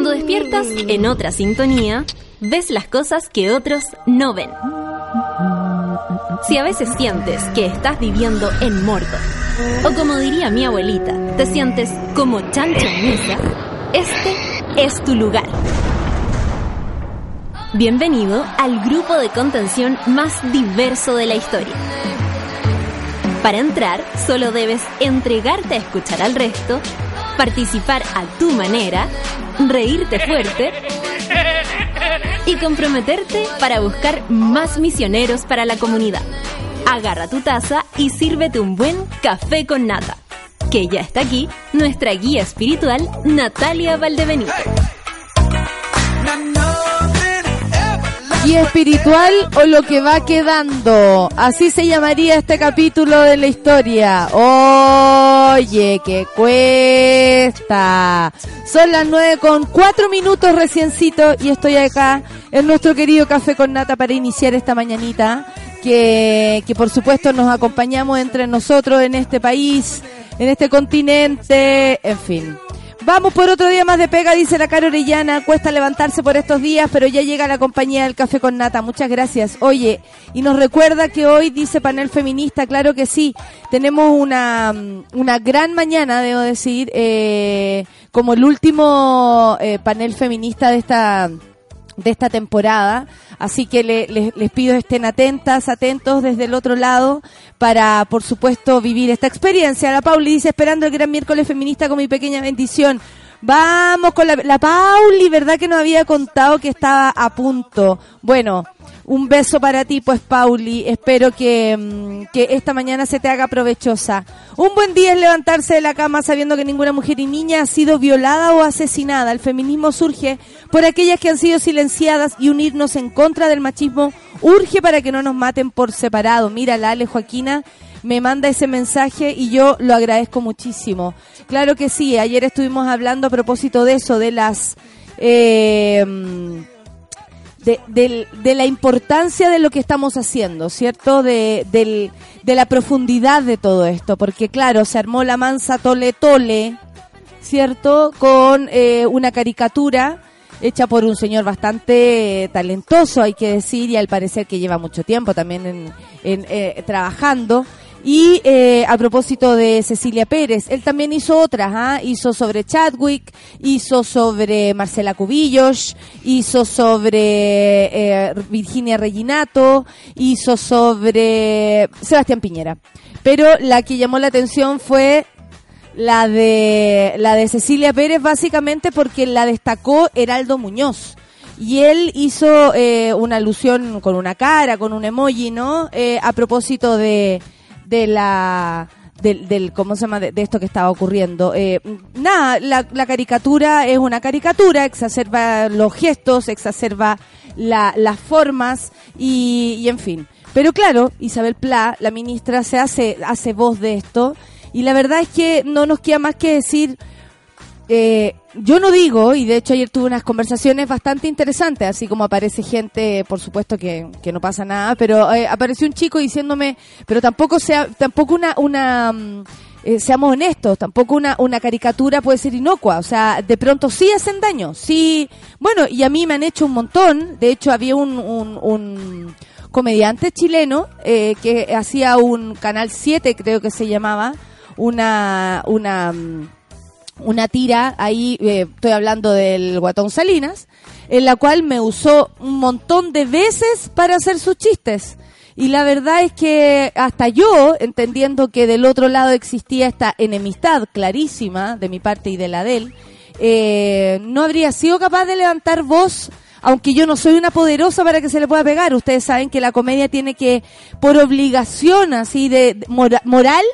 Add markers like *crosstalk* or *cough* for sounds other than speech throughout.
Cuando despiertas en otra sintonía, ves las cosas que otros no ven. Si a veces sientes que estás viviendo en Mordor, o como diría mi abuelita, te sientes como chancho en misa, este es tu lugar. Bienvenido al grupo de contención más diverso de la historia. Para entrar, solo debes entregarte a escuchar al resto, participar a tu manera, reírte fuerte y comprometerte para buscar más misioneros para la comunidad. Agarra tu taza y sírvete un buen café con nata. Que ya está aquí nuestra guía espiritual, Natalia Valdebenito. Guía espiritual o lo que va quedando. Así se llamaría este capítulo de la historia. Oye, que cuesta. Son las nueve con cuatro minutos reciencito y estoy acá en nuestro querido café con nata para iniciar esta mañanita. Que, que por supuesto nos acompañamos entre nosotros en este país, en este continente, en fin. Vamos por otro día más de pega, dice la cara Orellana. Cuesta levantarse por estos días, pero ya llega la compañía del café con nata. Muchas gracias. Oye, y nos recuerda que hoy dice panel feminista, claro que sí. Tenemos una, una gran mañana, debo decir, eh, como el último eh, panel feminista de esta de esta temporada. Así que les pido estén atentas, atentos desde el otro lado para, por supuesto, vivir esta experiencia. La Pauli dice, esperando el gran miércoles feminista con mi pequeña bendición. Vamos con la, la Pauli, ¿verdad que nos había contado que estaba a punto? Bueno, un beso para ti, pues, Pauli. Espero que, mm, que esta mañana se te haga provechosa. Un buen día es levantarse de la cama sabiendo que ninguna mujer y niña ha sido violada o asesinada. El feminismo surge por aquellas que han sido silenciadas y unirnos en contra del machismo urge para que no nos maten por separado. Mira, la Ale Joaquina me manda ese mensaje y yo lo agradezco muchísimo. Claro que sí, ayer estuvimos hablando a propósito de eso, de las... Eh, de, de, la importancia de lo que estamos haciendo, ¿cierto? De, de la profundidad de todo esto, porque claro, se armó la mansa tole tole, ¿cierto? Con eh, una caricatura hecha por un señor bastante talentoso, hay que decir, y al parecer que lleva mucho tiempo también en, en eh, trabajando. Y eh, a propósito de Cecilia Pérez, él también hizo otras, ¿ah? hizo sobre Chadwick, hizo sobre Marcela Cubillos, hizo sobre eh, Virginia Reginato, hizo sobre Sebastián Piñera. Pero la que llamó la atención fue la de la de Cecilia Pérez básicamente porque la destacó Heraldo Muñoz y él hizo eh, una alusión con una cara, con un emoji, ¿no? Eh, a propósito de de la del, del cómo se llama de, esto que estaba ocurriendo. Eh, nada la, la, caricatura es una caricatura exacerba los gestos exacerba la, las formas y, y, en fin. Pero claro Isabel Pla la ministra se hace hace voz de esto y la verdad es que no nos queda más que decir eh, yo no digo, y de hecho ayer tuve unas conversaciones bastante interesantes, así como aparece gente, por supuesto que, que no pasa nada, pero eh, apareció un chico diciéndome, pero tampoco sea, tampoco una, una mm, eh, seamos honestos, tampoco una, una caricatura puede ser inocua, o sea, de pronto sí hacen daño, sí, bueno, y a mí me han hecho un montón, de hecho había un, un, un comediante chileno eh, que hacía un Canal 7, creo que se llamaba, una, una, mm, una tira ahí, eh, estoy hablando del Guatón Salinas, en la cual me usó un montón de veces para hacer sus chistes. Y la verdad es que hasta yo, entendiendo que del otro lado existía esta enemistad clarísima de mi parte y de la de él, eh, no habría sido capaz de levantar voz, aunque yo no soy una poderosa para que se le pueda pegar. Ustedes saben que la comedia tiene que, por obligación así de moral,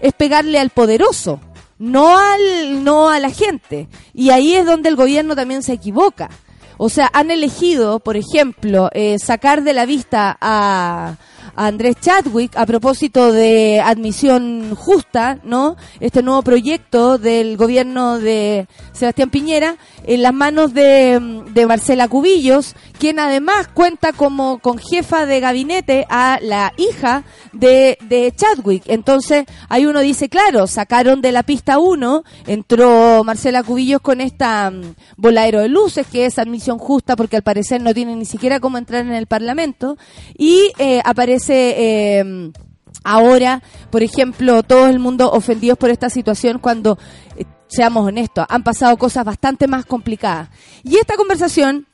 es pegarle al poderoso no al no a la gente. Y ahí es donde el gobierno también se equivoca. O sea han elegido por ejemplo eh, sacar de la vista a Andrés Chadwick a propósito de admisión justa, ¿no? Este nuevo proyecto del gobierno de Sebastián Piñera en las manos de, de Marcela Cubillos, quien además cuenta como con jefa de gabinete a la hija de, de Chadwick. Entonces, ahí uno dice, claro, sacaron de la pista uno, entró Marcela Cubillos con esta voladero de luces, que es admisión justa porque al parecer no tiene ni siquiera cómo entrar en el Parlamento, y eh, aparece... Eh, ahora, por ejemplo, todo el mundo ofendidos por esta situación cuando, eh, seamos honestos, han pasado cosas bastante más complicadas. Y esta conversación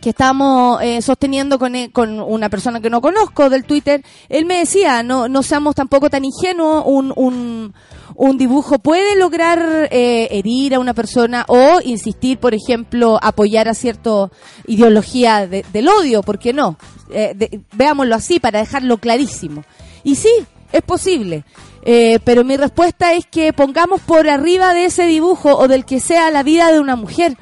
que estábamos eh, sosteniendo con, eh, con, una persona que no conozco del Twitter, él me decía, no, no seamos tampoco tan ingenuos, un, un, un dibujo puede lograr eh, herir a una persona o insistir, por ejemplo, apoyar a cierta ideología del odio, ¿por qué no? Veámoslo así para dejarlo clarísimo. Y sí, es posible. pero mi respuesta es que pongamos por arriba de ese dibujo o del que sea la vida de una mujer.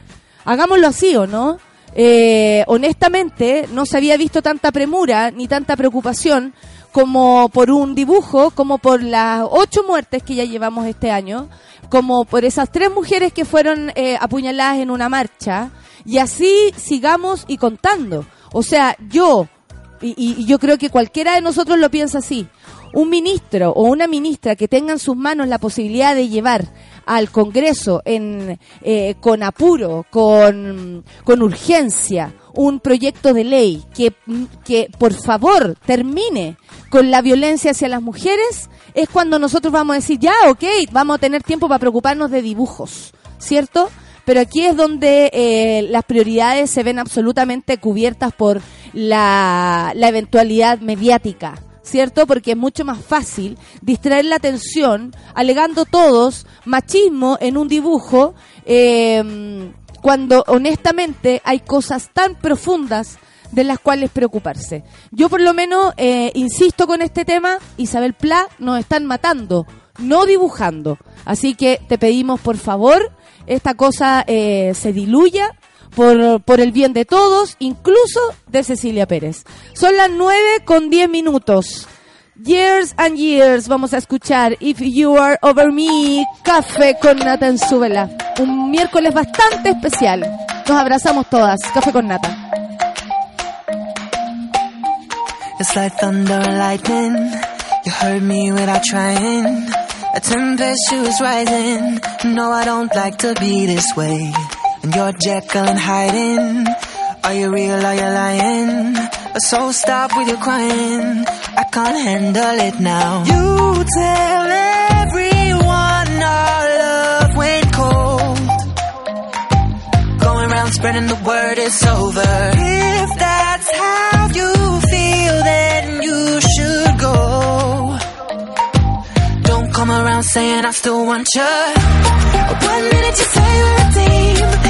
Hagámoslo así, ¿o no? eh, honestamente no se había visto tanta premura ni tanta preocupación como por un dibujo, como por las ocho muertes que ya llevamos este año, como por esas tres mujeres que fueron eh, apuñaladas en una marcha, y así sigamos y contando. O sea, yo, y, y yo creo que cualquiera de nosotros lo piensa así, un ministro o una ministra que tenga en sus manos la posibilidad de llevar al Congreso en, eh, con apuro, con, urgencia, un proyecto de ley que, que por favor termine con la violencia hacia las mujeres, es cuando nosotros vamos a decir, ya, ok, vamos a tener tiempo para preocuparnos de dibujos, ¿cierto? Pero aquí es donde eh, las prioridades se ven absolutamente cubiertas por la, la eventualidad mediática. ¿cierto? Porque es mucho más fácil distraer la atención alegando todos machismo en un dibujo em, cuando honestamente hay cosas tan profundas de las cuales preocuparse. Yo por lo menos eh, insisto con este tema, Isabel Pla nos están matando, no dibujando. Así que te pedimos por favor, esta cosa eh, se diluya por, por el bien de todos, incluso de Cecilia Pérez. Son las 9 con 10 minutos. Years and Years, vamos a escuchar If You Are Over Me, Café con Nata en su vela. Un miércoles bastante especial. Nos abrazamos todas. Café con Nata. It's like thunder and lightning. You heard me without trying. A tempestuous rising. No, I don't like to be this way. And you're Jekyll and hiding. Are you real? Are you lying? So stop with your crying. I can't handle it now. You tell everyone our love went cold. Going around spreading the word it's over. If that's how you feel, then you should go. Don't come around saying I still want you. One minute you say you're a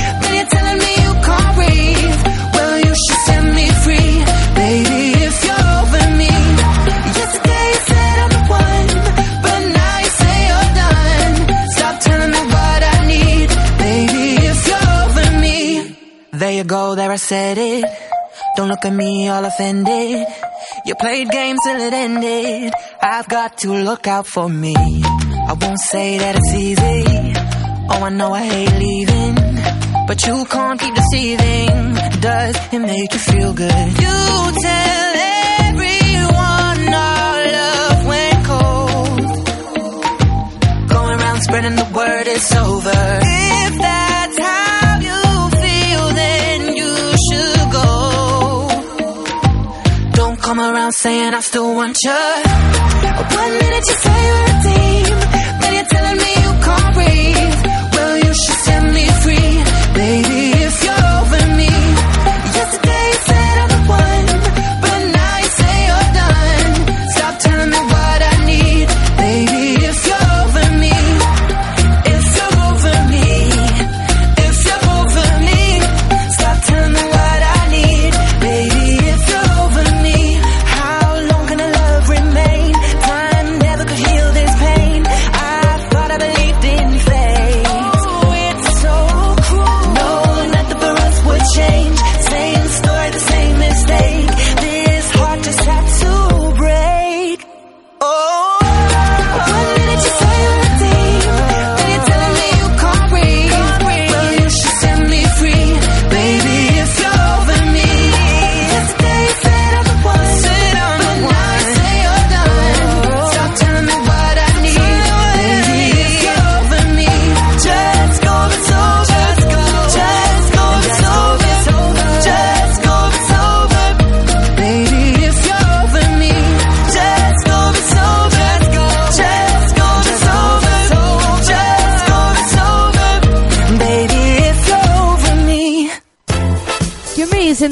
I said it. Don't look at me all offended. You played games till it ended. I've got to look out for me. I won't say that it's easy. Oh, I know I hate leaving. But you can't keep deceiving. Does it make you feel good? You tell everyone our love went cold. Going around spreading the word it's over. If that's how you feel, then you should go. Don't come around saying I still want you. One minute you say you're a team, then you're telling me you can't breathe.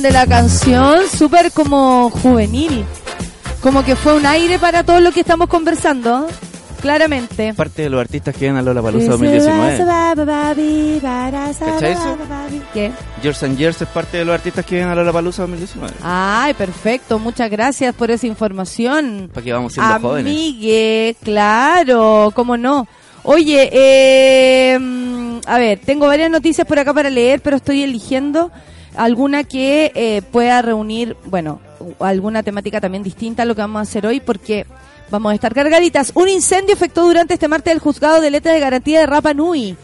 De la canción? Súper como juvenil. Como que fue un aire para todo lo que estamos conversando. Claramente. Parte de los artistas que vienen a Lola Palusa 2019. ¿Cachai eso? ¿Qué? Years and Years es parte de los artistas que vienen a Lola Palusa 2019. Ay, perfecto. Muchas gracias por esa información. Para que vamos siendo jóvenes. Amigue, claro, cómo no. Oye, eh, mm, a ver, tengo varias noticias por acá para leer, pero estoy eligiendo alguna que eh, pueda reunir, bueno, alguna temática también distinta a lo que vamos a hacer hoy, porque vamos a estar cargaditas. Un incendio afectó durante este martes el juzgado de letras de garantía de Rapa Nui.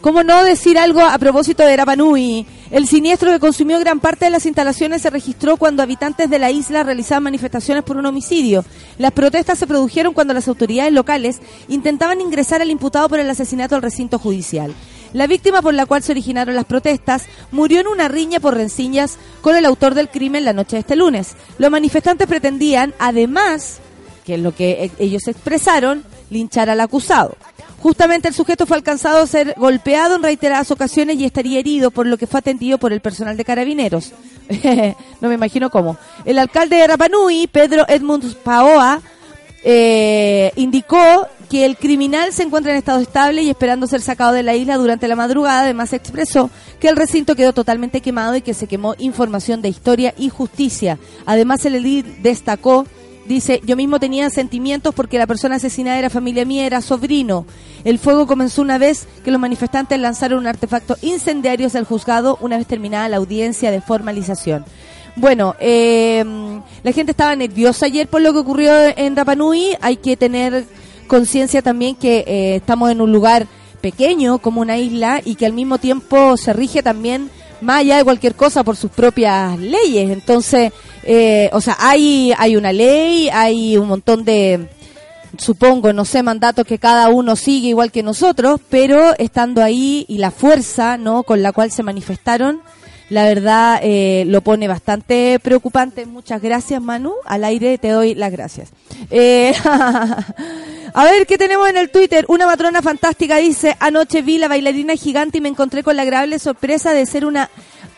¿Cómo no decir algo a propósito de Rapa Nui? El siniestro que consumió gran parte de las instalaciones se registró cuando habitantes de la isla realizaban manifestaciones por un homicidio. Las protestas se produjeron cuando las autoridades locales intentaban ingresar al imputado por el asesinato al recinto judicial. La víctima por la cual se originaron las protestas murió en una riña por rencillas con el autor del crimen la noche de este lunes. Los manifestantes pretendían, además, que es lo que e-, ellos expresaron, linchar al acusado. Justamente el sujeto fue alcanzado a ser golpeado en reiteradas ocasiones y estaría herido, por lo que fue atendido por el personal de carabineros. *laughs* no me imagino cómo. El alcalde de Rapanui, Pedro Edmund Paoa, eh, indicó que el criminal se encuentra en estado estable y esperando ser sacado de la isla durante la madrugada. Además expresó que el recinto quedó totalmente quemado y que se quemó información de historia y justicia. Además el edil destacó Dice, yo mismo tenía sentimientos porque la persona asesinada era familia mía, era sobrino. El fuego comenzó una vez que los manifestantes lanzaron un artefacto incendiario hacia el juzgado una vez terminada la audiencia de formalización. Bueno, eh, la gente estaba nerviosa ayer por lo que ocurrió en Rapanui. Hay que tener conciencia también que eh, estamos en un lugar pequeño como una isla y que al mismo tiempo se rige también más allá de cualquier cosa por sus propias leyes. Entonces, eh, o sea, hay, hay una ley, hay un montón de, supongo, no sé, mandatos que cada uno sigue igual que nosotros, pero estando ahí y la fuerza, ¿no? Con la cual se manifestaron, la verdad eh, lo pone bastante preocupante. Muchas gracias, Manu. Al aire te doy las gracias. Eh, *laughs* a ver, ¿qué tenemos en el Twitter? Una matrona fantástica dice, anoche vi la bailarina gigante y me encontré con la agradable sorpresa de ser una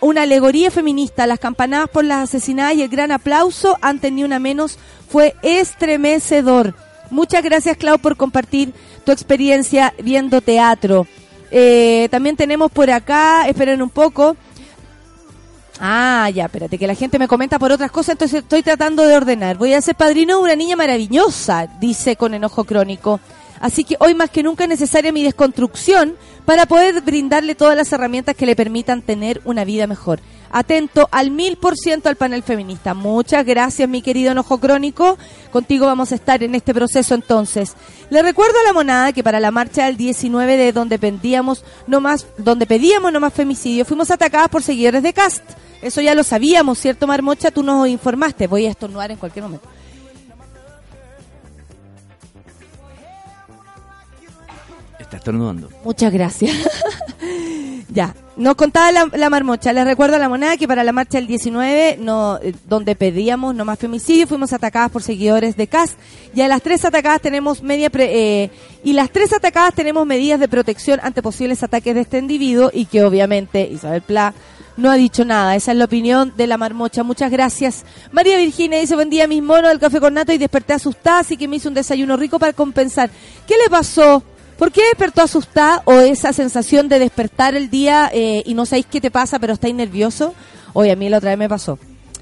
una alegoría feminista, las campanadas por las asesinadas y el gran aplauso ante ni una menos fue estremecedor. Muchas gracias, Clau, por compartir tu experiencia viendo teatro. Eh, también tenemos por acá, esperen un poco. Ah, ya, espérate, que la gente me comenta por otras cosas, entonces estoy tratando de ordenar. Voy a ser padrino de una niña maravillosa, dice con enojo crónico. Así que hoy más que nunca es necesaria mi desconstrucción para poder brindarle todas las herramientas que le permitan tener una vida mejor. Atento al mil por ciento al panel feminista. Muchas gracias, mi querido enojo crónico. Contigo vamos a estar en este proceso entonces. Le recuerdo a la monada que para la marcha del 19 de donde pedíamos no más, donde pedíamos no más femicidio, fuimos atacadas por seguidores de Cast. Eso ya lo sabíamos, ¿cierto, Marmocha? Tú nos informaste. Voy a estornudar en cualquier momento. Estornudando. Muchas gracias. *laughs* ya, nos contaba la, marmocha. Les recuerdo a la moneda que para la marcha del 19, no, eh, donde pedíamos no más femicidio, fuimos atacadas por seguidores de CAS. Y a las tres atacadas tenemos media eh, y las tres atacadas tenemos medidas de protección ante posibles ataques de este individuo y que obviamente Isabel Pla no ha dicho nada. Esa es la opinión de la marmocha. Muchas gracias. María Virginia dice, buen día mis monos del café con nato y desperté asustada, así que me hice un desayuno rico para compensar. ¿Qué le pasó? ¿Por qué despertó asustada o esa sensación de despertar el día eh, y no sabéis qué te pasa, pero estáis nervioso? Hoy a mí la otra vez me pasó.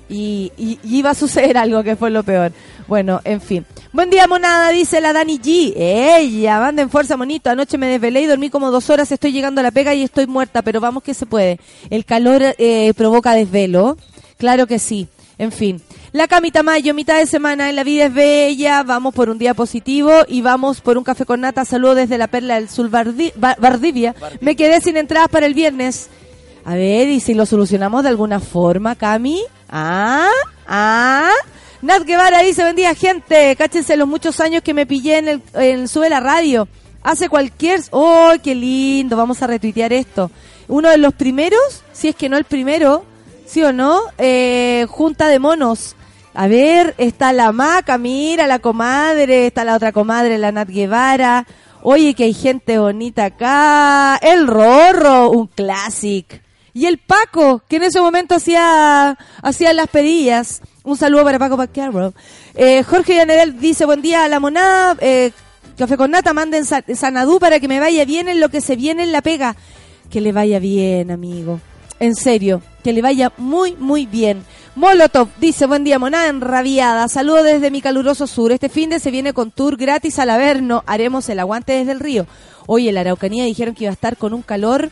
Y, iba a suceder *laughs* algo que fue lo peor. Bueno, en fin. Buen día, monada, dice la Dani G. Ella, manda en fuerza, monito. Anoche me desvelé y dormí como dos horas. Estoy llegando a la pega y estoy muerta, pero vamos que se puede. El calor eh, provoca desvelo. Claro que sí. En fin. La camita mayo, mitad de semana en La Vida es Bella. Vamos por un día positivo y vamos por un café con nata. Saludos desde la Perla del Sur Vardivia. Me quedé sin entradas para el viernes. A ver, ¿y si lo solucionamos de alguna forma, Cami? Ah, ah. Nat Guevara dice, buen día, gente. Cáchense los muchos años que me pillé en el, en Sube la Radio. Hace cualquier... ¡Oh, qué lindo! Vamos a retuitear esto. Uno de los primeros, si es que no el primero, ¿sí o no? Eh, junta de monos a ver, está la maca, mira la comadre, está la otra comadre, la Nat Guevara. Oye, que hay gente bonita acá. El Rorro, un clásico. Y el Paco, que en ese momento hacía, hacía las pedillas. Un saludo para Paco Pacquiao. Eh, Jorge Yanedel dice, buen día a la monada, eh, café con nata, manden sa- Sanadú para que me vaya bien en lo que se viene en la pega. Que le vaya bien, amigo. En serio, que le vaya muy, muy bien. Molotov dice, buen día, monada enrabiada. Saludo desde mi caluroso sur. Este fin de se viene con tour gratis al Averno. Haremos el aguante desde el río. Hoy en la Araucanía dijeron que iba a estar con un calor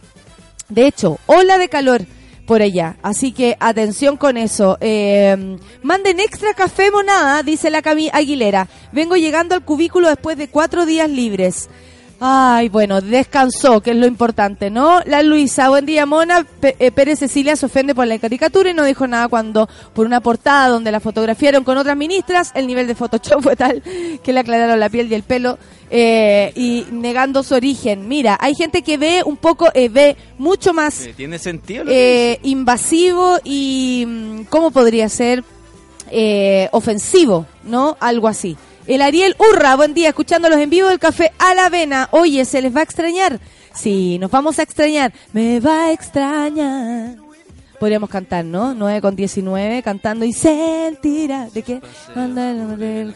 de hecho, ola de calor por allá. Así que atención con eso. Eh, manden extra café monada, dice la Cami Aguilera. Vengo llegando al cubículo después de cuatro días libres. Ay, bueno, descansó, que es lo importante, ¿no? La Luisa, buen día, Mona. P- eh, Pérez Cecilia se ofende por la caricatura y no dijo nada cuando, por una portada donde la fotografiaron con otras ministras, el nivel de Photoshop *laughs* fue tal que le aclararon la piel y el pelo eh, y negando su origen. Mira, hay gente que ve un poco, eh, ve mucho más Eh, ¿Tiene sentido lo que eh, invasivo y, mm, ¿cómo podría ser? Eh, ofensivo, ¿no? Algo así. El Ariel Urra, buen día, escuchándolos en vivo del café a la avena. Oye, ¿se les va a extrañar? Sí, nos vamos a extrañar. Me va a extrañar. Podríamos cantar, ¿no? 9 con 19, cantando y sentirá. ¿De qué? Del.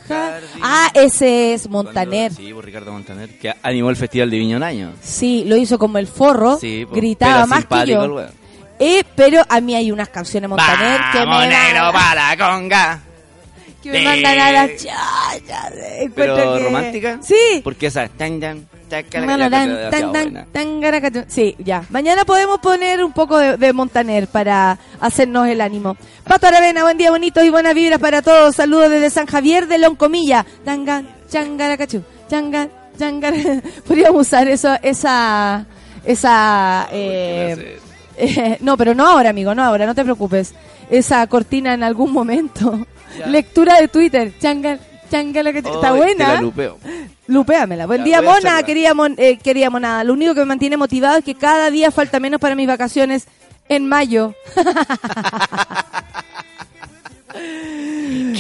Ah, ese es Cuando- Montaner. Sí, por Ricardo Montaner, que animó el Festival de Viña un año. Sí, lo hizo como el forro. Sí, po, gritaba pero más que yo. Eh, pero a mí hay unas canciones Montaner que me, Vamos, negro, para la conga. Que me mandan a la chaya. Encuentro Pero que- romántica. Sí. Porque esa tan tan tan, tan, Sí, ya. Mañana podemos poner un poco de, de Montaner para hacernos el ánimo. Pato Aravena, buen día, bonitos y buenas vibras para todos. Saludos desde San Javier de Loncomilla. Tangan, changaracachú, changan, changar. *laughs* Podríamos usar eso, esa, esa, eh, eh, no, pero no ahora, amigo, no ahora, no te preocupes. Esa cortina en algún momento. Ya. Lectura de Twitter. Changan, changaracachú. Está Ay, buena. te la lupeo. Lupéamela. Buen Ya, día, Mona. Quería, mon- eh, quería monada. Lo único que me mantiene motivado es que cada día falta menos para mis vacaciones en mayo. *laughs*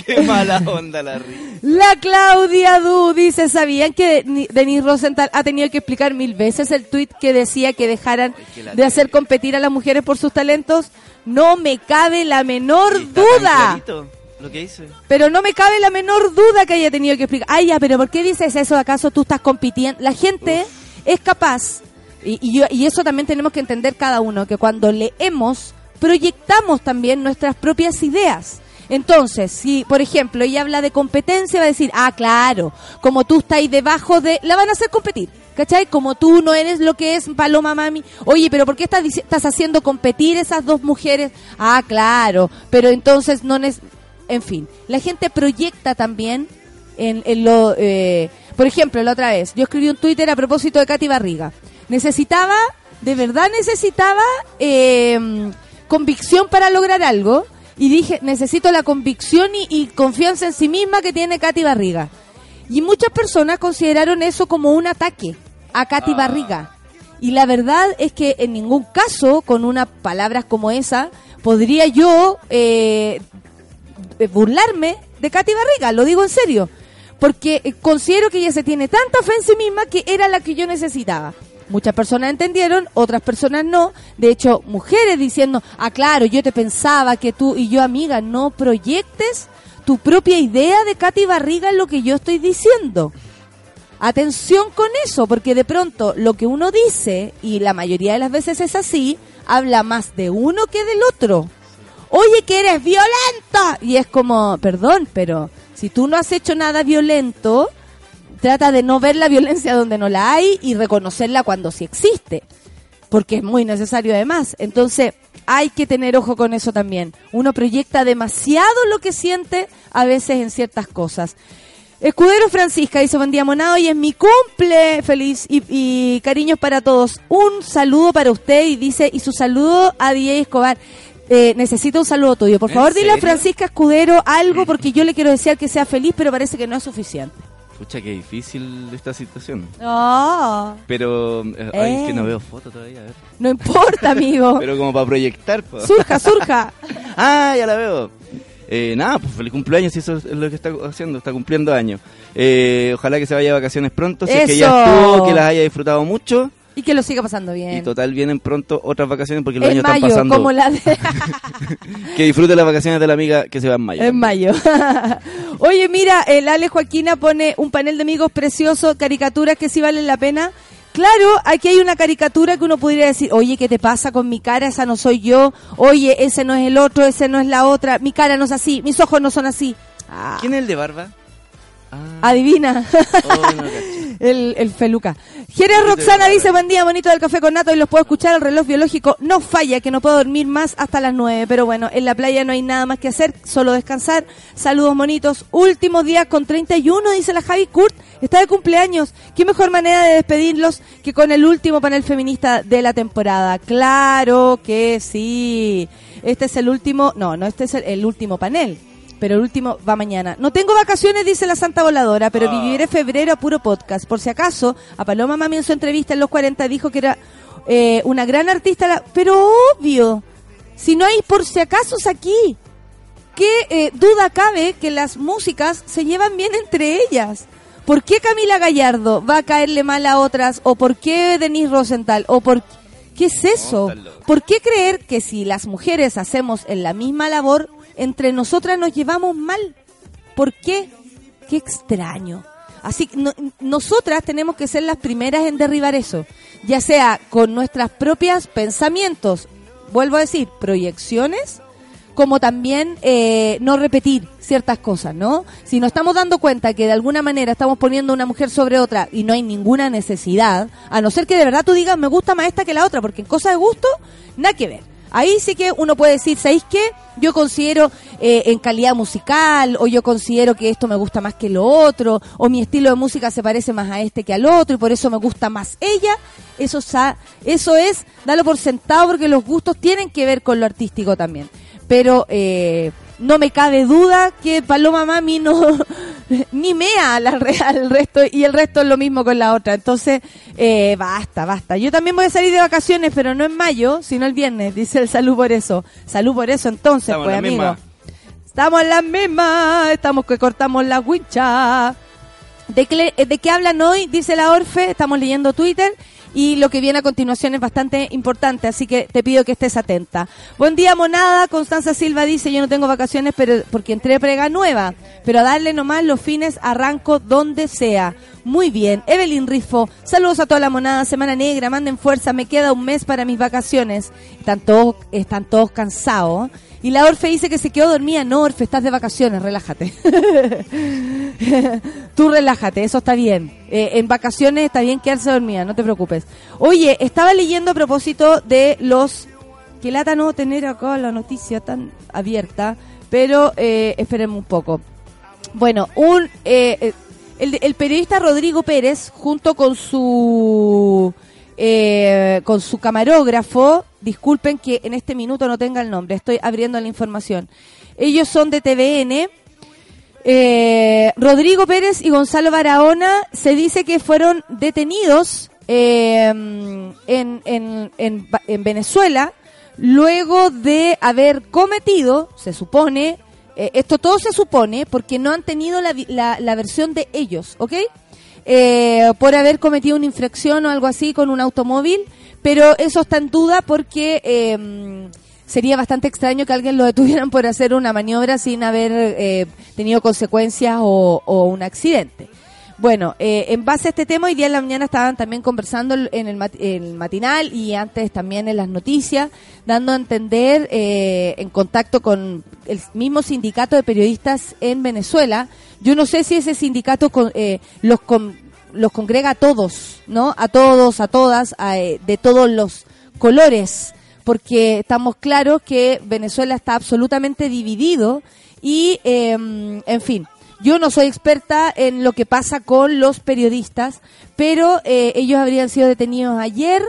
Qué mala onda la risa. La Claudia Du dice, ¿sabían que Ni- Denise Rosenthal ha tenido que explicar mil veces el tuit que decía que dejaran que la de hacer competir a las mujeres por sus talentos? No me cabe la menor está duda. clarito Lo que dice. Pero no me cabe la menor duda que haya tenido que explicar. Ay, ya, pero ¿por qué dices eso? ¿Acaso tú estás compitiendo? La gente es capaz, y, y, yo- y eso también tenemos que entender cada uno, que cuando leemos, proyectamos también nuestras propias ideas. Entonces, si, por ejemplo, ella habla de competencia, va a decir, ah, claro, como tú estás ahí debajo de... La van a hacer competir, ¿cachai? Como tú no eres lo que es Paloma Mami. Oye, pero ¿por qué estás, estás haciendo competir esas dos mujeres? Ah, claro, pero entonces no... nes- en fin, la gente proyecta también en, en lo... eh, por ejemplo, la otra vez, yo escribí un Twitter a propósito de Katy Barriga. Necesitaba, de verdad necesitaba eh, convicción para lograr algo. Y dije, necesito la convicción y, y confianza en sí misma que tiene Katy Barriga. Y muchas personas consideraron eso como un ataque a Katy Barriga. Y la verdad es que en ningún caso, con unas palabras como esa, podría yo eh, burlarme de Katy Barriga, lo digo en serio, porque eh, considero que ella se tiene tanta fe en sí misma que era la que yo necesitaba. Muchas personas entendieron, otras personas no. De hecho, mujeres diciendo, ah, claro, yo te pensaba que tú y yo, amiga, no proyectes tu propia idea de Katy Barriga en lo que yo estoy diciendo. Atención con eso, porque de pronto lo que uno dice, y la mayoría de las veces es así, habla más de uno que del otro. Oye, que eres violenta. Y es como, perdón, pero si tú no has hecho nada violento, trata de no ver la violencia donde no la hay y reconocerla cuando sí existe. Porque es muy necesario además. Entonces, hay que tener ojo con eso también. Uno proyecta demasiado lo que siente a veces en ciertas cosas. Escudero Francisca dice, buen día monado, y es mi cumple, feliz y, y cariños para todos. Un saludo para usted y dice, y su saludo a DJ Escobar. Eh, necesito un saludo tuyo. Por ¿En favor, dile a? Francisca Escudero algo porque yo le quiero desear que sea feliz, pero parece que no es suficiente. Pucha, qué difícil esta situación. No, Pero, eh, ay, es que no Eh. veo foto todavía, a ver. no importa, amigo. *laughs* Pero como para proyectar. Surja, surja. *laughs* Ah, ya la veo. Eh, nada, pues feliz cumpleaños, si eso es lo que está haciendo, está cumpliendo años. Eh, ojalá que se vaya de vacaciones pronto, si es que ya estuvo, que las haya disfrutado mucho. Y que lo siga pasando bien. Y total vienen pronto otras vacaciones porque los en años mayo, están pasando. como la de... *laughs* Que disfrute las vacaciones de la amiga que se va en mayo. En mayo. *laughs* Oye, mira, el Ale Joaquina pone un panel de amigos precioso, caricaturas que sí valen la pena. Claro, aquí hay una caricatura que uno podría decir, oye, ¿qué te pasa con mi cara? Esa no soy yo. Oye, ese no es el otro, ese no es la otra. Mi cara no es así, mis ojos no son así. Ah, ¿Quién es el de barba? Ah, adivina. oh, no *laughs* caché. El, el feluca. Jerez Roxana dice, buen día, bonito del café con nato y los puedo escuchar. El reloj biológico no falla, que no puedo dormir más hasta las nueve. Pero bueno, en la playa no hay nada más que hacer, solo descansar. Saludos, monitos. Últimos días con 31, dice la Javi Kurt. Está de cumpleaños. Qué mejor manera de despedirlos que con el último panel feminista de la temporada. Claro que sí. Este es el último, no, no, este es el, el último panel. Pero el último va mañana. No tengo vacaciones, dice la Santa Voladora, pero Ah. viviré febrero a puro podcast. Por si acaso, a Paloma Mami en su entrevista en los 40 dijo que era eh, una gran artista. la- Pero obvio, si no hay por si acaso aquí, ¿qué eh, duda cabe que las músicas se llevan bien entre ellas? ¿Por qué Camila Gallardo va a caerle mal a otras? ¿O por qué Denise Rosenthal? ¿O por qué es eso? ¿Por qué creer que si las mujeres hacemos en la misma labor, entre nosotras nos llevamos mal? ¿Por qué? Qué extraño. Así que no- nosotras tenemos que ser las primeras en derribar eso, ya sea con nuestras propias pensamientos, vuelvo a decir, proyecciones, como también eh, no repetir ciertas cosas, ¿no? Si nos estamos dando cuenta que de alguna manera estamos poniendo una mujer sobre otra y no hay ninguna necesidad, a no ser que de verdad tú digas me gusta más esta que la otra, porque en cosas de gusto, nada que ver. Ahí sí que uno puede decir, ¿sabéis qué? Yo considero eh, en calidad musical, o yo considero que esto me gusta más que lo otro, o mi estilo de música se parece más a este que al otro, y por eso me gusta más ella. Eso, eso es, dalo por sentado, porque los gustos tienen que ver con lo artístico también. Pero eh, no me cabe duda que Paloma Mami no ni mea al, al resto y el resto es lo mismo con la otra. Entonces, eh, basta, basta. Yo también voy a salir de vacaciones, pero no en mayo, sino el viernes, dice el salud por eso. Salud por eso entonces, Estamos pues amigo. misma. Estamos en la misma, estamos que cortamos la huicha. ¿De qué, ¿De qué hablan hoy? Dice la Orfe, estamos leyendo Twitter y lo que viene a continuación es bastante importante, así que te pido que estés atenta. Buen día, monada. Constanza Silva dice, yo no tengo vacaciones pero porque entré prega nueva, pero a darle nomás los fines arranco donde sea. Muy bien. Evelyn Rifo, saludos a toda la monada, semana negra, manden fuerza, me queda un mes para mis vacaciones. Están todos, están todos cansados. Y la Orfe dice que se quedó dormida. No, Orfe, estás de vacaciones, relájate. *laughs* Tú relájate, eso está bien. Eh, en vacaciones está bien quedarse dormida, no te preocupes. Oye, estaba leyendo a propósito de los... Que lata no tener acá la noticia tan abierta, pero eh, esperemos un poco. Bueno, un eh, eh, el, periodista Rodrigo Pérez, junto con su con su camarógrafo, disculpen que en este minuto no tenga el nombre, estoy abriendo la información. Ellos son de TVN. Eh, Rodrigo Pérez y Gonzalo Barahona se dice que fueron detenidos eh, en, en, en, en Venezuela luego de haber cometido, se supone, eh, esto todo se supone porque no han tenido la, la, la versión de ellos, ¿ok? Eh, por haber cometido una infracción o algo así con un automóvil, pero eso está en duda porque eh, sería bastante extraño que alguien lo detuvieran por hacer una maniobra sin haber eh, tenido consecuencias o, un accidente. Bueno, eh, en base a este tema, hoy día en la mañana estaban también conversando en el, mat- en el matinal y antes también en las noticias, dando a entender eh, en contacto con el mismo sindicato de periodistas en Venezuela. Yo no sé si ese sindicato con- eh, los, los congrega a todos, ¿no? A todos, a todas, a, eh, de todos los colores, porque estamos claros que Venezuela está absolutamente dividido y, eh, en fin, yo no soy experta en lo que pasa con los periodistas, pero eh, ellos habrían sido detenidos ayer.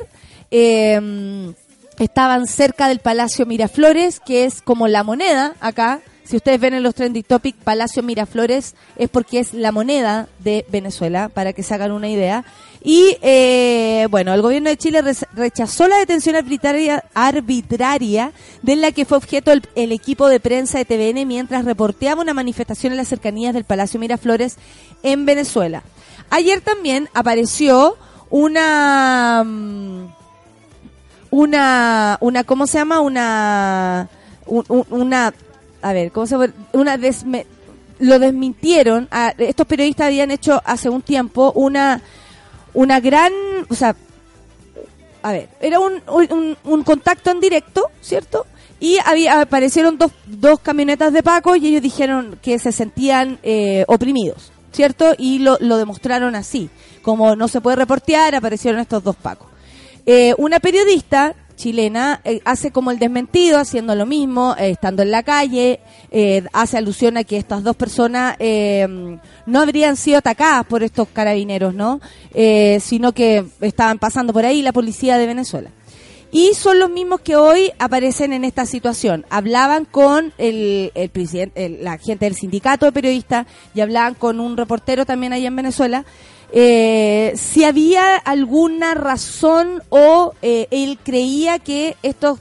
eh, estaban cerca del Palacio Miraflores, que es como la moneda acá. Si ustedes ven en los trending topic, Palacio Miraflores es porque es la moneda de Venezuela, para que se hagan una idea. Y eh, bueno, el gobierno de Chile rechazó la detención arbitraria, arbitraria de la que fue objeto el, el equipo de prensa de TVN mientras reporteaba una manifestación en las cercanías del Palacio Miraflores en Venezuela. Ayer también apareció una mm, una una cómo se llama una un- un- una a ver cómo se llama? una desme- lo desmintieron estos periodistas habían hecho hace un tiempo una una gran o sea a ver, era un, un, un contacto en directo, ¿cierto? Y había, aparecieron dos, dos camionetas de Paco y ellos dijeron que se sentían eh, oprimidos, ¿cierto? Y lo, lo demostraron así. Como no se puede reportear, aparecieron estos dos Pacos. Eh, una periodista chilena eh, hace como el desmentido, haciendo lo mismo, eh, estando en la calle, eh, hace alusión a que estas dos personas no habrían sido atacadas por estos carabineros, ¿no? Sino que estaban pasando por ahí la policía de Venezuela. Y son los mismos que hoy aparecen en esta situación. Hablaban con el, presidente, el- la gente del sindicato de periodistas y hablaban con un reportero también allá en Venezuela. Eh, si había alguna razón o eh, él creía que estos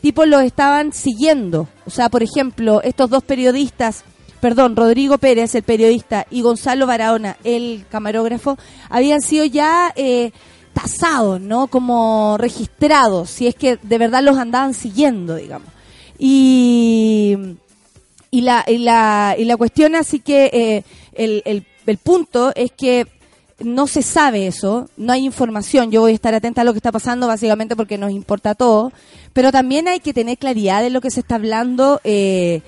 tipos los estaban siguiendo. O sea, por ejemplo, estos dos periodistas, perdón, Rodrigo Pérez, el periodista, y Gonzalo Barahona, el camarógrafo, habían sido ya eh, tasados, ¿no? Como registrados, si es que de verdad los andaban siguiendo, digamos. Y, y, la, y, la, y la cuestión así que el, el, el punto es que no se sabe eso, no hay información. Yo voy a estar atenta a lo que está pasando, básicamente porque nos importa todo. Pero también hay que tener claridad de lo que se está hablando, eh,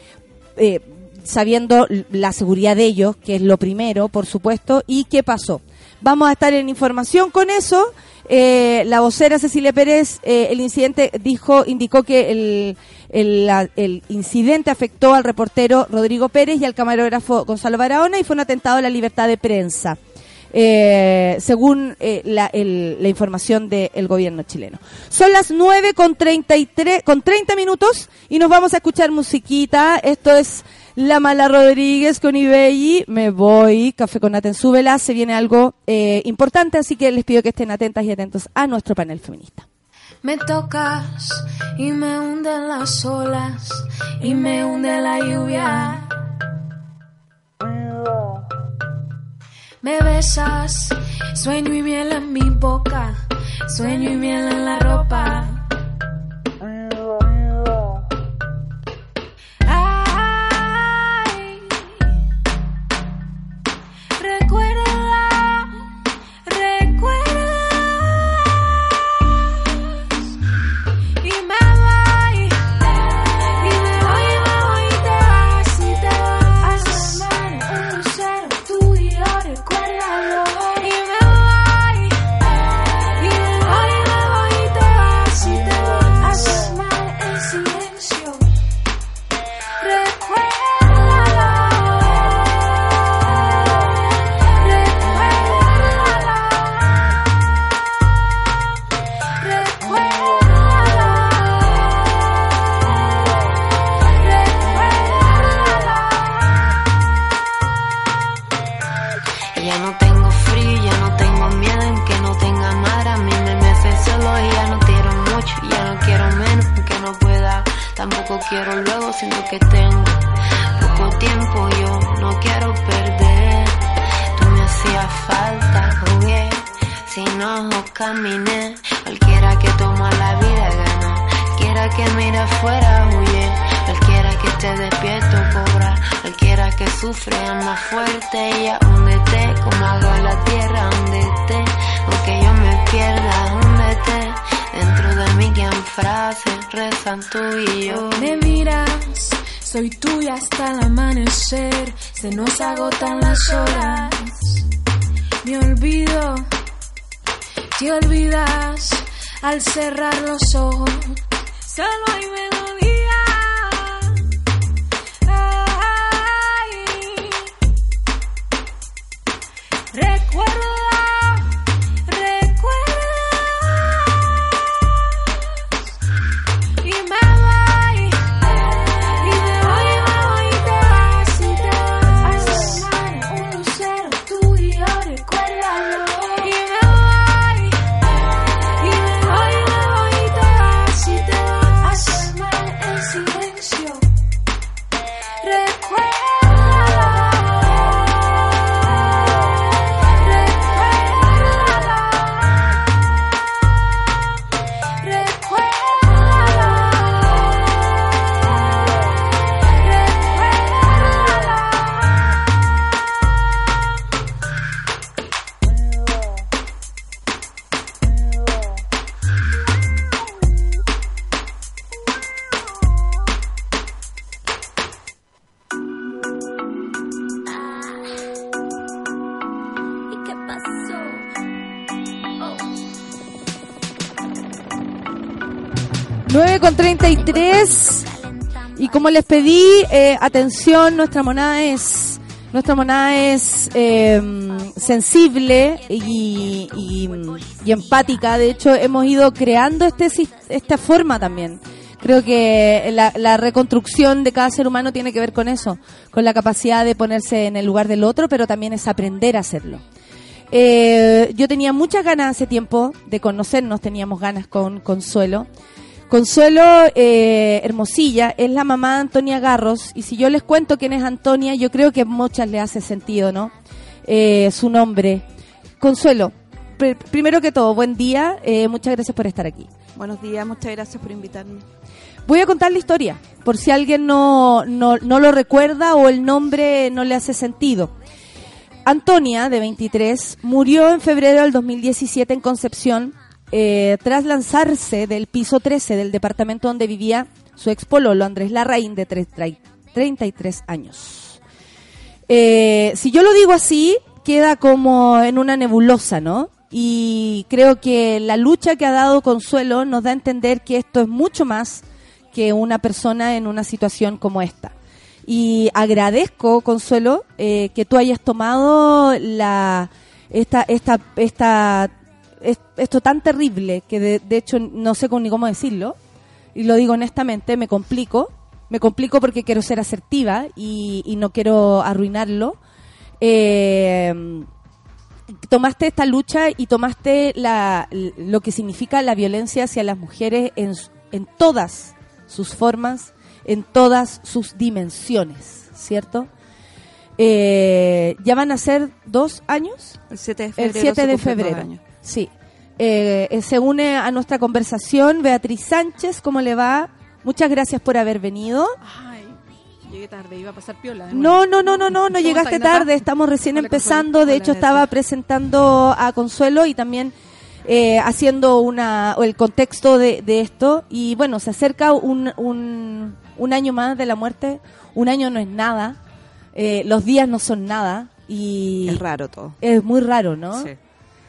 eh, sabiendo la seguridad de ellos, que es lo primero, por supuesto, y qué pasó. Vamos a estar en información con eso. Eh, la vocera Cecilia Pérez, eh, el incidente dijo, indicó que el, el, incidente afectó al reportero Rodrigo Pérez y al camarógrafo Gonzalo Barahona y fue un atentado a la libertad de prensa eh, según eh, la, información del gobierno chileno. Son las 9 con 33, con 30 minutos y nos vamos a escuchar musiquita. Esto es La Mala Rodríguez con Ibelli. Me voy, Café con Nata en Súbela. Se viene algo eh, importante, así que les pido que estén atentas y atentos a nuestro panel feminista. Me tocas y me hunden las olas y me hunde la lluvia. Me besas, sueño y miel en mi boca, sueño y miel en la ropa. Como les pedí, eh, atención, nuestra monada es nuestra monada es eh, sensible y, empática. De hecho, hemos ido creando este esta forma también. Creo que la, la reconstrucción de cada ser humano tiene que ver con eso, con la capacidad de ponerse en el lugar del otro, pero también es aprender a hacerlo. Eh, yo tenía muchas ganas hace tiempo de conocernos, teníamos ganas con Consuelo. Consuelo eh, Hermosilla es la mamá de Antonia Garros y si yo les cuento quién es Antonia, yo creo que a muchas le hace sentido, ¿no? Eh, su nombre. Consuelo, pr- primero que todo, buen día, eh, muchas gracias por estar aquí. Buenos días, muchas gracias por invitarme. Voy a contar la historia, por si alguien no, no, no lo recuerda o el nombre no le hace sentido. Antonia, de 23, murió en febrero del 2017 en Concepción eh, tras lanzarse del piso 13 del departamento donde vivía su ex pololo Andrés Larraín, de tre- tra- 33 años. Eh, si yo lo digo así, queda como en una nebulosa, ¿no? Y creo que la lucha que ha dado Consuelo nos da a entender que esto es mucho más que una persona en una situación como esta. Y agradezco, Consuelo, eh, que tú hayas tomado la esta esta esta es- esto tan terrible que de, de hecho no sé ni cómo decirlo y lo digo honestamente me complico me complico porque quiero ser asertiva y, y no quiero arruinarlo Eh, tomaste esta lucha y tomaste la, lo que significa la violencia hacia las mujeres en, en todas sus formas, en todas sus dimensiones, ¿cierto? Eh, ya van a ser dos años, El 7 de el febrero. 7 se de febrero. Sí. Eh, eh, se une a nuestra conversación Beatriz Sánchez, ¿cómo le va? Muchas gracias por haber venido. Ay, llegué tarde, iba a pasar piola. No, no, no, no, no, no ¿Cómo llegaste tarde, estamos recién Hola, empezando, Consuelo. de Hola, hecho Beatriz. estaba presentando a Consuelo y también eh, haciendo una, o el contexto de, de esto y bueno, se acerca un, un, un año más de la muerte, un año no es nada, eh, los días no son nada y Es raro todo. es muy raro, ¿no? Sí.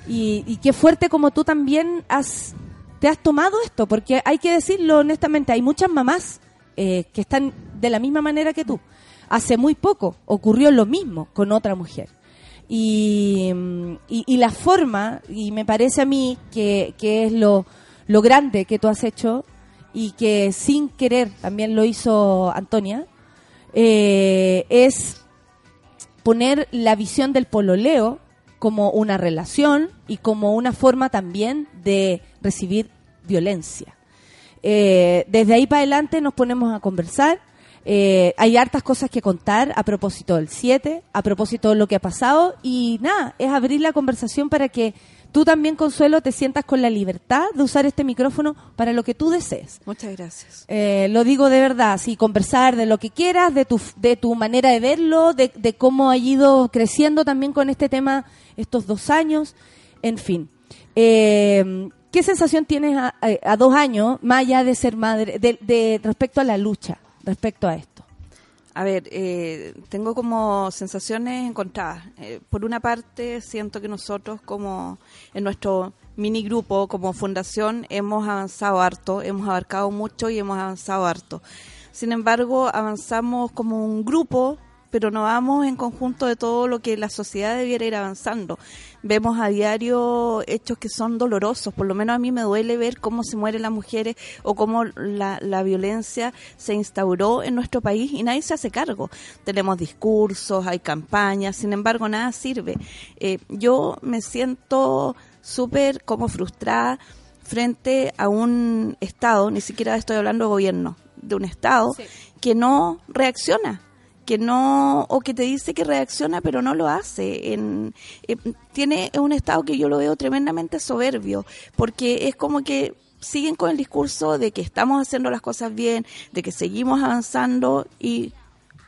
Y, y qué fuerte como tú también has te has tomado esto, porque hay que decirlo honestamente, hay muchas mamás eh, que están de la misma manera que tú. Hace muy poco ocurrió lo mismo con otra mujer. Y, mm, y, y la forma, y me parece a mí que, que es lo, lo grande que tú has hecho y que sin querer también lo hizo Antonia, eh, es poner la visión del pololeo como una relación y como una forma también de recibir violencia. Eh, desde ahí para adelante nos ponemos a conversar. Eh, hay hartas cosas que contar a propósito del 7, a propósito de lo que ha pasado y nada, es abrir la conversación para que tú también, Consuelo, te sientas con la libertad de usar este micrófono para lo que tú desees. Muchas gracias. Eh, lo digo de verdad, sí, conversar de lo que quieras, de tu, de tu manera de verlo, de, de cómo ha ido creciendo también con este tema estos dos años, en fin. Eh, ¿Qué sensación tienes a, a- a dos años, más allá de ser madre, de, de- respecto a la lucha, respecto a esto? A ver, eh, tengo como sensaciones encontradas. Eh, por una parte, siento que nosotros como en nuestro mini grupo, como fundación, hemos avanzado harto, hemos abarcado mucho y hemos avanzado harto. Sin embargo, avanzamos como un grupo, pero no vamos en conjunto de todo lo que la sociedad debiera ir avanzando. Vemos a diario hechos que son dolorosos, por lo menos a mí me duele ver cómo se mueren las mujeres o cómo la, la violencia se instauró en nuestro país y nadie se hace cargo. Tenemos discursos, hay campañas, sin embargo nada sirve. Eh, yo me siento súper como frustrada frente a un Estado, ni siquiera estoy hablando de gobierno, de un Estado que no reacciona que no o que te dice que reacciona pero no lo hace en, eh, tiene un estado que yo lo veo tremendamente soberbio porque es como que siguen con el discurso de que estamos haciendo las cosas bien de que seguimos avanzando y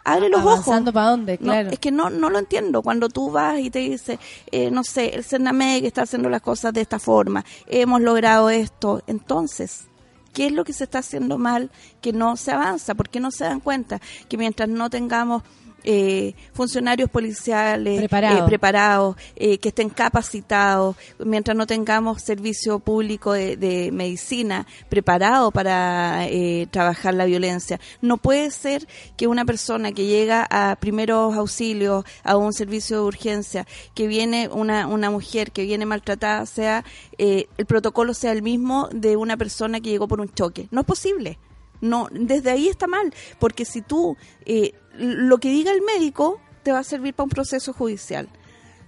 abre los ojos ¿Avanzando para dónde? no, Claro. es que no, no lo entiendo. Cuando tú vas y te dice, eh, no sé, el Cernameg está haciendo las cosas de esta forma, hemos logrado esto, entonces, ¿qué es lo que se está haciendo mal que no se avanza? ¿Por qué no se dan cuenta que mientras no tengamos eh, funcionarios policiales Preparados. eh, preparados, eh, que estén capacitados, mientras no tengamos servicio público de, de medicina preparado para eh, trabajar la violencia. No puede ser que una persona que llega a primeros auxilios, a un servicio de urgencia, que viene una, una mujer que viene maltratada, sea eh, el protocolo sea el mismo de una persona que llegó por un choque. No es posible. No, desde ahí está mal, porque si tú eh, lo que diga el médico te va a servir para un proceso judicial.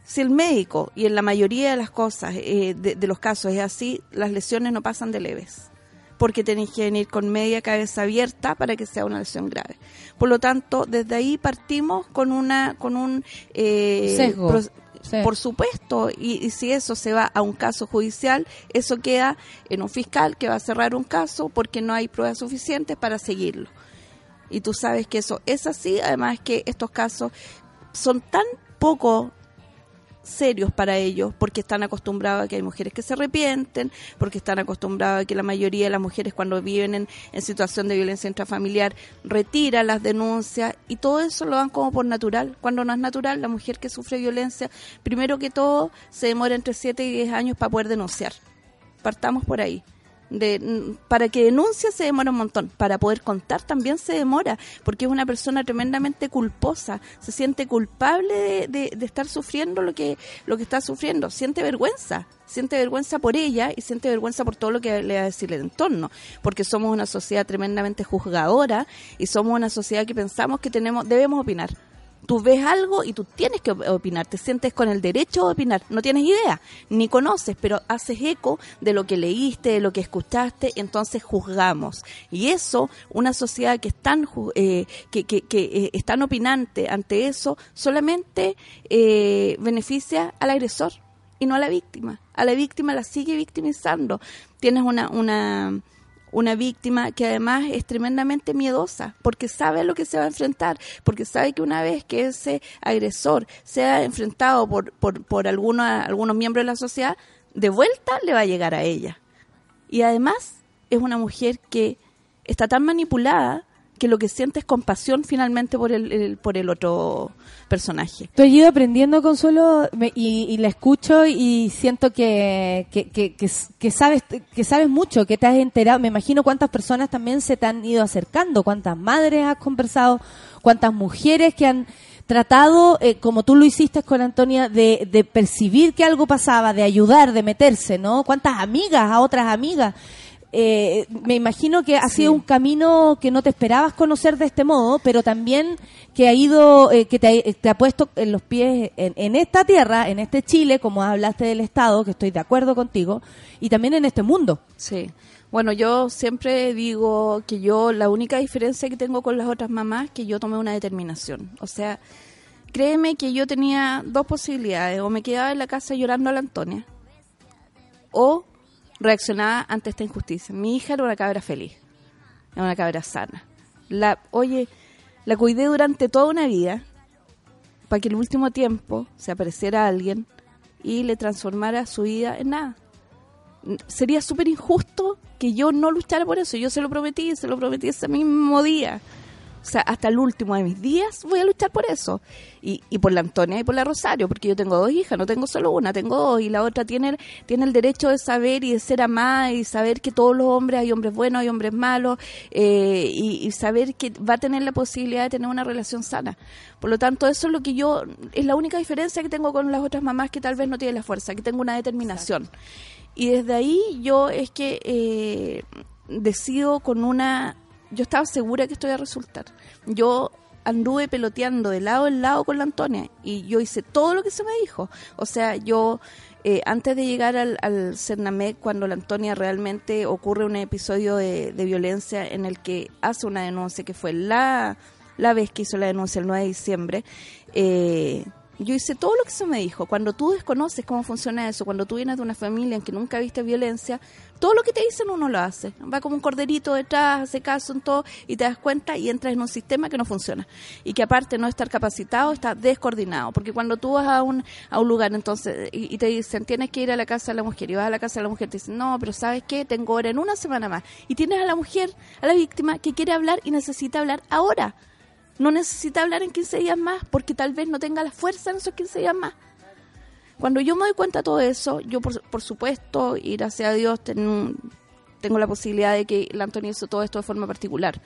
Si el médico, y en la mayoría de las cosas, eh, de, de los casos es así, las lesiones no pasan de leves, porque tenéis que venir con media cabeza abierta para que sea una lesión grave. Por lo tanto, desde ahí partimos con una con un eh, Sesgo. pro- Sí. por supuesto, y, y si eso se va a un caso judicial, eso queda en un fiscal que va a cerrar un caso porque no hay pruebas suficientes para seguirlo. Y tú sabes que eso es así, además que estos casos son tan poco serios para ellos porque están acostumbrados a que hay mujeres que se arrepienten, porque están acostumbrados a que la mayoría de las mujeres cuando viven en, situación de violencia intrafamiliar retiran las denuncias y todo eso lo dan como por natural. Cuando no es natural, la mujer que sufre violencia, primero que todo, se demora entre 7 y 10 años para poder denunciar. Partamos por ahí. De, para que denuncie se demora un montón, para poder contar también se demora, porque es una persona tremendamente culposa, se siente culpable de, de- de estar sufriendo lo que, lo que está sufriendo, siente vergüenza, siente vergüenza por ella y siente vergüenza por todo lo que le va a decir el entorno, porque somos una sociedad tremendamente juzgadora y somos una sociedad que pensamos que tenemos, debemos opinar. Tú ves algo y tú tienes que op- opinar, te sientes con el derecho de opinar, no tienes idea, ni conoces, pero haces eco de lo que leíste, de lo que escuchaste, entonces juzgamos. Y eso, una sociedad que es tan, eh, que, eh, es tan opinante ante eso, solamente eh, beneficia al agresor y no a la víctima. A la víctima la sigue victimizando. Tienes una, una, una víctima que además es tremendamente miedosa porque sabe lo que se va a enfrentar, porque sabe que una vez que ese agresor sea enfrentado por, por, por algunos, algunos miembros de la sociedad, de vuelta le va a llegar a ella. Y además es una mujer que está tan manipulada que lo que siente es compasión finalmente por el, por el otro personaje. Tú has ido aprendiendo, Consuelo, me- y, la escucho y siento que, que sabes que sabes mucho, que te has enterado. Me imagino cuántas personas también se te han ido acercando, cuántas madres has conversado, cuántas mujeres que han tratado, eh, como tú lo hiciste con Antonia, de, de percibir que algo pasaba, de ayudar, de meterse, ¿no? Cuántas amigas, a otras amigas. Eh, me imagino que ha sido un camino que no te esperabas conocer de este modo, pero también que ha ido, eh, que te, ha- te ha puesto en los pies en, en esta tierra, en este Chile, como hablaste del Estado, que estoy de acuerdo contigo, y también en este mundo. Sí. Bueno, yo siempre digo que yo, la única diferencia que tengo con las otras mamás es que yo tomé una determinación. O sea, créeme que yo tenía dos posibilidades. O me quedaba en la casa llorando a la Antonia, o reaccionaba ante esta injusticia. Mi hija era una cabra feliz, era una cabra sana. La, oye, la cuidé durante toda una vida para que el último tiempo se apareciera alguien y le transformara su vida en nada sería súper injusto que yo no luchara por eso. Yo se lo prometí, se lo prometí ese mismo día. O sea, hasta el último de mis días voy a luchar por eso. Y, y por la Antonia y por la Rosario, porque yo tengo dos hijas, no tengo solo una, tengo dos. Y la otra tiene, tiene el derecho de saber y de ser amada y saber que todos los hombres, hay hombres buenos, hay hombres malos, eh, y, y saber que va a tener la posibilidad de tener una relación sana. Por lo tanto, eso es lo que yo, es la única diferencia que tengo con las otras mamás que tal vez no tienen la fuerza, que tengo una determinación. Y desde ahí yo es que eh, decido con una... Yo estaba segura que esto iba a resultar. Yo anduve peloteando de lado en lado con la Antonia y yo hice todo lo que se me dijo. O sea, yo eh, antes de llegar al, al Cernamec, cuando la Antonia realmente ocurre un episodio de, violencia en el que hace una denuncia, que fue la, la vez que hizo la denuncia el 9 de diciembre, eh, yo hice todo lo que se me dijo. Cuando tú desconoces cómo funciona eso, cuando tú vienes de una familia en que nunca viste violencia, todo lo que te dicen uno lo hace. Va como un corderito detrás, hace caso en todo y te das cuenta y entras en un sistema que no funciona. Y que aparte no estar capacitado, está descoordinado. Porque cuando tú vas a un, a un lugar entonces y, y te dicen tienes que ir a la casa de la mujer y vas a la casa de la mujer, te dicen no, pero ¿sabes qué? Tengo hora en una semana más. Y tienes a la mujer, a la víctima, que quiere hablar y necesita hablar ahora no necesita hablar en 15 días más porque tal vez no tenga la fuerza en esos 15 días más. Cuando yo me doy cuenta de todo eso, yo por, supuesto, y gracias a Dios, ten- tengo la posibilidad de que la Antonia hizo todo esto de forma particular.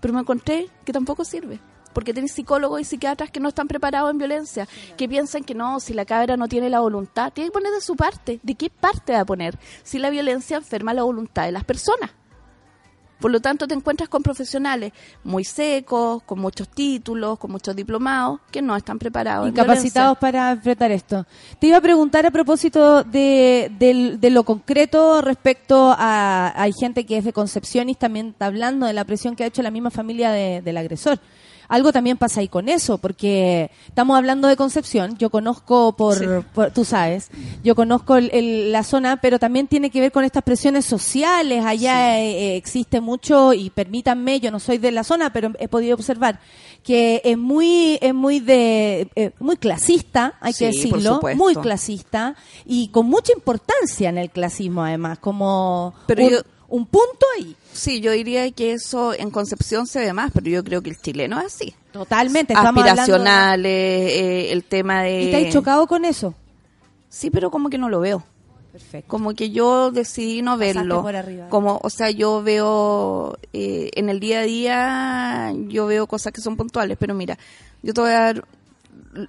Pero me encontré que tampoco sirve. Porque tienes psicólogos y psiquiatras que no están preparados en violencia, que piensan que no, si la cabra no tiene la voluntad, tiene que poner de su parte. ¿De qué parte va a poner? Si la violencia enferma la voluntad de las personas. Por lo tanto, te encuentras con profesionales muy secos, con muchos títulos, con muchos diplomados, que no están preparados. en incapacitados para enfrentar esto. Te iba a preguntar a propósito de, de lo concreto respecto a hay gente que es de Concepción y también está hablando de la presión que ha hecho la misma familia de- del agresor. Algo también pasa ahí con eso, porque estamos hablando de Concepción, yo conozco por, Sí. por- tú sabes, yo conozco el- el- la zona, pero también tiene que ver con estas presiones sociales, allá eh, eh, existe mucho, y permítanme, yo no soy de la zona, pero he podido observar que es muy, es muy de, eh, muy clasista, hay que Sí, decirlo, muy clasista, y con mucha importancia en el clasismo además, como Pero un, yo- un punto ahí. Sí, yo diría que eso en Concepción se ve más, pero yo creo que el chileno es así. Totalmente, de- Aspiracionales, eh, el tema de... ¿Y te has chocado con eso? Sí, pero como que no lo veo. Perfecto. Como que yo decidí no Pasaste verlo. por arriba. Como, o sea, yo veo eh, en el día a día, yo veo cosas que son puntuales, pero mira, yo te voy a dar,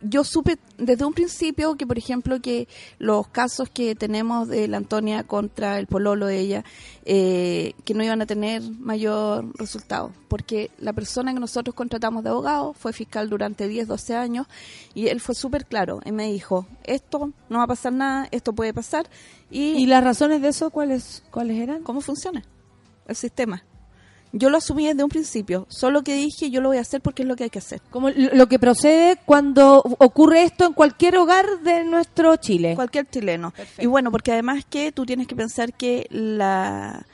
yo supe desde un principio que, por ejemplo, que los casos que tenemos de la Antonia contra el pololo de ella, eh, que no iban a tener mayor resultado, porque la persona que nosotros contratamos de abogado fue fiscal durante 10, 12 años y él fue súper claro, él me dijo, esto no va a pasar nada, esto puede pasar y, ¿Y las razones de eso cuáles cuáles eran? cómo funciona el sistema. Yo lo asumí desde un principio, solo que dije yo lo voy a hacer porque es lo que hay que hacer. Como lo que procede cuando ocurre esto en cualquier hogar de nuestro Chile. Cualquier chileno. Y bueno, porque además que tú tienes que pensar que la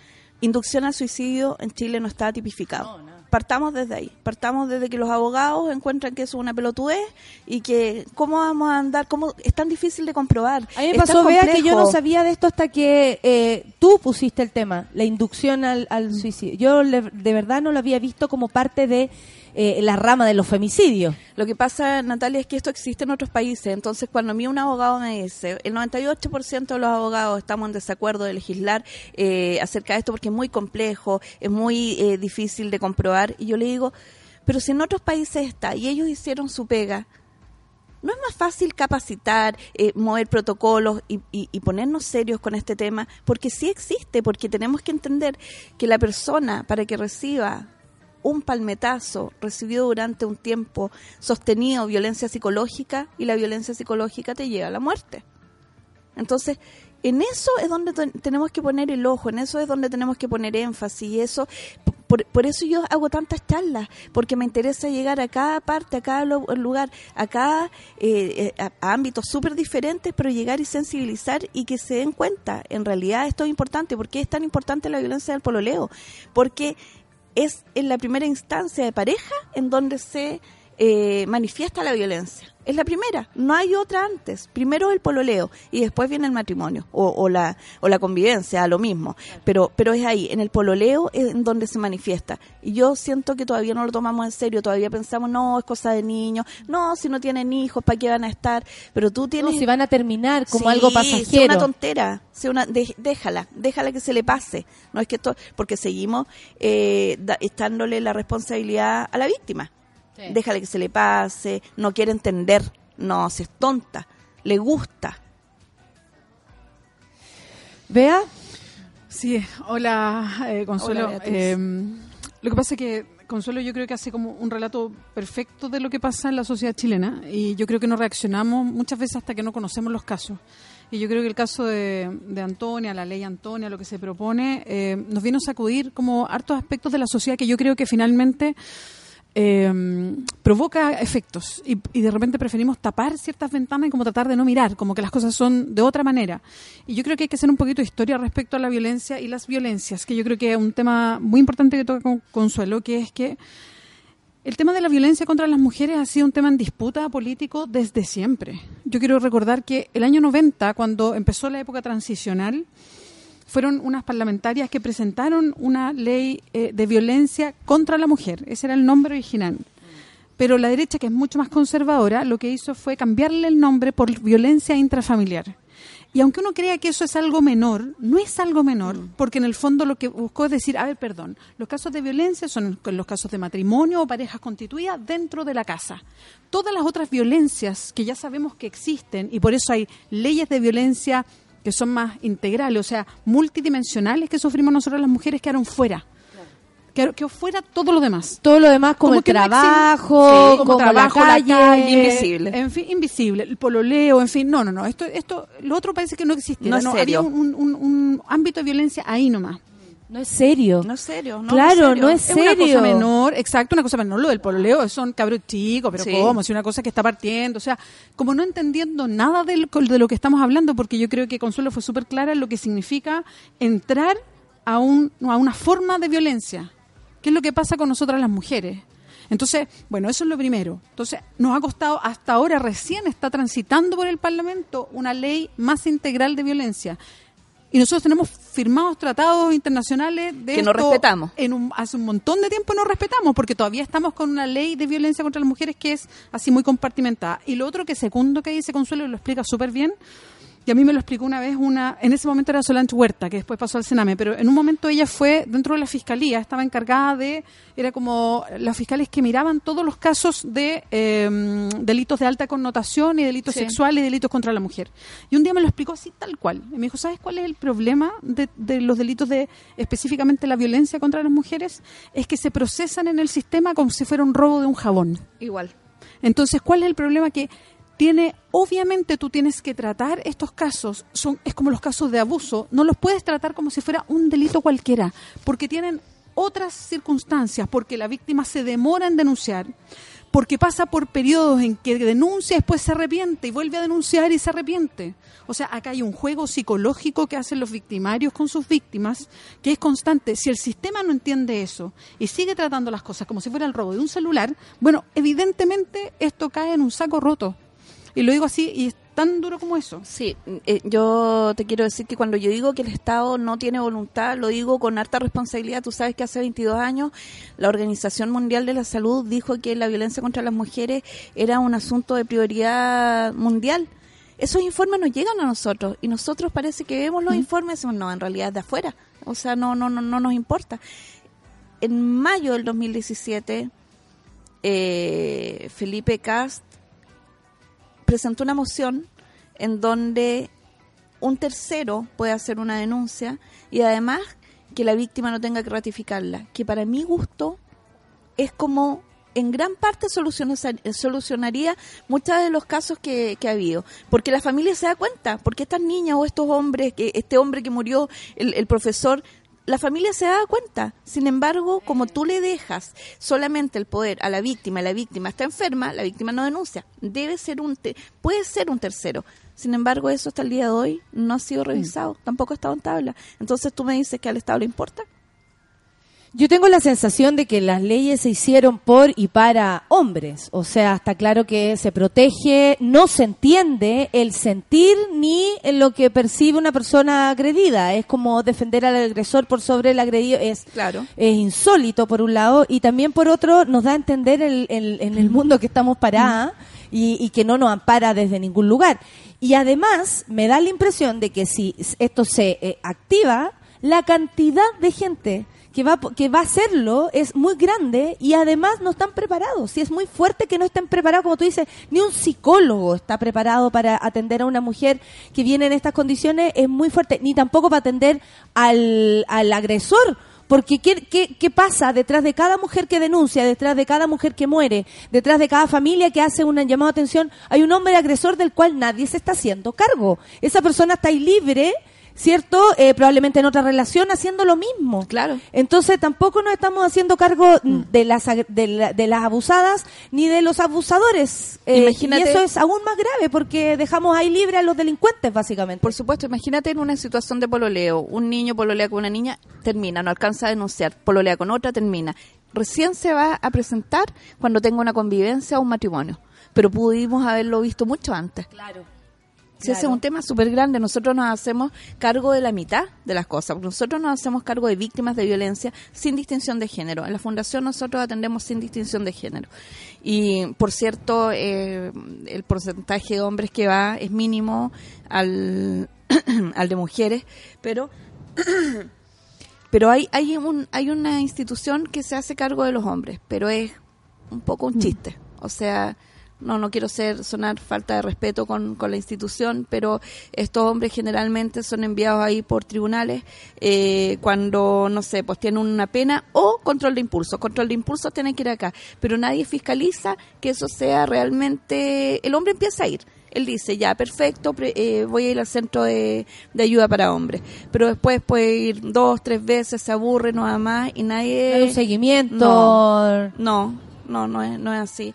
inducción al suicidio en Chile no está tipificado. Partamos desde ahí. Partamos desde que los abogados encuentran que eso es una pelotudez y que cómo vamos a andar, cómo es tan difícil de comprobar. A mí me pasó, vea, que yo no sabía de esto hasta que eh, tú pusiste el tema, la inducción al, al suicidio. Yo le- de verdad no lo había visto como parte de eh, la rama de los femicidios. Lo que pasa, Natalia, es que esto existe en otros países. Entonces, cuando a mí un abogado me dice, el 98% de los abogados estamos en desacuerdo de legislar eh, acerca de esto porque es muy complejo, es muy eh, difícil de comprobar, y yo le digo, pero si en otros países está y ellos hicieron su pega, ¿no es más fácil capacitar, eh, mover protocolos y, y- y ponernos serios con este tema? Porque sí existe, porque tenemos que entender que la persona, para que reciba un palmetazo recibido durante un tiempo sostenido violencia psicológica y la violencia psicológica te lleva a la muerte. Entonces, en eso es donde ten- tenemos que poner el ojo, en eso es donde tenemos que poner énfasis y eso por, por eso yo hago tantas charlas, porque me interesa llegar a cada parte, a cada lu- lugar, a cada eh, eh, a, a ámbitos súper diferentes, pero llegar y sensibilizar y que se den cuenta, en realidad esto es importante, porque es tan importante la violencia del pololeo, porque es en la primera instancia de pareja en donde se eh, manifiesta la violencia. Es la primera, no hay otra antes. Primero el pololeo y después viene el matrimonio o, o la, o la convivencia, a lo mismo. Pero, pero es ahí, en el pololeo es en donde se manifiesta. Y yo siento que todavía no lo tomamos en serio, todavía pensamos, no, es cosa de niños, no, si no tienen hijos, ¿para qué van a estar? Pero tú No, tienes... si van a terminar como Sí, algo pasajero. una tontera, sea una, de- déjala, déjala que se le pase. No es que esto, porque seguimos eh, da- estándole la responsabilidad a la víctima. Déjale que se le pase, no quiere entender, no, si es tonta, le gusta. Vea, Sí, hola eh, Consuelo. Hola. Eh, lo que pasa es que Consuelo yo creo que hace como un relato perfecto de lo que pasa en la sociedad chilena y yo creo que no reaccionamos muchas veces hasta que no conocemos los casos. Y yo creo que el caso de, de Antonia, la ley Antonia, lo que se propone, eh, nos vino a sacudir como hartos aspectos de la sociedad que yo creo que finalmente eh, provoca efectos y, y de repente preferimos tapar ciertas ventanas y como tratar de no mirar, como que las cosas son de otra manera. Y yo creo que hay que hacer un poquito de historia respecto a la violencia y las violencias, que yo creo que es un tema muy importante que toca con Consuelo, que es que el tema de la violencia contra las mujeres ha sido un tema en disputa político desde siempre. Yo quiero recordar que el año 90, cuando empezó la época transicional, fueron unas parlamentarias que presentaron una ley eh, de violencia contra la mujer. Ese era el nombre original. pero la derecha, que es mucho más conservadora, lo que hizo fue cambiarle el nombre por violencia intrafamiliar. Y aunque uno crea que eso es algo menor, no es algo menor, porque en el fondo lo que buscó es decir, a ver, perdón, los casos de violencia son los casos de matrimonio o parejas constituidas dentro de la casa. Todas las otras violencias que ya sabemos que existen, y por eso hay leyes de violencia que son más integrales, o sea, multidimensionales que sufrimos nosotros las mujeres, quedaron fuera. Que, que fuera todo lo demás. Todo lo demás como, Como el no trabajo, Sí, como como trabajo, la la calle. invisible. En fin, invisible, el pololeo, en fin, no, no, no, esto, esto, lo otro parece que no existía, No es había un- un ámbito de violencia ahí nomás. No es serio. No es serio, no, Claro, serio. no es Es una serio. cosa menor, exacto, una cosa menor, lo del pololeo son cabros chicos, pero Sí. ¿cómo? Si una cosa que está partiendo, o sea, como no entendiendo nada de lo, de lo que estamos hablando, porque yo creo que Consuelo fue súper clara en lo que significa entrar a, un, a una forma de violencia, que es lo que pasa con nosotras las mujeres. Entonces, bueno, eso es lo primero. Entonces, nos ha costado, hasta ahora recién está transitando por el Parlamento una ley más integral de violencia. Y nosotros tenemos firmados tratados internacionales de Que no respetamos. En un, hace un montón de tiempo no respetamos, porque todavía estamos con una ley de violencia contra las mujeres que es así muy compartimentada. Y lo otro que segundo que dice Consuelo y lo explica súper bien, y a mí me lo explicó una vez una, en ese momento era Solange Huerta, que después pasó al Sename, pero en un momento ella fue dentro de la fiscalía, estaba encargada de, era como las fiscales que miraban todos los casos de eh, delitos de alta connotación y delitos Sí. sexuales y delitos contra la mujer. Y un día me lo explicó así tal cual. Y me dijo, ¿sabes cuál es el problema de, de los delitos de específicamente la violencia contra las mujeres? Es que se procesan en el sistema como si fuera un robo de un jabón. Igual. Entonces, ¿cuál es el problema? Que tiene, obviamente tú tienes que tratar estos casos, son, es como los casos de abuso, no los puedes tratar como si fuera un delito cualquiera, porque tienen otras circunstancias, porque la víctima se demora en denunciar, porque pasa por periodos en que denuncia, después se arrepiente y vuelve a denunciar y se arrepiente. O sea, acá hay un juego psicológico que hacen los victimarios con sus víctimas, que es constante. Si el sistema no entiende eso y sigue tratando las cosas como si fuera el robo de un celular, bueno, evidentemente esto cae en un saco roto. Y lo digo así, y es tan duro como eso. Sí, eh, yo te quiero decir que cuando yo digo que el Estado no tiene voluntad, lo digo con harta responsabilidad. Tú sabes que hace 22 años la Organización Mundial de la Salud dijo que la violencia contra las mujeres era un asunto de prioridad mundial. Esos informes nos llegan a nosotros y nosotros parece que vemos los informes y decimos, no, en realidad es de afuera. O sea, no, no, no, no nos importa. En mayo del 2017, eh, Felipe Cast presentó una moción en donde un tercero puede hacer una denuncia y además que la víctima no tenga que ratificarla, que para mi gusto es como en gran parte soluciona- solucionaría muchos de los casos que, que ha habido, porque la familia se da cuenta, porque estas niñas o estos hombres, que este hombre que murió, el profesor, la familia se da cuenta. Sin embargo, como tú le dejas solamente el poder a la víctima, la víctima está enferma, la víctima no denuncia. Debe ser un te- puede ser un tercero. Sin embargo, eso hasta el día de hoy no ha sido revisado, tampoco ha estado en tabla. Entonces tú me dices que al Estado le importa. Yo tengo la sensación de que las leyes se hicieron por y para hombres. O sea, está claro que se protege, no se entiende el sentir ni lo que percibe una persona agredida. Es como defender al agresor por sobre el agredido. Es, Claro. es insólito por un lado y también por otro nos da a entender el- el- en el mundo que estamos paradas y, y que no nos ampara desde ningún lugar. Y además me da la impresión de que si esto se eh, activa, la cantidad de gente que va, que va a hacerlo es muy grande y además no están preparados. Y es muy fuerte que no estén preparados, como tú dices, ni un psicólogo está preparado para atender a una mujer que viene en estas condiciones, es muy fuerte, ni tampoco para atender al, al agresor. Porque ¿qué, qué, qué pasa detrás de cada mujer que denuncia, detrás de cada mujer que muere, detrás de cada familia que hace un llamado de atención? Hay un hombre agresor del cual nadie se está haciendo cargo. Esa persona está ahí libre, ¿cierto? Eh, probablemente en otra relación haciendo lo mismo. Claro. Entonces tampoco nos estamos haciendo cargo de las de, la- de las abusadas ni de los abusadores. Eh, Imagínate- Y eso es aún más grave porque dejamos ahí libre a los delincuentes, básicamente. Por supuesto, imagínate en una situación de pololeo. Un niño pololea con una niña, termina, no alcanza a denunciar. Pololea con otra, termina. Recién se va a presentar cuando tenga una convivencia o un matrimonio. Pero pudimos haberlo visto mucho antes. Claro. Si ese es un tema súper grande, nosotros nos hacemos cargo de la mitad de las cosas, nosotros nos hacemos cargo de víctimas de violencia sin distinción de género. En la fundación nosotros atendemos sin distinción de género. Y, por cierto, eh, el porcentaje de hombres que va es mínimo al, *clears throat* al de mujeres, pero *clears throat* pero hay hay un hay una institución que se hace cargo de los hombres, pero es un poco un chiste. O sea, no no quiero ser sonar falta de respeto con, con la institución, pero estos hombres generalmente son enviados ahí por tribunales eh, cuando, no sé, pues tienen una pena o control de impulso. Control de impulso tiene que ir acá, pero nadie fiscaliza que eso sea realmente... El hombre empieza a ir. Él dice, ya, perfecto, pre- eh, voy a ir al centro de, de ayuda para hombres. Pero después puede ir dos, tres veces, se aburre, no va más y nadie... Dar un seguimiento. No. No, no, no es, no es así.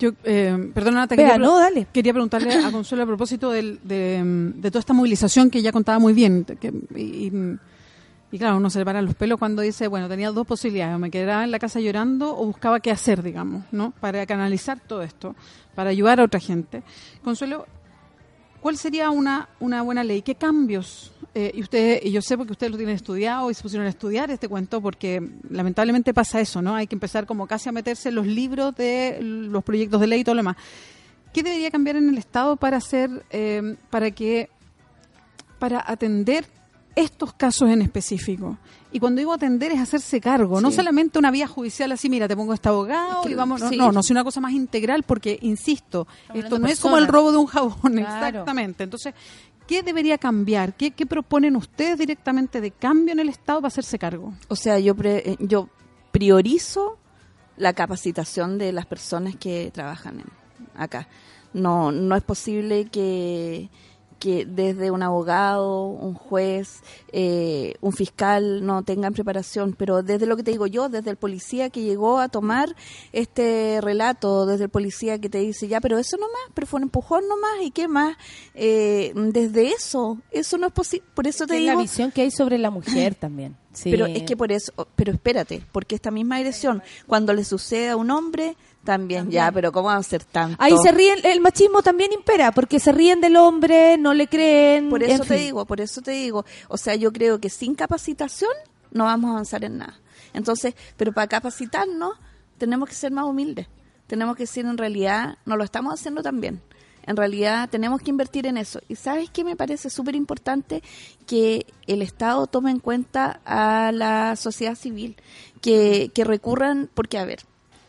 Yo, eh, perdona, Nata, quería, no, dale. quería preguntarle a Consuelo a propósito de, de toda esta movilización que ella contaba muy bien. que- y, y- y claro, uno se le para los pelos cuando dice, bueno, tenía dos posibilidades, o me quedaba en la casa llorando o buscaba qué hacer, digamos, ¿no? Para canalizar todo esto, para ayudar a otra gente. Consuelo, ¿cuál sería una, una buena ley? ¿Qué cambios? Eh, y usted, y yo sé porque ustedes lo tienen estudiado y se pusieron a estudiar este cuento porque lamentablemente pasa eso, ¿no? Hay que empezar como casi a meterse en los libros de los proyectos de ley y todo lo demás. ¿Qué debería cambiar en el Estado para hacer, eh, para que, para atender estos casos en específico? Y cuando digo atender es hacerse cargo, no solamente una vía judicial así, mira, te pongo este abogado Es que- y vamos, no, sí. no, no, sino una cosa más integral porque, insisto, esto no es como el robo de un jabón, *laughs* Claro. exactamente. Entonces, ¿qué debería cambiar? ¿Qué, ¿Qué proponen ustedes directamente de cambio en el Estado para hacerse cargo? O sea, yo, pre- eh, yo priorizo la capacitación de las personas que trabajan acá. No, no es posible que, que desde un abogado, un juez, eh, un fiscal no tengan preparación, pero desde lo que te digo yo, desde el policía que llegó a tomar este relato, desde el policía que te dice, ya, pero eso nomás, pero fue un empujón nomás, ¿y qué más? Eh, desde eso, eso no es posible, por eso te digo... la visión que hay sobre la mujer también. Sí. Pero es que por eso, pero espérate, porque esta misma agresión, cuando le sucede a un hombre, también, ya, pero ¿cómo va a ser tanto? Ahí se ríen, el machismo también impera, porque se ríen del hombre, no le creen. Por eso te fin. digo, por eso te digo. O sea, yo creo que sin capacitación no vamos a avanzar en nada. Entonces, pero para capacitarnos tenemos que ser más humildes. Tenemos que decir en realidad, no lo estamos haciendo tan bien. En realidad tenemos que invertir en eso. Y sabes qué me parece súper importante que el Estado tome en cuenta a la sociedad civil, que, que recurran, porque a ver,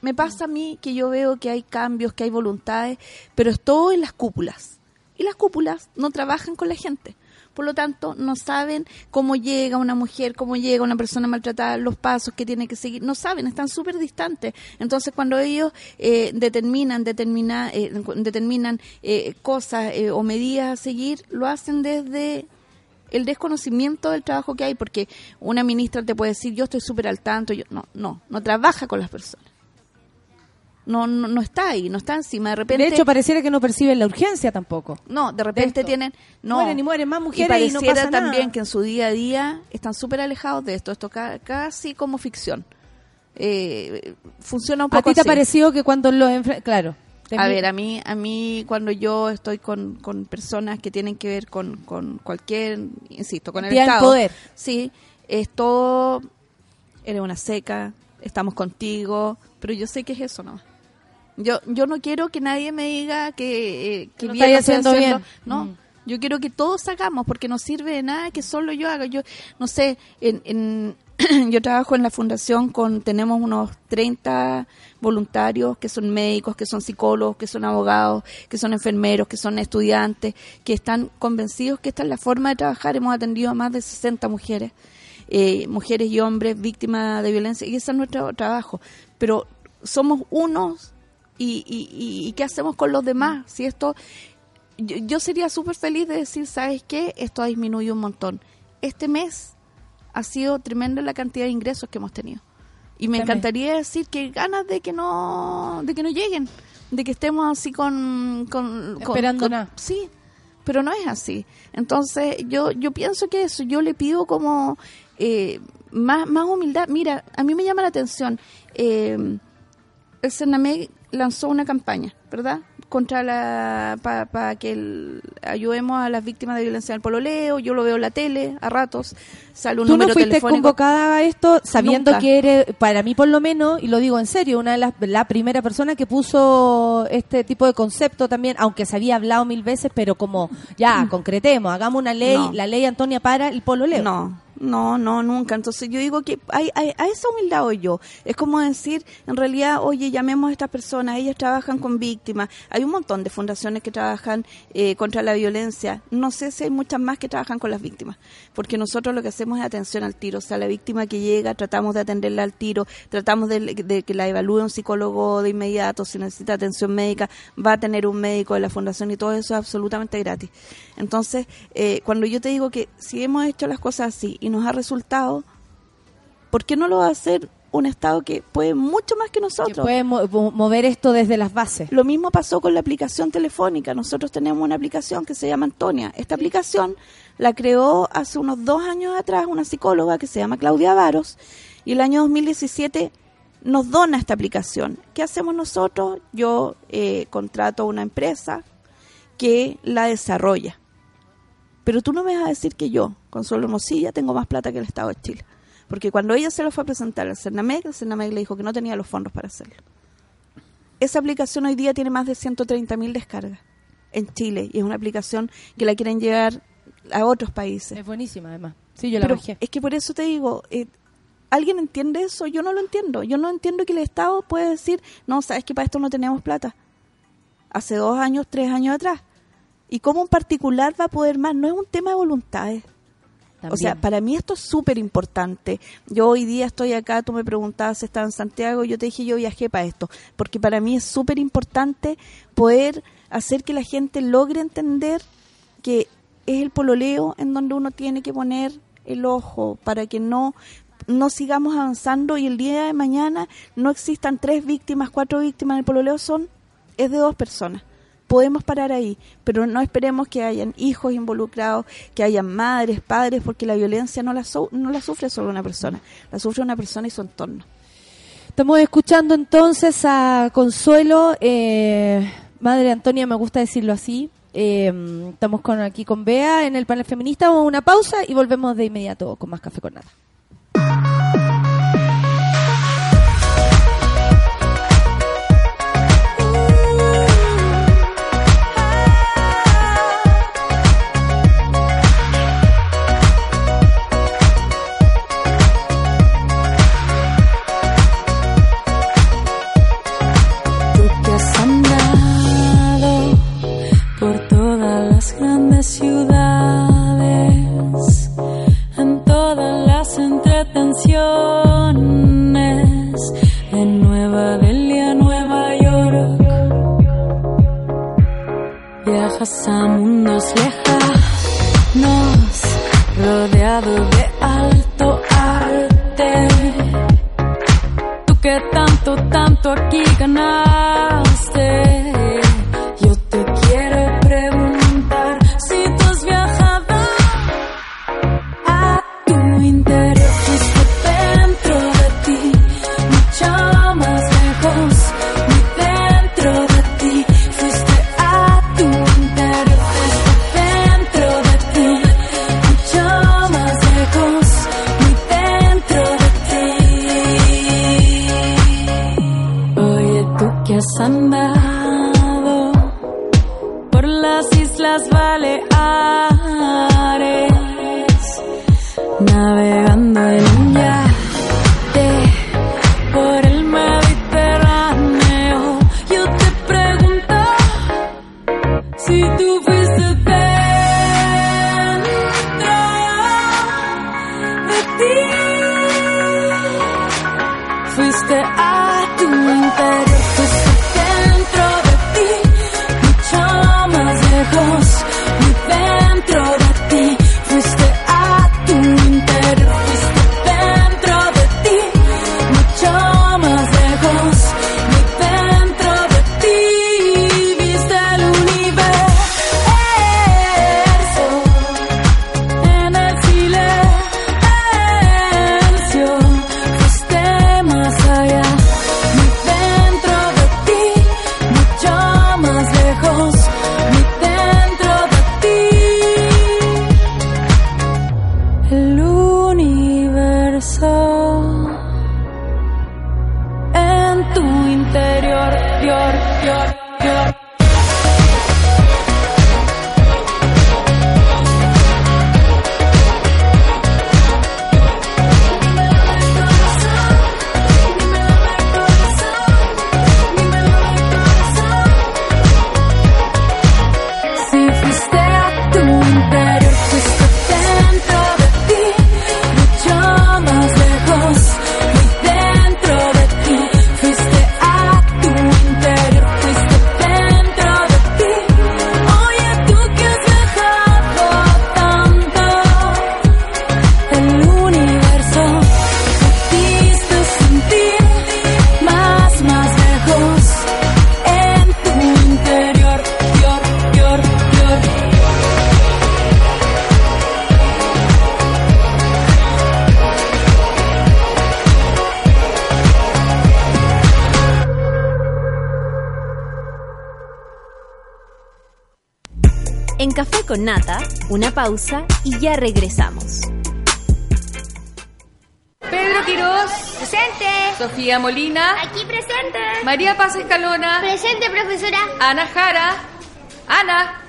me pasa a mí que yo veo que hay cambios, que hay voluntades, pero es todo en las cúpulas. Y las cúpulas no trabajan con la gente. Por lo tanto, no saben cómo llega una mujer, cómo llega una persona maltratada, los pasos que tiene que seguir. No saben, están súper distantes. Entonces, cuando ellos eh, determinan, determina, eh, determinan eh, cosas eh, o medidas a seguir, lo hacen desde el desconocimiento del trabajo que hay, porque una ministra te puede decir, yo estoy súper al tanto. Yo, no, no, no trabaja con las personas. No, no, no está ahí, no está encima. De repente, De hecho, pareciera que no perciben la urgencia tampoco. no, de repente tienen, no, Mueren y mueren más mujeres y y no pareciera pasa nada. también que en su día a día están súper alejados de esto, esto ca- casi como ficción. Eh, funciona un ¿A poco ti te ha parecido que cuando lo enfrentan... Claro. A ver, a mí, a mí cuando yo estoy con, con personas que tienen que ver con, con cualquier, insisto, con el Estado, poder. sí, es todo, eres una seca, estamos contigo, pero yo sé que es eso nomás. Yo, yo no quiero que nadie me diga que, eh, que lo bien haciendo. bien. No, Mm. yo quiero que todos hagamos, porque no sirve de nada que solo yo haga. Yo, no sé, en, en *clears throat* yo trabajo en la fundación con, tenemos unos 30 voluntarios que son médicos, que son psicólogos, que son abogados, que son enfermeros, que son estudiantes, que están convencidos que esta es la forma de trabajar. Hemos atendido a más de 60 mujeres, eh, mujeres y hombres víctimas de violencia, y ese es nuestro trabajo. Pero somos unos, y, y, qué hacemos con los demás? Si esto, yo, yo sería súper feliz de decir, ¿sabes qué? Esto ha disminuido un montón. Este mes ha sido tremenda la cantidad de ingresos que hemos tenido. Y me encantaría decir que ganas de que no de que no lleguen, de que estemos así con... con Esperando con- nada. Sí, pero no es así. Entonces yo yo pienso que eso, yo le pido como eh, más, más humildad. Mira, a mí me llama la atención, eh, el Sename lanzó una campaña, ¿verdad? contra la para que el- ayudemos a las víctimas de violencia del pololeo. Yo lo veo en la tele a ratos. Sale un Tú no número fuiste telefónico. convocada a esto sabiendo Nunca. que eres, para mí por lo menos, y lo digo en serio, una de las la primera persona que puso este tipo de concepto también, aunque se había hablado mil veces, pero como ya concretemos, hagamos una ley, No. la ley Antonia para el pololeo. No, no, no, nunca. Entonces yo digo que hay, hay- a esa humildad voy yo. Es como decir, en realidad, oye, llamemos a estas personas, ellas trabajan con víctimas. Hay un montón de fundaciones que trabajan eh, contra la violencia. No sé si hay muchas más que trabajan con las víctimas, porque nosotros lo que hacemos es atención al tiro. O sea, la víctima que llega, tratamos de atenderla al tiro, tratamos de, de que la evalúe un psicólogo de inmediato, si necesita atención médica, va a tener un médico de la fundación y todo eso es absolutamente gratis. Entonces, eh, cuando yo te digo que si hemos hecho las cosas así y nos ha resultado, ¿por qué no lo va a hacer un Estado que puede mucho más que Que nosotros? puede mo- mo- mover esto desde las bases. Lo mismo pasó con la aplicación telefónica. Nosotros tenemos una aplicación que se llama Antonia. Esta aplicación la creó hace unos dos años atrás una psicóloga que se llama Claudia Varos y el año 2017 nos dona esta aplicación. ¿Qué hacemos nosotros? Yo eh, contrato a una empresa que la desarrolla. Pero tú no me vas a decir que yo, Consuelo Mosilla, tengo más plata que el Estado de Chile. Porque cuando ella se lo fue a presentar al Cernamec, el Cernamec le dijo que no tenía los fondos para hacerlo. Esa aplicación hoy día tiene más de 130.000 descargas en Chile y es una aplicación que la quieren llevar a otros países. Es buenísima además. Sí, yo la Pero bajé. es que por eso te digo, eh, ¿alguien entiende eso? Yo no lo entiendo. Yo no entiendo que el Estado puede decir, no, sabes que para esto no tenemos plata. Hace dos años, tres años atrás. ¿Y cómo un particular va a poder más? No es un tema de voluntades. O sea, para mí esto es súper importante. Yo hoy día estoy acá, tú me preguntabas si estaba en Santiago, yo te dije yo viajé para esto, porque para mí es súper importante poder hacer que la gente logre entender que es el pololeo en donde uno tiene que poner el ojo para que no no sigamos avanzando y el día de mañana no existan tres víctimas, cuatro víctimas en el pololeo, son es de dos personas. Podemos parar ahí, pero no esperemos que hayan hijos involucrados, que hayan madres, padres, porque la violencia no la, sufre solo una persona, la sufre una persona y su entorno. Estamos escuchando entonces a Consuelo, eh, Madre Antonia, me gusta decirlo así. Eh, estamos con aquí con Bea en el panel feminista. Vamos a una pausa y volvemos de inmediato con más café con nada. Una pausa y ya regresamos. Pedro Quirós. Presente. Sofía Molina. Aquí presente. María Paz Escalona. Presente, profesora. Ana Jara. Ana.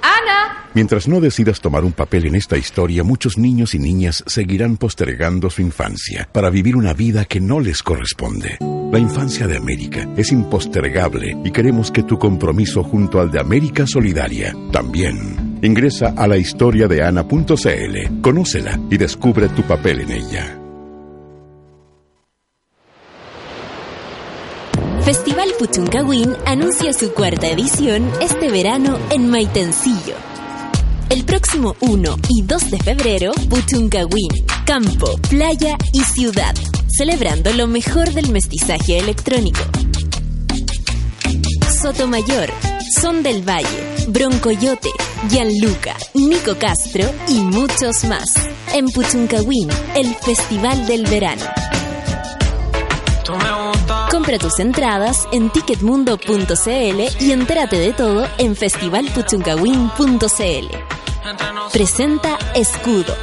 Ana. Mientras no decidas tomar un papel en esta historia, muchos niños y niñas seguirán postergando su infancia para vivir una vida que no les corresponde. La infancia de América es impostergable y queremos que tu compromiso junto al de América Solidaria también. Ingresa a la historia de Ana.cl, conócela y descubre tu papel en ella. Festival Puchuncahuín anuncia su cuarta edición este verano en Maitencillo. El próximo 1 y 2 de febrero, Puchuncahuín, campo, playa y ciudad, celebrando lo mejor del mestizaje electrónico. Sotomayor, Son del Valle, Broncoyote, Gianluca, Nico Castro y muchos más. En Puchuncahuín, el Festival del Verano. Compra tus entradas en ticketmundo.cl y entérate de todo en festivalpuchuncahuín.cl. Presenta Escudo.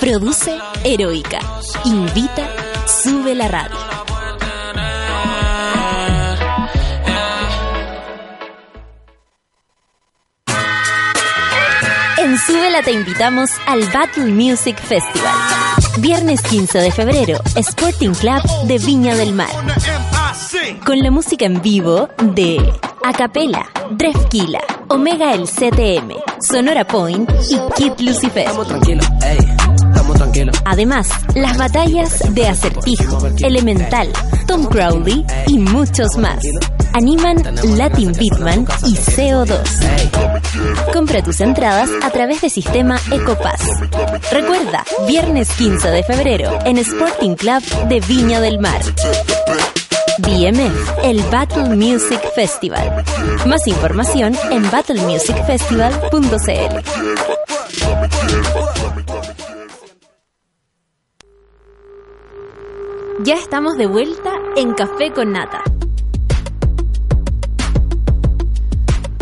Produce Heroica. Invita Sube la radio. En Súbela te invitamos al Battle Music Festival. Viernes 15 de febrero, Sporting Club de Viña del Mar. Con la música en vivo de Acapela, Drefkila, Omega el CTM, Sonora Point y Kid Lucifer. Además, las batallas de Acertijo, Elemental, Tom Crowley y muchos más. Animan Latin Beatman y CO2. Compra tus entradas a través de sistema Ecopass. Recuerda, viernes 15 de febrero en Sporting Club de Viña del Mar. BMF, el Battle Music Festival. Más información en battlemusicfestival.cl. Ya estamos de vuelta en Café con Nata.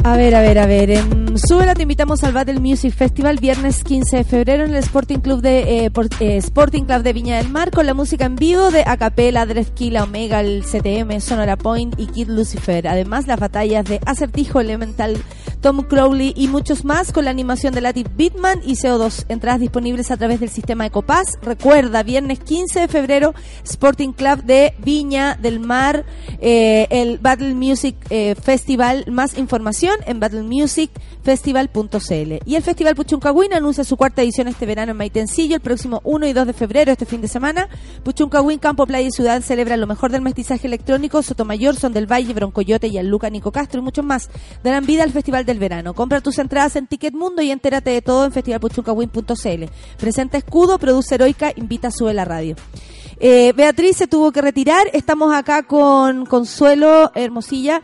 A ver, a ver, a ver. En Súbela te invitamos al Battle Music Festival viernes 15 de febrero en el Sporting Club de eh, eh, Sporting Club de Viña del Mar con la música en vivo de Acapela, Drefkila, Omega, el CTM, Sonora Point y Kid Lucifer. Además, las batallas de Acertijo, Elemental, Tom Crowley y muchos más con la animación de Latin Beatman y CO2. Entradas disponibles a través del sistema Ecopass. Recuerda, viernes 15 de febrero, Sporting Club de Viña del Mar, eh, el Battle Music eh, Festival. Más información en battlemusicfestival.cl. Y el Festival Puchuncahuín anuncia su cuarta edición este verano en Maitencillo, el próximo 1 y 2 de febrero, este fin de semana. Puchuncahuín, Campo, Playa y Ciudad celebra lo mejor del mestizaje electrónico. Sotomayor, Son del Valle, Broncoyote, Luca, Nico Castro y muchos más darán vida al Festival del Verano. Compra tus entradas en Ticket Mundo y entérate de todo en festivalpuchuncahuín.cl. Presenta Escudo, produce Heroica, invita a Sube la Radio. Eh, Beatriz se tuvo que retirar. Estamos acá con Consuelo Hermosilla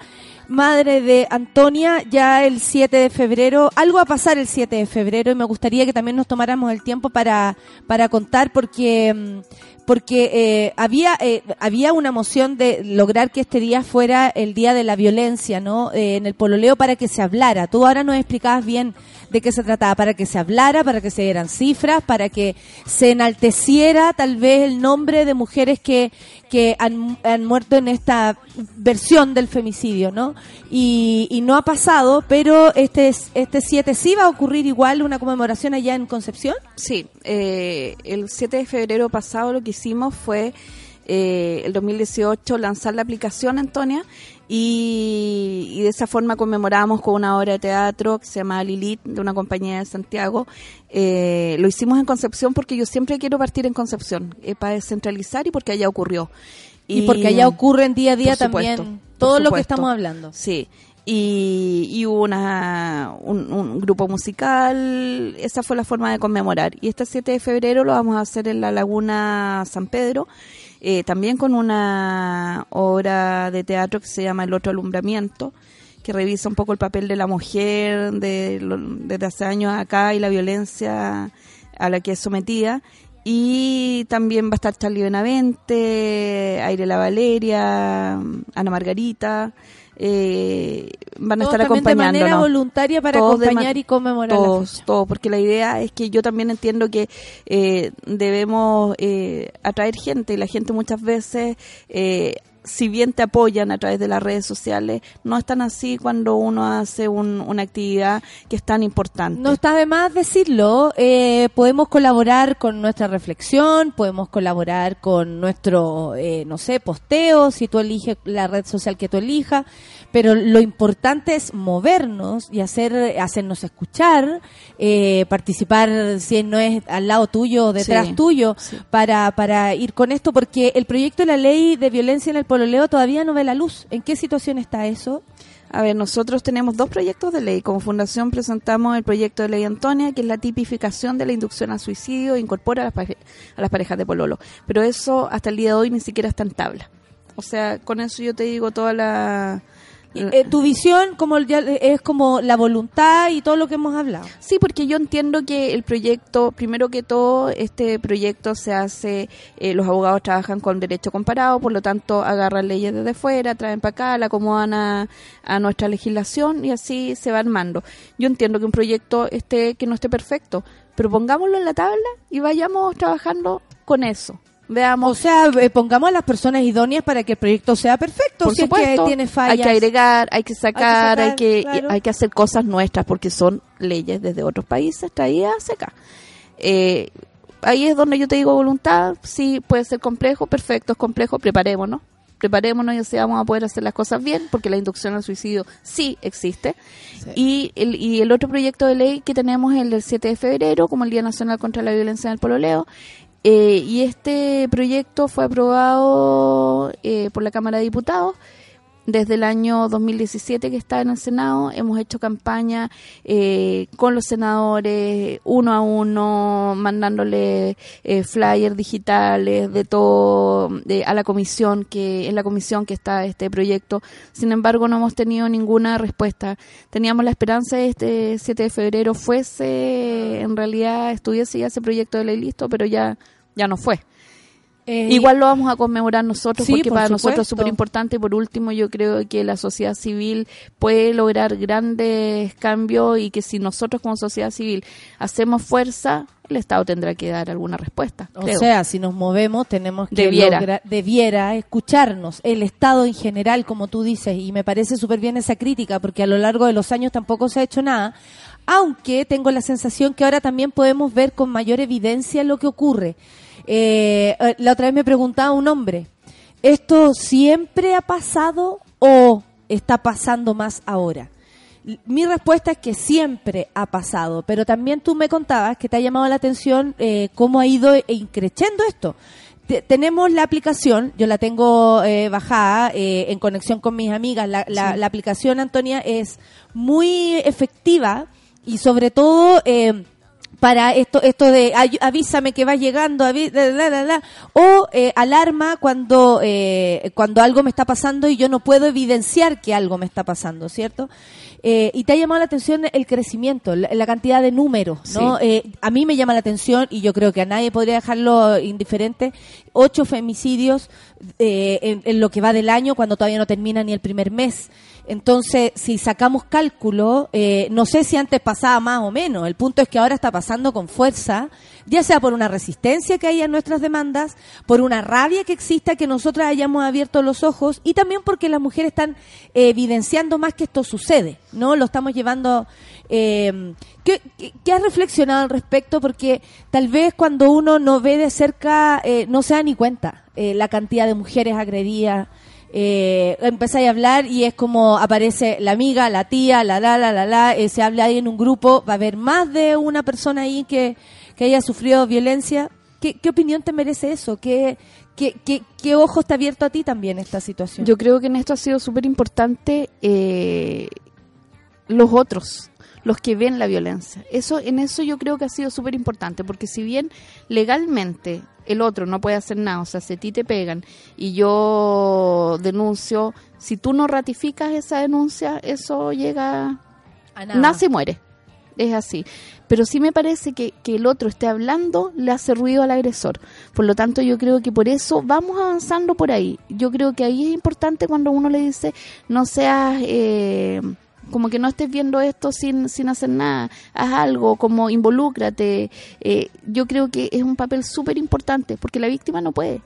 madre de Antonia, ya el 7 de febrero, algo va a pasar el 7 de febrero y me gustaría que también nos tomáramos el tiempo para, para contar porque mm, porque eh, había eh, había una moción de lograr que este día fuera el día de la violencia, ¿no? Eh, en el pololeo para que se hablara. Tú ahora nos explicabas bien de qué se trataba, para que se hablara, para que se dieran cifras, para que se enalteciera tal vez el nombre de mujeres que que han, han muerto en esta versión del femicidio, ¿no? Y, y no ha pasado, pero este este 7 sí va a ocurrir igual una conmemoración allá en Concepción. Sí, eh, el 7 de febrero pasado lo que hicimos fue eh, el 2018 lanzar la aplicación Antonia y, y de esa forma conmemoramos con una obra de teatro que se llama Lilith de una compañía de Santiago. Eh, lo hicimos en Concepción porque yo siempre quiero partir en Concepción eh, para descentralizar y porque allá ocurrió. Y, porque allá ocurren día a día supuesto, también todo lo que estamos hablando. Sí. Y, y hubo una, un, grupo musical, esa fue la forma de conmemorar. Y este 7 de febrero lo vamos a hacer en la Laguna San Pedro, eh, también con una obra de teatro que se llama El otro alumbramiento, que revisa un poco el papel de la mujer de, desde hace años acá y la violencia a la que es sometida. Y también va a estar Charlie Benavente, Aire La Valeria, Ana Margarita. Eh, van a Todos estar también de acompañándonos. manera voluntaria para Todos acompañar y conmemorar la todos, fecha. todos, porque la idea es que yo también entiendo que eh, debemos eh, atraer gente y la gente muchas veces, eh, si bien te apoyan a través de las redes sociales, no es tan así cuando uno hace un- una actividad que es tan importante. No está de más decirlo, eh, podemos colaborar con nuestra reflexión, podemos colaborar con nuestro, eh, no sé, posteo, si tú eliges la red social que tú elijas, pero lo importante es movernos y hacer, hacernos escuchar, eh, participar, si no es al lado tuyo o detrás Sí, tuyo, sí. para, para ir con esto, porque el proyecto de la ley de violencia en el pololeo todavía no ve la luz. ¿En qué situación está eso? A ver, nosotros tenemos dos proyectos de ley. Como fundación presentamos el proyecto de ley Antonia, que es la tipificación de la inducción al suicidio e incorpora a las, a las parejas de pololo. Pero eso hasta el día de hoy ni siquiera está en tabla. O sea, con eso yo te digo toda la... Eh, tu visión como ya es como la voluntad y todo lo que hemos hablado. Sí, porque yo entiendo que el proyecto, primero que todo, este proyecto se hace, eh, los abogados trabajan con derecho comparado, por lo tanto agarran leyes desde fuera, traen para acá, la acomodan a, a nuestra legislación y así se va armando. Yo entiendo que un proyecto esté que no esté perfecto, pero pongámoslo en la tabla y vayamos trabajando con eso. Veamos. O sea, eh, pongamos a las personas idóneas para que el proyecto sea perfecto. Por si supuesto, es que tiene fallas. hay que agregar, hay que sacar, hay que, sacar, claro. hay que hacer cosas nuestras porque son leyes desde otros países traídas hacia acá. Eh, ahí es donde yo te digo voluntad, sí, puede ser complejo, perfecto, es complejo, preparémonos. Preparémonos y así vamos a poder hacer las cosas bien, porque la inducción al suicidio sí existe. Y, el, y el otro proyecto de ley que tenemos es el del 7 de febrero, como el Día Nacional contra la Violencia en el Pololeo. Eh, y este proyecto fue aprobado eh, por la Cámara de Diputados desde el año 2017 que está en el Senado. Hemos hecho campaña eh, con los senadores, uno a uno, mandándole eh, flyers digitales de todo de- a la comisión que en la comisión que está este proyecto. Sin embargo, no hemos tenido ninguna respuesta. Teníamos la esperanza de este 7 de febrero fuese en realidad estuviese ya ese proyecto de ley listo, pero ya ya no fue. Eh, Igual lo vamos a conmemorar nosotros Sí, porque por para nosotros es súper importante. Y por último, yo creo que la sociedad civil puede lograr grandes cambios y que si nosotros como sociedad civil hacemos fuerza, el Estado tendrá que dar alguna respuesta. O creo. sea, si nos movemos, tenemos que Debiera. lograr- debiera escucharnos, el Estado en general, como tú dices, y me parece súper bien esa crítica, porque a lo largo de los años tampoco se ha hecho nada, aunque tengo la sensación que ahora también podemos ver con mayor evidencia lo que ocurre. Eh, eh, la otra vez me preguntaba un hombre, ¿esto siempre ha pasado o está pasando más ahora? Mi respuesta es que siempre ha pasado, pero también tú me contabas que te ha llamado la atención eh, cómo ha ido increciendo esto. Te- tenemos la aplicación, yo la tengo eh, bajada eh, en conexión con mis amigas. La, la- la aplicación, Antonia, es muy efectiva y sobre todo eh, para esto esto de "Ay, avísame que vas llegando avi- la, la, la, la", o eh, alarma cuando eh, cuando algo me está pasando y yo no puedo evidenciar que algo me está pasando cierto Eh, y te ha llamado la atención el crecimiento la, la cantidad de números no Eh, a mí me llama la atención y yo creo que a nadie podría dejarlo indiferente ocho femicidios eh, en, en lo que va del año cuando todavía no termina ni el primer mes entonces, si sacamos cálculo, eh, no sé si antes pasaba más o menos. El punto es que ahora está pasando con fuerza, ya sea por una resistencia que hay a nuestras demandas, por una rabia que exista que nosotras hayamos abierto los ojos y también porque las mujeres están eh, evidenciando más que esto sucede, ¿no? Lo estamos llevando. Eh, ¿qué, qué, qué has reflexionado al respecto? Porque tal vez cuando uno no ve de cerca, eh, no se da ni cuenta eh, la cantidad de mujeres agredidas eh, empezáis a hablar y es como aparece la amiga, la tía, la la la la la, eh, se habla ahí en un grupo, va a haber más de una persona ahí que, que haya sufrido violencia. ¿Qué, opinión te merece eso? ¿Qué, qué, qué, qué ojo está abierto a ti también esta situación? Yo creo que en esto ha sido súper importante eh, los otros, los que ven la violencia. Eso, en eso yo creo que ha sido súper importante, porque si bien legalmente el otro no puede hacer nada, o sea, si a ti te pegan y yo denuncio, si tú no ratificas esa denuncia, eso llega, A nada. nace y muere. Es así. Pero sí me parece que, que el otro esté hablando le hace ruido al agresor. Por lo tanto, yo creo que por eso vamos avanzando por ahí. Yo creo que ahí es importante cuando uno le dice, no seas... Eh, como que no estés viendo esto sin, sin hacer nada, haz algo, como involúcrate. Eh, yo creo que es un papel súper importante, porque la víctima no puede.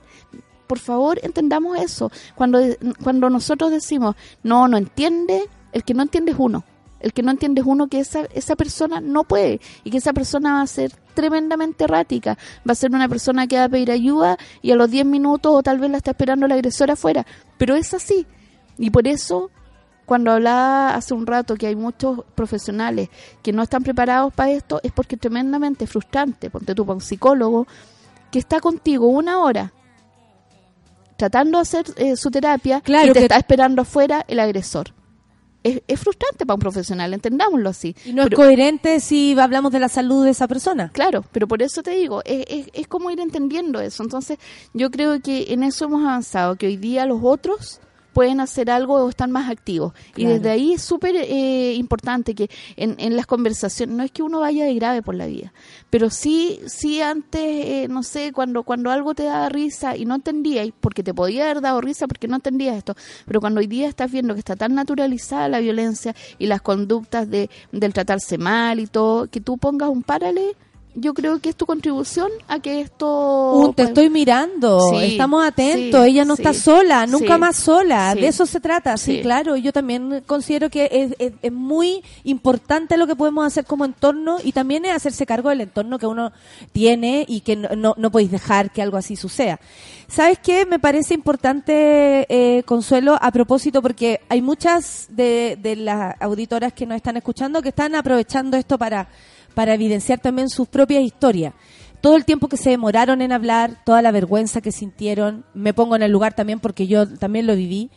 Por favor, entendamos eso. Cuando, cuando nosotros decimos, no, no entiende, el que no entiende es uno. El que no entiende es uno que esa, esa persona no puede y que esa persona va a ser tremendamente errática. Va a ser una persona que va a pedir ayuda y a los 10 minutos o tal vez la está esperando el agresor afuera. Pero es así. Y por eso cuando hablaba hace un rato que hay muchos profesionales que no están preparados para esto, es porque es tremendamente frustrante. Ponte tú para un psicólogo que está contigo una hora tratando de hacer eh, su terapia Claro y te que- está esperando afuera el agresor. Es, es frustrante para un profesional, entendámoslo así. y no es coherente si hablamos de la salud de esa persona. Claro, pero por eso te digo, es, es, es como ir entendiendo eso. Entonces, yo creo que en eso hemos avanzado, que hoy día los otros pueden hacer algo o están más activos. Y Claro. desde ahí es súper eh, importante que en, en las conversaciones, no es que uno vaya de grave por la vida, pero sí, sí antes, eh, no sé, cuando, cuando algo te daba risa y no entendías, porque te podía haber dado risa porque no entendías esto, pero cuando hoy día estás viendo que está tan naturalizada la violencia y las conductas de, del tratarse mal y todo, que tú pongas un párale, yo creo que es tu contribución a que esto... Un, te estoy mirando, Sí, estamos atentos, sí, ella no sí, está sola, nunca más sola, de eso se trata, sí, Sí. claro, yo también considero que es, es- es muy importante lo que podemos hacer como entorno y también es hacerse cargo del entorno que uno tiene y que no, no, no podéis dejar que algo así suceda. ¿Sabes qué? Me parece importante, eh, Consuelo, a propósito, porque hay muchas de, de las auditoras que nos están escuchando que están aprovechando esto para, para evidenciar también sus propias historias todo el tiempo que se demoraron en hablar, toda la vergüenza que sintieron, me pongo en el lugar también porque yo también lo viví.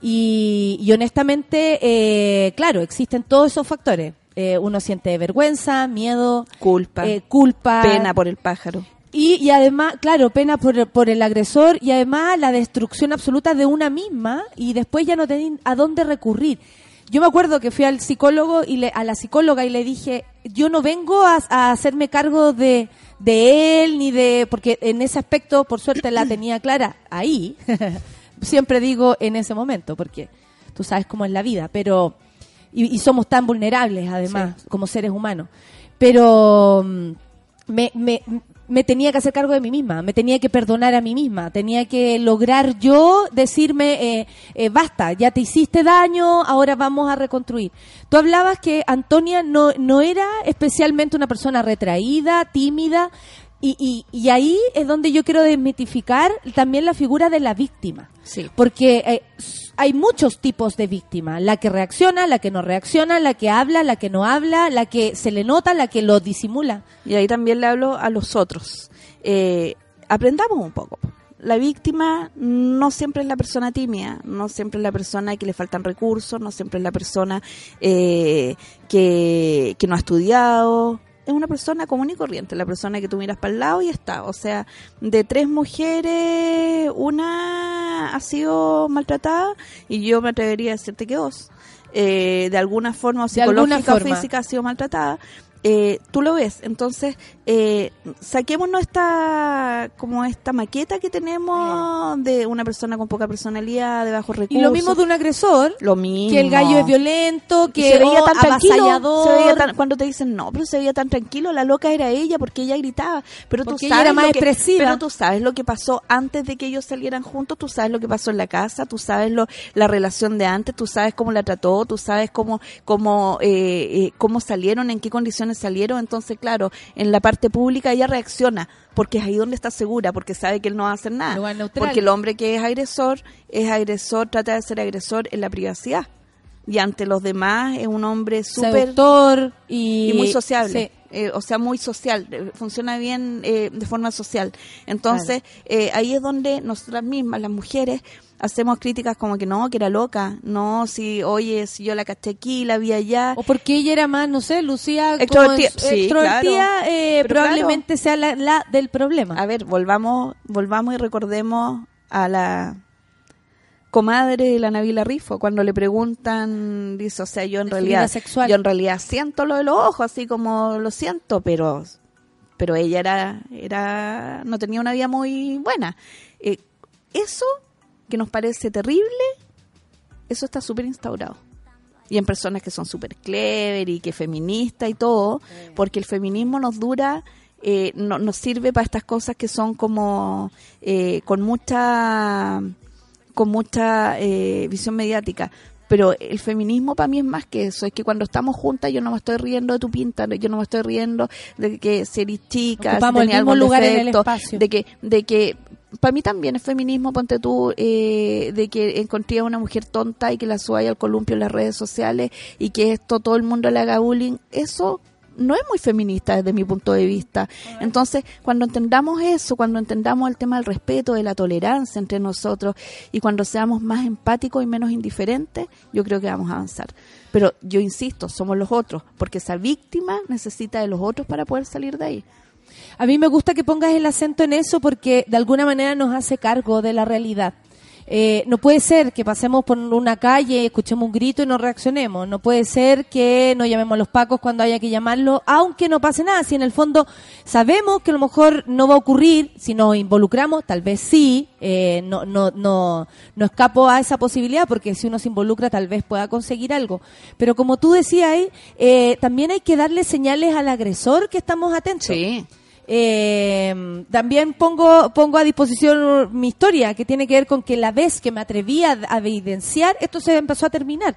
Y, y honestamente, eh, claro, existen todos esos factores. Eh, uno siente vergüenza, miedo, Culpa, eh, culpa, pena por el pájaro. y, y además, claro, pena por, por el agresor y además la destrucción absoluta de una misma y después ya no tenéis a dónde recurrir. Yo me acuerdo que fui al psicólogo y le, a la psicóloga y le dije, yo no vengo a, a hacerme cargo de, de él ni de, porque en ese aspecto, por suerte, la tenía clara ahí. *laughs* Siempre digo en ese momento, porque tú sabes cómo es la vida, pero, y, y somos tan vulnerables además, como seres humanos. Pero, mm, me, me, me tenía que hacer cargo de mí misma, me tenía que perdonar a mí misma, tenía que lograr yo decirme, eh, eh, basta, ya te hiciste daño, ahora vamos a reconstruir. Tú hablabas que Antonia no, no era especialmente una persona retraída, tímida, y, y, y ahí es donde yo quiero desmitificar también la figura de la víctima. Sí. Porque eh, hay muchos tipos de víctima. La que reacciona, la que no reacciona, la que habla, la que no habla, la que se le nota, la que lo disimula. Y ahí también le hablo a los otros. Eh, aprendamos un poco. La víctima no siempre es la persona tímida, no siempre es la persona que le faltan recursos, no siempre es la persona eh, que, que no ha estudiado. Es una persona común y corriente, la persona que tú miras para el lado y está. O sea, de tres mujeres, una ha sido maltratada y yo me atrevería a decirte que dos. Eh, de alguna forma o De alguna psicológica o física ha sido maltratada. Eh, tú lo ves, entonces eh, saquémonos esta como esta maqueta que tenemos de una persona con poca personalidad, de bajos recursos. Y lo mismo de un agresor, Lo mismo. que el gallo es violento, que se veía oh, tan tranquilo, avasallador. se veía tan- cuando te dicen no, pero se veía tan tranquilo, la loca era ella porque ella gritaba, pero tú Porque sabes era más lo que, pero tú sabes lo que pasó antes de que ellos salieran juntos, tú sabes lo que pasó en la casa, tú sabes lo, la relación de antes, tú sabes cómo la trató, tú sabes cómo cómo eh, eh, cómo salieron, en qué condiciones salieron, entonces claro, en la parte pública ella reacciona porque es ahí donde está segura, porque sabe que él no va a hacer nada, porque el hombre que es agresor es agresor, trata de ser agresor en la privacidad. Y ante los demás es un hombre súper y, y muy sociable. Sí. Eh, o sea, muy social, eh, funciona bien eh, de forma social. Entonces, eh, ahí es donde nosotras mismas, las mujeres, hacemos críticas como que no, que era loca, no, si, oye, si yo la caché aquí, la vi allá. O porque ella era más, no sé, Lucía, Extrovertida, sí, claro. eh, probablemente sea la, la del problema. A ver, volvamos, volvamos y recordemos a la comadre de la Navila Rifo cuando le preguntan dice o sea yo en realidad sexual. yo en realidad siento lo de los ojos así como lo siento pero pero ella era era no tenía una vida muy buena Eh, eso que nos parece terrible eso está súper instaurado. Y en personas que son súper clever y que feminista y todo, porque el feminismo nos dura, eh, no, nos sirve para estas cosas que son como eh, con mucha con mucha eh, visión mediática. Pero el feminismo para mí es más que eso, es que cuando estamos juntas yo no me estoy riendo de tu pinta, yo no me estoy riendo de que si eres chica, Ocupamos tenés algún defecto, de que de que para mí también es feminismo, ponte tú, eh, de que encontré a una mujer tonta y que la suba al columpio en las redes sociales y que esto todo el mundo le haga bullying. Eso no es muy feminista desde mi punto de vista. Entonces, cuando entendamos eso, cuando entendamos el tema del respeto, de la tolerancia entre nosotros y cuando seamos más empáticos y menos indiferentes, yo creo que vamos a avanzar. Pero yo insisto, somos los otros, porque esa víctima necesita de los otros para poder salir de ahí. A mí me gusta que pongas el acento en eso porque de alguna manera nos hace cargo de la realidad. Eh, no puede ser que pasemos por una calle, escuchemos un grito y no reaccionemos. No puede ser que no llamemos a los pacos cuando haya que llamarlo, aunque no pase nada. Si en el fondo sabemos que a lo mejor no va a ocurrir, si nos involucramos, tal vez sí. eh, no, no, no, no escapo a esa posibilidad porque si uno se involucra tal vez pueda conseguir algo. Pero como tú decías, eh, también hay que darle señales al agresor que estamos atentos. Sí. Eh, también pongo pongo a disposición mi historia que tiene que ver con que la vez que me atreví a, a evidenciar esto se empezó a terminar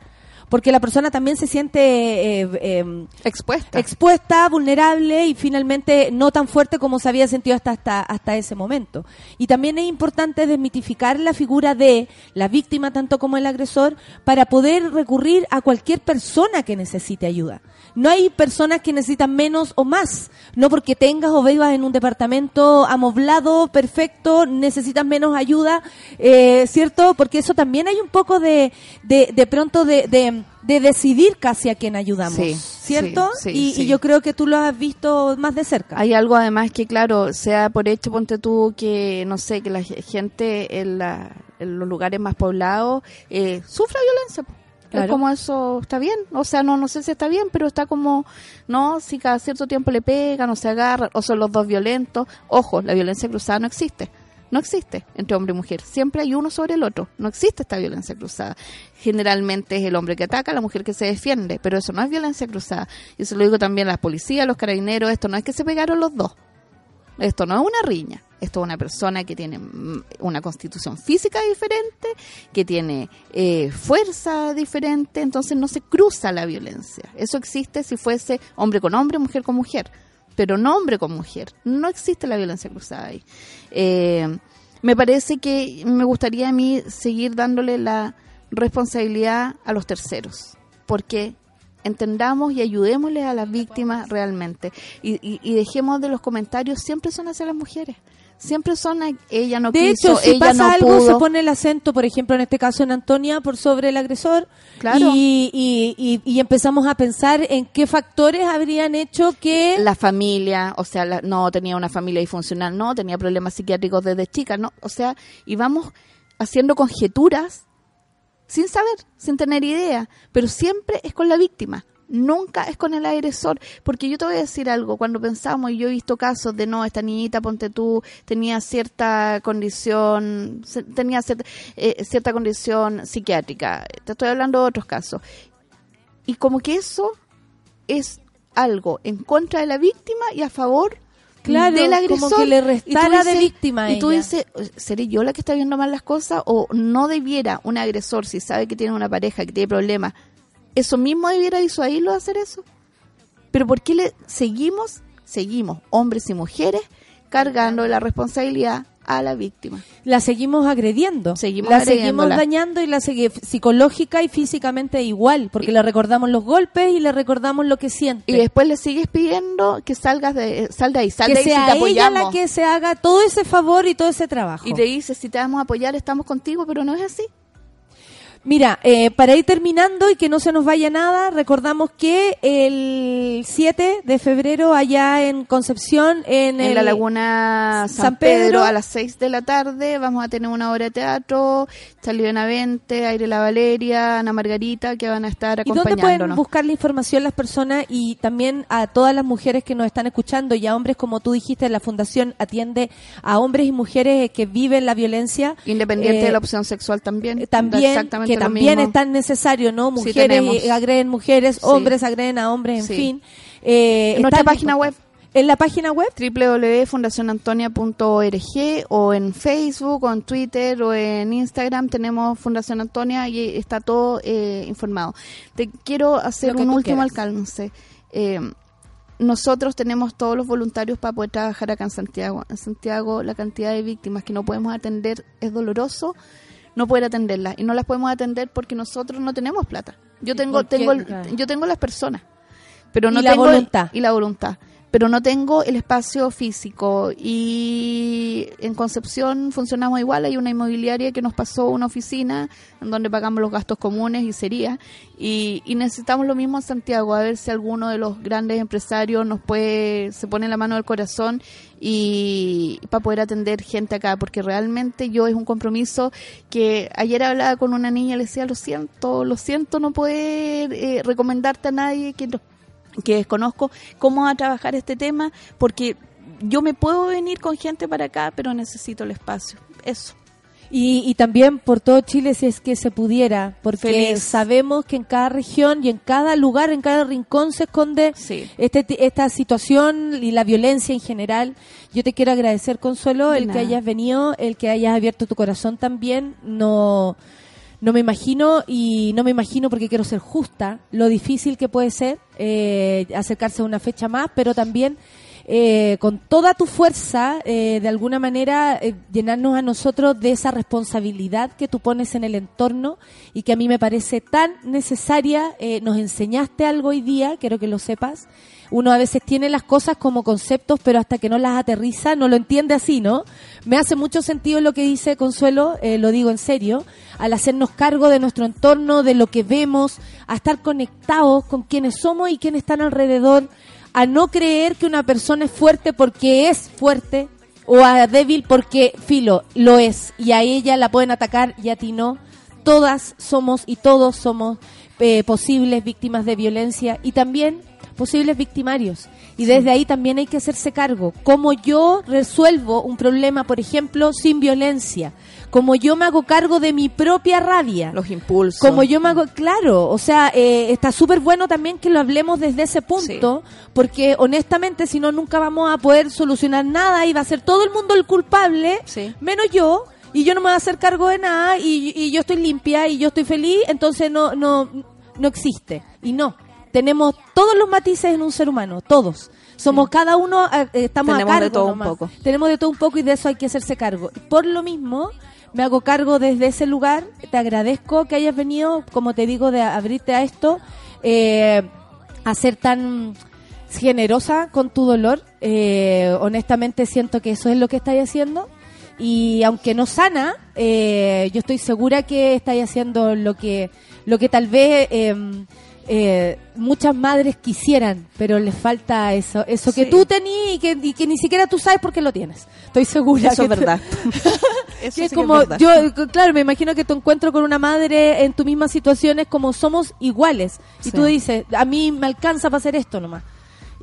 porque la persona también se siente eh, eh, Expuesta. expuesta, vulnerable y finalmente no tan fuerte como se había sentido hasta, hasta, hasta ese momento. Y también es importante desmitificar la figura de la víctima tanto como el agresor para poder recurrir a cualquier persona que necesite ayuda. No hay personas que necesitan menos o más. No porque tengas o vivas en un departamento amoblado, perfecto, necesitas menos ayuda, eh, ¿cierto? Porque eso también hay un poco de, de, de pronto de, de, de decidir casi a quién ayudamos, Sí, ¿cierto? sí, sí, y, yo creo que tú lo has visto más de cerca. Hay algo además que, claro, sea por hecho, ponte tú que, no sé, que la ge- gente en, la- en los lugares más poblados eh, sufra violencia. Claro. Es como eso está bien, o sea, no no sé si está bien, pero está como, no, si cada cierto tiempo le pegan o se agarran, o son los dos violentos. Ojo, la violencia cruzada no existe. No existe entre hombre y mujer. Siempre hay uno sobre el otro. No existe esta violencia cruzada. Generalmente es el hombre que ataca, la mujer que se defiende, pero eso no es violencia cruzada. Y eso lo digo también a las policías, a los carabineros. Esto no es que se pegaron los dos. Esto no es una riña. Esto es una persona que tiene mm, una constitución física diferente, que tiene eh, fuerza diferente, entonces no se cruza la violencia. Eso existe si fuese hombre con hombre, mujer con mujer, pero no hombre con mujer. No existe la violencia cruzada ahí. Eh, me parece que me gustaría a mí seguir dándole la responsabilidad a los terceros, porque entendamos y ayudémosle a las víctimas realmente y, y- y dejemos de los comentarios siempre son hacia las mujeres Siempre son a- ella no De quiso, hecho, si ella pasa no algo, pudo. se pone el acento, por ejemplo, en este caso en Antonia, por sobre el agresor. Claro. Y, y, y- y empezamos a pensar en qué factores habrían hecho que... la familia, o sea, la- no tenía una familia disfuncional, no, tenía problemas psiquiátricos desde chica, no, o sea, y vamos haciendo conjeturas sin saber, sin tener idea, pero siempre es con la víctima, nunca es con el agresor, porque yo te voy a decir algo, cuando pensamos, y yo he visto casos de no, esta niñita, ponte tú, tenía cierta condición, tenía cierta, eh, cierta condición psiquiátrica, te estoy hablando de otros casos, y como que eso es algo en contra de la víctima y a favor Claro, del como agresor. que le restara de víctima a Y tú dices, ¿seré yo la que está viendo mal las cosas? ¿O no debiera un agresor, si sabe que tiene una pareja, que tiene problemas, eso mismo debiera disuadirlo de hacer eso? Pero ¿por qué le seguimos, seguimos, hombres y mujeres, cargando la responsabilidad a la víctima? la seguimos agrediendo. Seguimos la seguimos dañando y la seguimos psicológica y físicamente igual, porque le recordamos los golpes y le recordamos lo que siente. Y después le sigues pidiendo que salgas de, sal de ahí, sal que de ahí si sea te ella apoyamos. la que se haga todo ese favor y todo ese trabajo. Y te dice, si te vamos a apoyar, estamos contigo, pero no es así. Mira, eh, para ir terminando y que no se nos vaya nada, recordamos que el 7 de febrero allá en Concepción, en, En el- la Laguna San, San Pedro, Pedro. a las 6 de la tarde vamos a tener una obra de teatro, Charlie Benavente, Aire La Valeria, Ana Margarita, que van a estar ¿Y dónde pueden acompañándonos. buscar la información las personas y también a todas las mujeres que nos están escuchando y a hombres, como tú dijiste, la Fundación atiende a hombres y mujeres que viven la violencia? Independiente Eh, de la opción sexual también. también exactamente que también es tan necesario, ¿no? Mujeres eh, agreden mujeres, Sí. hombres agreden a hombres, en Sí. fin. Eh, En nuestra página web En la página web www.fundacionantonia.org o en Facebook o en Twitter o en Instagram tenemos Fundación Antonia y está todo eh, informado. Te quiero hacer un último quieras. alcance. Eh, nosotros tenemos todos los voluntarios para poder trabajar acá en Santiago. En Santiago la cantidad de víctimas que no podemos atender es doloroso no poder atenderlas y no las podemos atender porque nosotros no tenemos plata. Yo tengo tengo yo tengo las personas, pero no Y la tengo voluntad. y la voluntad, pero no tengo el espacio físico. Y en Concepción funcionamos igual, hay una inmobiliaria que nos pasó una oficina en donde pagamos los gastos comunes y sería. Y, y necesitamos lo mismo en Santiago, a ver si alguno de los grandes empresarios nos puede se pone la mano al corazón y para poder atender gente acá, porque realmente yo es un compromiso que ayer hablaba con una niña le decía, lo siento, lo siento no poder eh, recomendarte a nadie que, no- que desconozco cómo va a trabajar este tema, porque yo me puedo venir con gente para acá, pero necesito el espacio. Eso. Y, y también por todo Chile si es que se pudiera, porque Feliz. sabemos que en cada región y en cada lugar, en cada rincón se esconde Sí. este, esta situación y la violencia en general. Yo te quiero agradecer, Consuelo, el que hayas venido, el que hayas abierto tu corazón también. No, no me imagino y no me imagino porque quiero ser justa lo difícil que puede ser eh, acercarse a una fecha más, pero también eh, con toda tu fuerza, eh, de alguna manera, eh, llenarnos a nosotros de esa responsabilidad que tú pones en el entorno y que a mí me parece tan necesaria. Eh, nos enseñaste algo hoy día, quiero que lo sepas. Uno a veces tiene las cosas como conceptos, pero hasta que no las aterriza no lo entiende así, ¿no? Me hace mucho sentido lo que dice Consuelo, eh, lo digo en serio, al hacernos cargo de nuestro entorno, de lo que vemos, a estar conectados con quienes somos y quienes están alrededor, a no creer que una persona es fuerte porque es fuerte o a débil porque filo lo es y a ella la pueden atacar y a ti no. Todas somos y todos somos eh, posibles víctimas de violencia y también posibles victimarios. Y desde ahí también hay que hacerse cargo. Como yo resuelvo un problema, por ejemplo, sin violencia. Como yo me hago cargo de mi propia rabia. Los impulsos. Como yo me hago, claro, o sea, eh, está súper bueno también que lo hablemos desde ese punto, porque honestamente si no nunca vamos a poder solucionar nada y va a ser todo el mundo el culpable, Sí. menos yo, y yo no me voy a hacer cargo de nada y, y yo estoy limpia y yo estoy feliz, entonces no, no, no existe. Y no, tenemos todos los matices en un ser humano, todos. Somos cada uno, eh, estamos Tenemos a de cargo. todo un nomás. poco. Tenemos de todo un poco y de eso hay que hacerse cargo. Por lo mismo, me hago cargo desde ese lugar. Te agradezco que hayas venido, como te digo, de abrirte a esto, eh, a ser tan generosa con tu dolor. Eh, honestamente siento que eso es lo que estáis haciendo. Y aunque no sana, eh, yo estoy segura que estáis haciendo lo que, lo que tal vez eh, muchas madres quisieran, pero les falta eso, eso que tú tenías y que, y que ni siquiera tú sabes por qué lo tienes. Estoy segura. Eso que es verdad. *laughs* que es sí como, verdad. yo, claro, me imagino que tu encuentro con una madre en tu misma situación es como somos iguales. Y Sí. tú dices, a mí me alcanza para hacer esto nomás.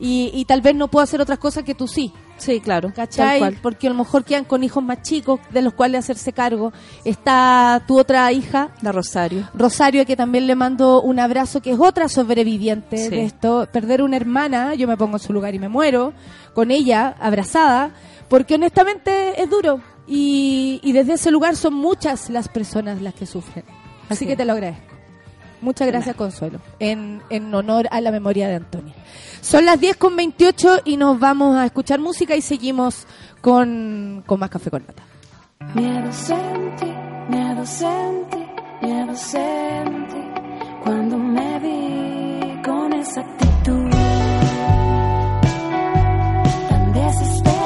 Y, y tal vez no puedo hacer otras cosas que tú sí. Sí, claro. ¿Cachai? Porque a lo mejor quedan con hijos más chicos de los cuales hacerse cargo. Está tu otra hija, La Rosario. Rosario, que también le mando un abrazo, que es otra sobreviviente Sí. de esto. Perder una hermana, yo me pongo en su lugar y me muero, con ella, abrazada, porque honestamente es duro. Y, y desde ese lugar son muchas las personas las que sufren. Así Sí. que te lo agradezco. Muchas gracias, Consuelo, en, en honor a la memoria de Antonia. Son las 10 con 28 y nos vamos a escuchar música y seguimos con, con más café con nata. Miedo sentí, miedo sentí, miedo sentí cuando me vi con esa actitud tan desesperada,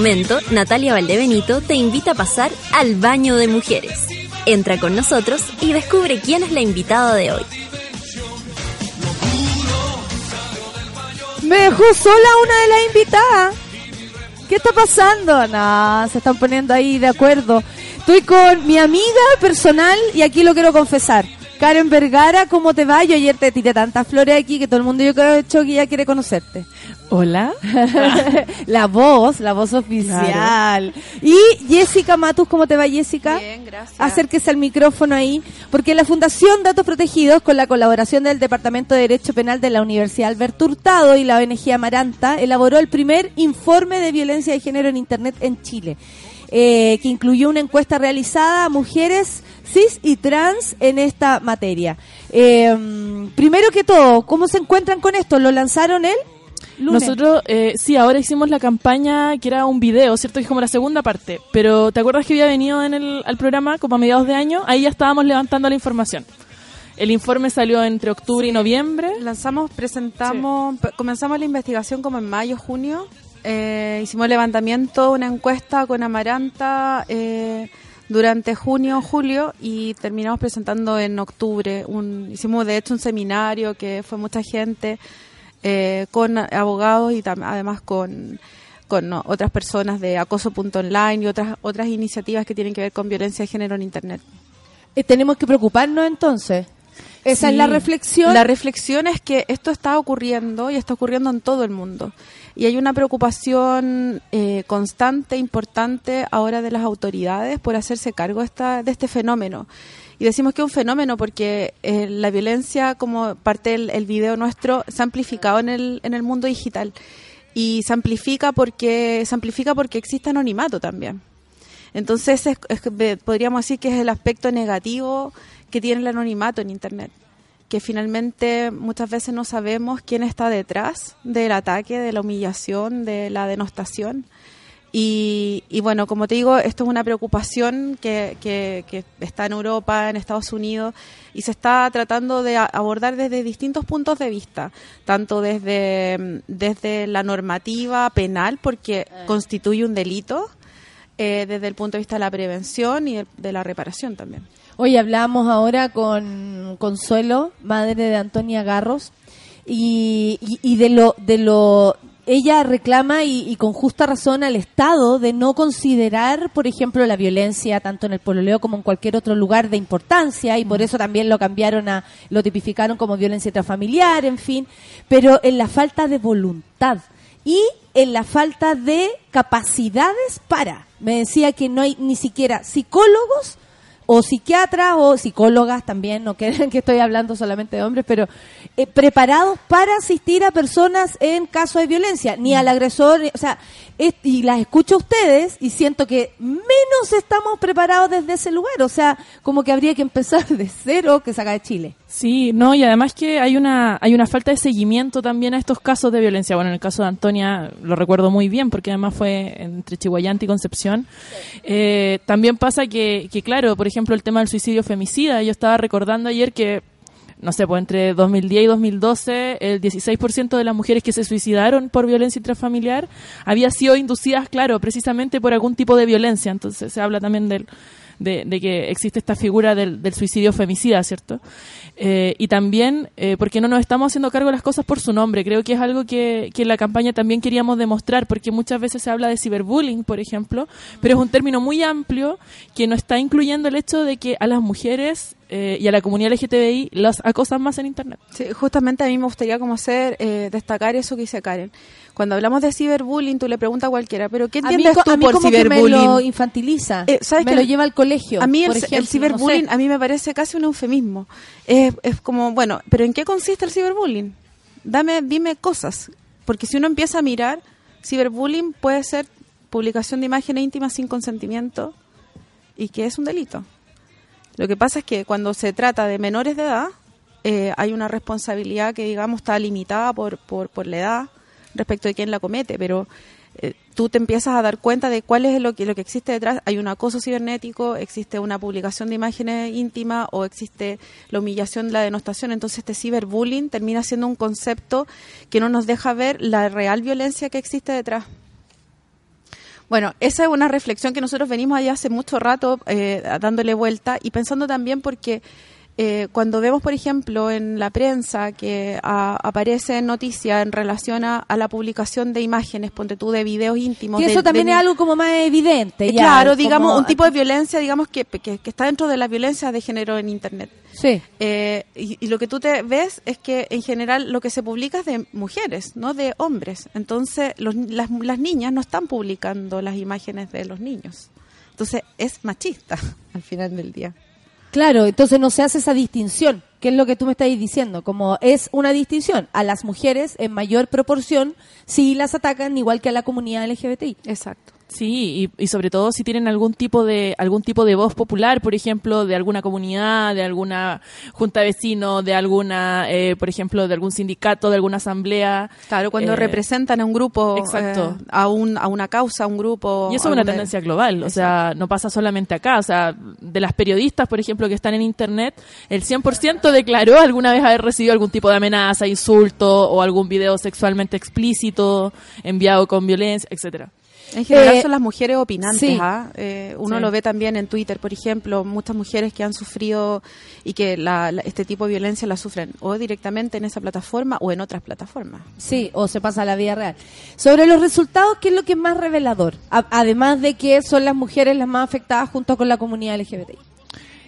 momento, Natalia Valdebenito te invita a pasar al baño de mujeres. Entra con nosotros y descubre quién es la invitada de hoy. Me dejó sola una de las invitadas. ¿Qué está pasando? No, se están poniendo ahí de acuerdo. Estoy con mi amiga personal y aquí lo quiero confesar. Karen Vergara, ¿cómo te va? Yo ayer te tiré tantas flores aquí que todo el mundo yo creo que ya quiere conocerte. Hola. *laughs* la voz, la voz oficial. Y Jessica Matus, ¿cómo te va Jessica? Bien, gracias. Acérquese al micrófono ahí, porque la Fundación Datos Protegidos, con la colaboración del Departamento de Derecho Penal de la Universidad Alberto Hurtado y la ONG Amaranta, elaboró el primer informe de violencia de género en Internet en Chile, eh, que incluyó una encuesta realizada a mujeres cis y trans en esta materia. Eh, primero que todo, ¿cómo se encuentran con esto? ¿Lo lanzaron él? Lunes. Nosotros, eh, sí, ahora hicimos la campaña que era un video, ¿cierto? Que es como la segunda parte. Pero ¿te acuerdas que había venido en el, al programa como a mediados de año? Ahí ya estábamos levantando la información. El informe salió entre octubre y noviembre. Lanzamos, presentamos, comenzamos la investigación como en mayo, junio. Eh, hicimos levantamiento, una encuesta con Amaranta eh, durante junio, julio y terminamos presentando en octubre. Un, hicimos de hecho un seminario que fue mucha gente eh, con abogados y además con con ¿no? otras personas de acoso.online y otras otras iniciativas que tienen que ver con violencia de género en internet. Eh, tenemos que preocuparnos entonces. Esa es la reflexión. La reflexión es que esto está ocurriendo y está ocurriendo en todo el mundo. Y hay una preocupación eh, constante, importante ahora de las autoridades por hacerse cargo esta, de este fenómeno. Y decimos que es un fenómeno porque eh, la violencia, como parte del el video nuestro, se ha amplificado en el, en el mundo digital. Y se amplifica porque, se amplifica porque existe anonimato también. Entonces, es- podríamos decir que es el aspecto negativo que tiene el anonimato en Internet. Que finalmente muchas veces no sabemos quién está detrás del ataque, de la humillación, de la denostación. Y, y bueno, como te digo, esto es una preocupación que, que- que está en Europa, en Estados Unidos, y se está tratando de abordar desde distintos puntos de vista, tanto desde, desde la normativa penal, porque constituye un delito, eh, desde el punto de vista de la prevención y de la reparación también. Hoy hablamos ahora con Consuelo, madre de Antonia Garros, y, y- y de lo de lo ella reclama y, y con justa razón al Estado de no considerar, por ejemplo, la violencia tanto en el pololeo como en cualquier otro lugar de importancia y por eso también lo cambiaron a lo tipificaron como violencia intrafamiliar, en fin, pero en la falta de voluntad y en la falta de capacidades para. Me decía que no hay ni siquiera psicólogos o psiquiatras o psicólogas también, no crean que estoy hablando solamente de hombres, pero eh, preparados para asistir a personas en caso de violencia, ni al agresor, o sea, y las escucho a ustedes y siento que menos estamos preparados desde ese lugar, o sea, como que habría que empezar de cero que saca de Chile. Sí, no, y además que hay una, hay una falta de seguimiento también a estos casos de violencia. Bueno, en el caso de Antonia lo recuerdo muy bien porque además fue entre Chihuayante y Concepción. Eh, también pasa que, que, claro, por ejemplo, el tema del suicidio femicida. Yo estaba recordando ayer que, no sé, pues entre 2010 y 2012, el 16% de las mujeres que se suicidaron por violencia intrafamiliar había sido inducidas, claro, precisamente por algún tipo de violencia. Entonces se habla también del, de, de que existe esta figura del, del suicidio femicida, ¿cierto? Eh, y también eh, porque no nos estamos haciendo cargo de las cosas por su nombre. Creo que es algo que, que en la campaña también queríamos demostrar, porque muchas veces se habla de ciberbullying, por ejemplo, pero es un término muy amplio que no está incluyendo el hecho de que a las mujeres eh, y a la comunidad LGTBI las acosan más en Internet. Sí, justamente a mí me gustaría como hacer, eh, destacar eso que dice Karen. Cuando hablamos de ciberbullying, tú le preguntas a cualquiera, ¿pero qué A mí, entiendes tú a mí por como que me ciberbullying? lo infantiliza, Eh, ¿sabes me que lo lleva al colegio. A mí el, por el ejemplo, ciberbullying no sé. a mí me parece casi un eufemismo. Es, es como, bueno, pero ¿en qué consiste el ciberbullying? Dame, dime cosas. Porque si uno empieza a mirar, ciberbullying puede ser publicación de imágenes íntimas sin consentimiento y que es un delito. Lo que pasa es que cuando se trata de menores de edad, eh, hay una responsabilidad que, digamos, está limitada por, por, por la edad respecto de quién la comete, pero eh, tú te empiezas a dar cuenta de cuál es lo que, lo que existe detrás. Hay un acoso cibernético, existe una publicación de imágenes íntimas o existe la humillación, la denostación. Entonces este ciberbullying termina siendo un concepto que no nos deja ver la real violencia que existe detrás. Bueno, esa es una reflexión que nosotros venimos allá hace mucho rato eh, dándole vuelta y pensando también porque eh, cuando vemos, por ejemplo, en la prensa que a- aparece noticia en relación a, a la publicación de imágenes, ponte tú, de videos íntimos. De- eso también de es algo como más evidente. Eh, ya, claro, digamos, un tipo de violencia, digamos, que, que, que está dentro de la violencia de género en Internet. Sí. Eh, y, y lo que tú te ves es que en general lo que se publica es de mujeres, no de hombres. Entonces los- las, las niñas no están publicando las imágenes de los niños. Entonces es machista *laughs* al final del día. Claro, entonces no se hace esa distinción, que es lo que tú me estás diciendo, como es una distinción. A las mujeres en mayor proporción sí las atacan igual que a la comunidad LGBTI. Exacto. Sí, y, y sobre todo si tienen algún tipo de algún tipo de voz popular, por ejemplo, de alguna comunidad, de alguna junta de vecinos, de alguna, eh, por ejemplo, de algún sindicato, de alguna asamblea. Claro, cuando Eh, representan a un grupo, Exacto. eh, a, un, a una causa, a un grupo. Y eso es una tendencia global, o sea, no pasa solamente acá, o sea, de las periodistas, por ejemplo, que están en Internet, el 100% declaró alguna vez haber recibido algún tipo de amenaza, insulto o algún video sexualmente explícito enviado con violencia, etcétera. En general Eh, son las mujeres opinantes. sí. ¿ah? Eh, uno Sí. lo ve también en Twitter, por ejemplo, muchas mujeres que han sufrido y que la- la- este tipo de violencia la sufren o directamente en esa plataforma o en otras plataformas. Sí, o se pasa a la vida real. Sobre los resultados, ¿qué es lo que es más revelador? A- además de que son las mujeres las más afectadas junto con la comunidad LGBTI.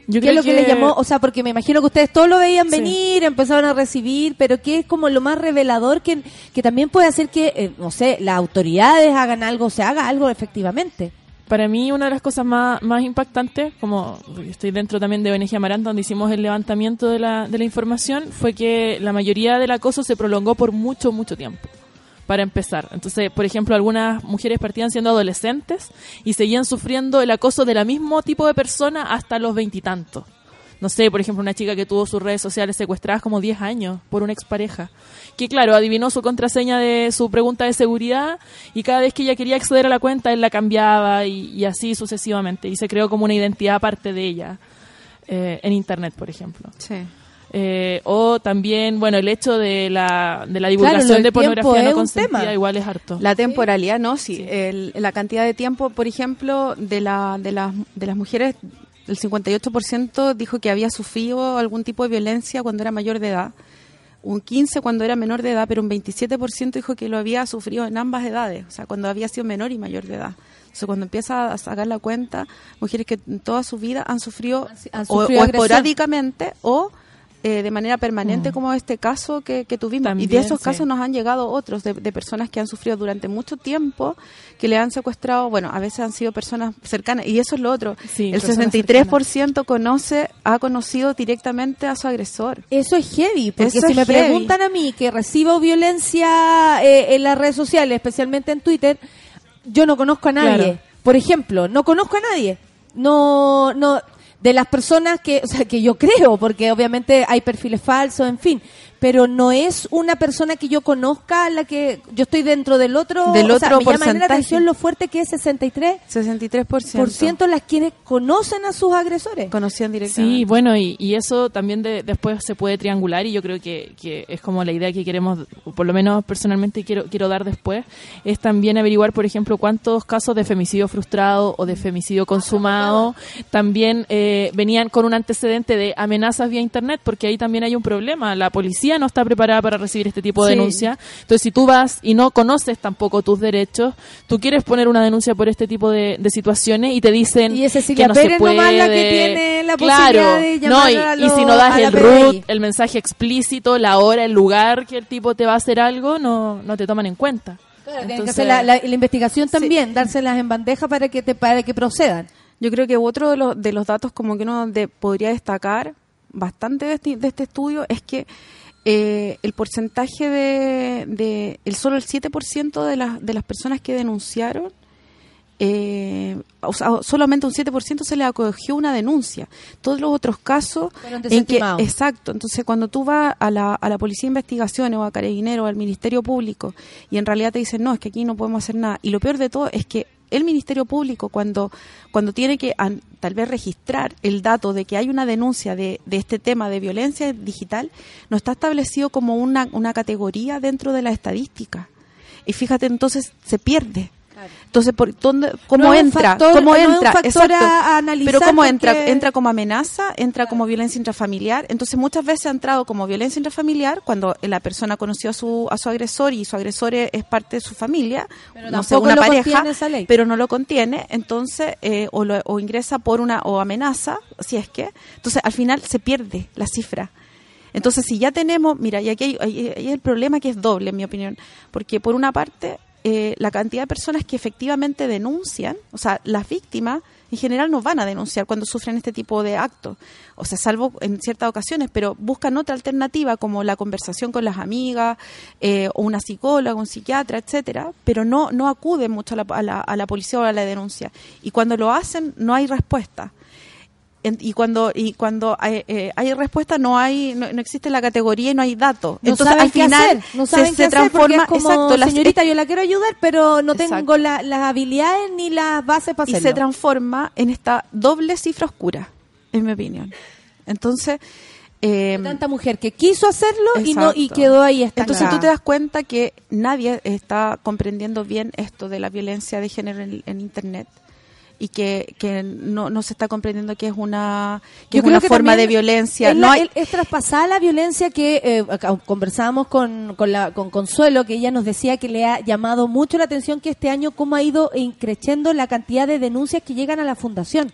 Yo ¿Qué es lo que, les llamó? O sea, porque me imagino que ustedes todos lo veían Sí. venir, empezaron a recibir, pero ¿qué es como lo más revelador que, que también puede hacer que, eh, no sé, las autoridades hagan algo, se haga algo efectivamente? Para mí una de las cosas más, más impactantes, como estoy dentro también de ONG Amaranta, donde hicimos el levantamiento de la, de la información, fue que la mayoría del acoso se prolongó por mucho, mucho tiempo. Para empezar. Entonces, por ejemplo, algunas mujeres partían siendo adolescentes y seguían sufriendo el acoso de la mismo tipo de persona hasta los veintitantos. No sé, por ejemplo, una chica que tuvo sus redes sociales secuestradas como 10 años por una expareja. Que, claro, adivinó su contraseña de su pregunta de seguridad y cada vez que ella quería acceder a la cuenta, él la cambiaba y, así sucesivamente. Y se creó como una identidad aparte de ella eh, en Internet, por ejemplo. Sí. Eh, o también, bueno, el hecho de la, de la divulgación de pornografía no consentida igual es harto. La temporalidad, no, sí. El- la cantidad de tiempo, por ejemplo, de, la, de, las, de las mujeres, el 58% dijo que había sufrido algún tipo de violencia cuando era mayor de edad. Un 15% cuando era menor de edad, pero un 27% dijo que lo había sufrido en ambas edades, o sea, cuando había sido menor y mayor de edad. Entonces, cuando empieza a sacar la cuenta, mujeres que en toda su vida han sufrido, han o, sufrido o esporádicamente o eh, de manera permanente, Mm. como este caso que, que tuvimos. y de esos sí. casos nos han llegado otros de, de personas que han sufrido durante mucho tiempo, que le han secuestrado, bueno, a veces han sido personas cercanas, y eso es lo otro. Sí, el personas 63% conoce, ha conocido directamente a su agresor. Eso es heavy, porque Eso si me heavy. preguntan a mí que recibo violencia eh, en las redes sociales, especialmente en Twitter, yo no conozco a nadie. Claro. Por ejemplo, no conozco a nadie. No, no, de las personas que, o sea, que yo creo, porque obviamente hay perfiles falsos, en fin, pero no es una persona que yo conozca a la que yo estoy dentro del otro, Del o sea, otro me llama la porcentaje. atención lo fuerte que es 63 63%. por ciento las quienes conocen a sus agresores. Conocían directamente. Sí, bueno, y, y eso también de- después se puede triangular y yo creo que, que es como la idea que queremos, por lo menos personalmente quiero, quiero dar después, es también averiguar, por ejemplo, cuántos casos de femicidio frustrado o de femicidio consumado también eh, venían con un antecedente de amenazas vía Internet, porque ahí también hay un problema. La policía no está preparada para recibir este tipo de Sí. denuncia. Entonces, si tú vas y no conoces tampoco tus derechos, tú quieres poner una denuncia por este tipo de, de situaciones y te dicen Y es que no Pérez se puede. nomás la que tiene la claro, posibilidad de llamar no, y, a y lo- si no das el root, el mensaje explícito, la hora, el lugar que el tipo te va a hacer algo, no, no te toman en cuenta. Tienen que Entonces- hacer la, la- la investigación también, dárselas en bandeja para que te para que procedan. Yo creo que otro de los, de los datos como que uno de- podría destacar bastante de este, de este estudio es que eh, el porcentaje de, de el solo el 7% de las, de las personas que denunciaron eh, o sea, solamente un 7% se le acogió una denuncia. Todos los otros casos en que exacto, entonces cuando tú vas a la, a la policía de investigaciones o a Carabinero o al Ministerio Público y en realidad te dicen, "No, es que aquí no podemos hacer nada." Y lo peor de todo es que el Ministerio Público cuando cuando tiene que tal vez registrar el dato de que hay una denuncia de, de este tema de violencia digital, no está establecido como una, una categoría dentro de la estadística. Y fíjate, entonces se pierde. Entonces, ¿por dónde, ¿cómo No entra? factor- ¿Cómo no entra? factor a- analizar Pero ¿cómo entra? porque- Entra como amenaza, entra como violencia intrafamiliar. Entonces, muchas veces ha entrado como violencia intrafamiliar cuando la persona conoció a su, a su agresor y su agresor es, parte de su familia, Pero no sé, una pareja, contiene esa ley. pero no lo contiene, entonces, eh, o, lo- o ingresa por una, o amenaza, si es que, entonces al final se pierde la cifra. Entonces, si ya tenemos, mira, y aquí hay, hay- hay el problema que es doble, en mi opinión, porque por una parte, eh, la cantidad de personas que efectivamente denuncian, o sea, las víctimas en general no van a denunciar cuando sufren este tipo de actos, o sea, salvo en ciertas ocasiones, pero buscan otra alternativa como la conversación con las amigas, eh, o una psicóloga, un psiquiatra, etcétera, pero no, no acuden mucho a la, a la- a la policía o a la denuncia. Y cuando lo hacen, no hay respuesta. En- y cuando y cuando hay, eh, hay respuesta no hay no, no existe la categoría y no hay datos No entonces saben al qué final hacer, no se- saben se, qué hacer porque transforma es como, exacto las- señorita, yo la quiero ayudar, pero no Exacto. tengo la- las habilidades ni las bases para y hacerlo. se transforma en esta doble cifra oscura en mi opinión entonces eh, Tanta mujer que quiso hacerlo y no y quedó ahí estancada. Entonces tú te das cuenta que nadie está comprendiendo bien esto de la violencia de género en, en Internet y que, que no, no se está comprendiendo que es una, que es una que forma de violencia. Es, no hay- es traspasada la violencia que eh, conversábamos con, con, la, con Consuelo, que ella nos decía que le ha llamado mucho la atención que este año cómo ha ido increciendo la cantidad de denuncias que llegan a la fundación.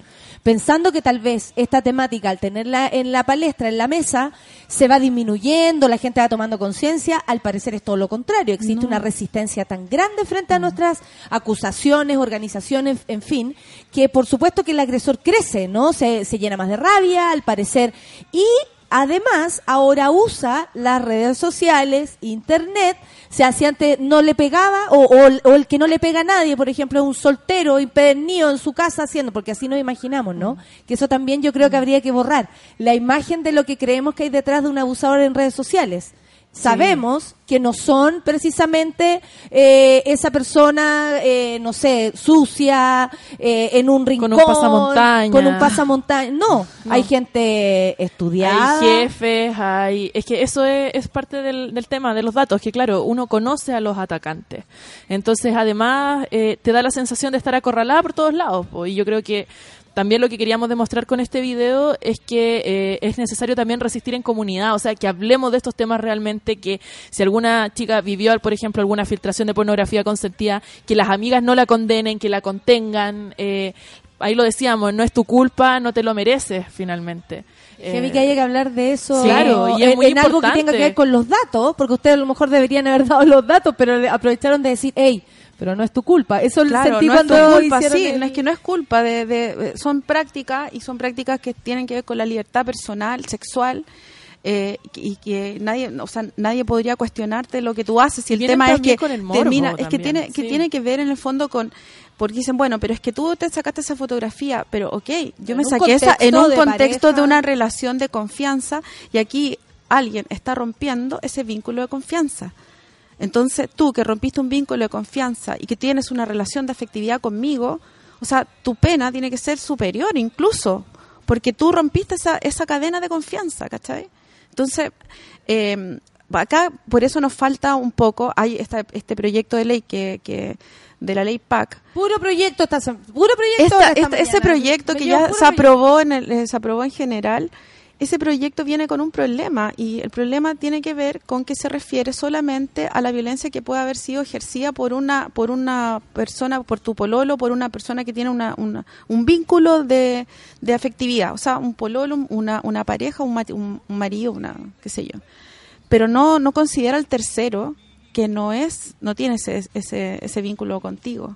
Pensando que tal vez esta temática, al tenerla en la palestra, en la mesa, se va disminuyendo, la gente va tomando conciencia. Al parecer es todo lo contrario. Existe una resistencia tan grande frente a nuestras acusaciones, organizaciones, en fin, que por supuesto que el agresor crece, ¿no? Se, se llena más de rabia, al parecer. Y además, ahora usa las redes sociales, internet. Sea, si antes no le pegaba, o, o el- o el que no le pega a nadie, por ejemplo, un soltero impedernido en su casa haciendo, porque así nos imaginamos, ¿no? Que eso también yo creo que habría que borrar. La imagen de lo que creemos que hay detrás de un abusador en redes sociales. Sabemos que no son precisamente eh, esa persona, eh, no sé, sucia, eh, en un rincón. un pasamontaña. Con un pasamontaña. No, No. hay gente estudiada. Hay jefes, hay... Es que eso es, es parte del, del tema de los datos, que claro, uno conoce a los atacantes. Entonces, además, eh, te da la sensación de estar acorralada por todos lados. po. Y yo creo que también lo que queríamos demostrar con este video es que eh, es necesario también resistir en comunidad, o sea, que hablemos de estos temas realmente, que si alguna chica vivió, por ejemplo, alguna filtración de pornografía consentida, que las amigas no la condenen, que la contengan. eh, ahí lo decíamos, no es tu culpa, no te lo mereces finalmente. Eh, que haya que hablar de eso Claro, y es en, muy en algo que tenga que ver con los datos, porque ustedes a lo mejor deberían haber dado los datos, pero aprovecharon de decir, hey, pero no es tu culpa. Eso lo sentí no es tu cuando culpa, sí, el- no es que no es culpa, de, de- son prácticas y son prácticas que tienen que ver con la libertad personal, sexual. eh, y que nadie, o sea, nadie podría cuestionarte lo que tú haces. Y el tema es que con el morbo termina, es que tiene, que tiene que ver en el fondo con, porque dicen, bueno, pero es que tú te sacaste esa fotografía, pero ok, yo En me saqué esa en un de contexto de una relación de confianza y aquí alguien está rompiendo ese vínculo de confianza. Entonces, tú que rompiste un vínculo de confianza y que tienes una relación de afectividad conmigo, o sea, tu pena tiene que ser superior incluso, porque tú rompiste esa, esa cadena de confianza, ¿cachai? Entonces, eh, acá por eso nos falta un poco, hay esta, este proyecto de ley que, que de la ley PAC, Puro proyecto, sem- puro proyecto. esta- esta esta- ese proyecto que ya se aprobó en el, eh, se aprobó en general ese proyecto viene con un problema y el problema tiene que ver con que se refiere solamente a la violencia que puede haber sido ejercida por una por una persona por tu pololo por una persona que tiene una, una- un vínculo de, de afectividad. O sea un pololo una, una pareja un, un, un marido una qué sé yo. Pero no no considera al tercero que no es no tiene ese ese, ese vínculo contigo.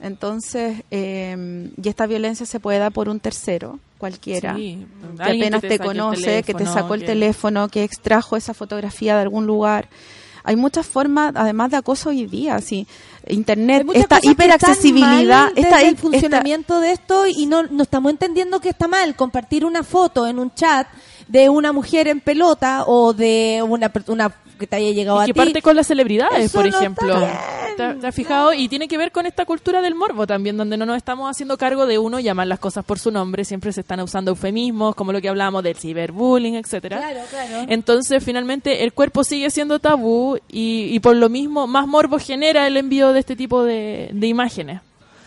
Entonces, eh, y esta violencia se puede dar por un tercero, cualquiera, Sí, que apenas que te, conoce, que te sacó el que- teléfono, que extrajo esa fotografía de algún lugar. Hay muchas formas, además de acoso hoy día, sí. Internet, esta hiperaccesibilidad, desde el esta- funcionamiento de esto y no, no estamos entendiendo que está mal compartir una foto en un chat de una mujer en pelota o de una, una que te haya llegado Y a que ti. parte con las celebridades, Eso por no ejemplo. ¿Te, te has fijado? Y tiene que ver con esta cultura del morbo también, donde no nos estamos haciendo cargo de uno llamar las cosas por su nombre. Siempre se están usando eufemismos, como lo que hablábamos del ciberbullying, etcétera. Claro, claro. Entonces, finalmente, el cuerpo sigue siendo tabú y, y por lo mismo, más morbo genera el envío de este tipo de, de imágenes.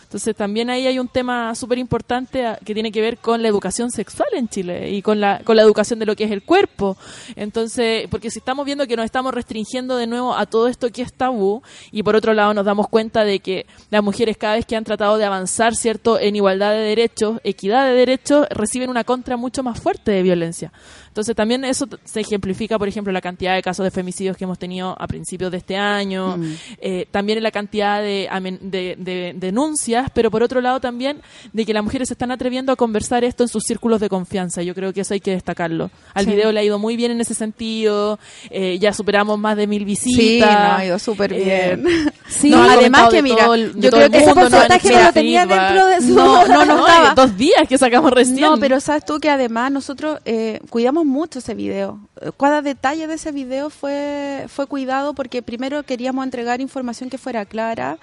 Entonces, también ahí hay un tema súper importante ah, que tiene que ver con la educación sexual en Chile y con la, con la educación de lo que es el cuerpo. Entonces, porque si estamos viendo que nos estamos restringiendo de nuevo a todo esto que es tabú y por otro lado nos damos cuenta de que las mujeres cada vez que han tratado de avanzar, ¿cierto?, en igualdad de derechos, equidad de derechos, reciben una contra mucho más fuerte de violencia. Entonces también eso se ejemplifica, por ejemplo, la cantidad de casos de femicidios que hemos tenido a principios de este año, Mm. eh, también en la cantidad de, de- de denuncias, pero por otro lado también de que las mujeres se están atreviendo a conversar esto en sus círculos de confianza. Yo creo que eso hay que destacarlo. Al Sí. video le ha ido muy bien en ese sentido, eh, ya superamos más de mil visitas. Sí, no, ha ido súper Eh, bien. *laughs* Sí, No, además que mira, todo yo creo que ese mundo, porcentaje hecho no lo tenía dentro de su- No, no, *laughs* no No, estaba. dos días que sacamos recién. No, pero sabes tú que además nosotros eh, cuidamos mucho ese video. Cada detalle de ese video fue, fue cuidado porque primero queríamos entregar información que fuera clara,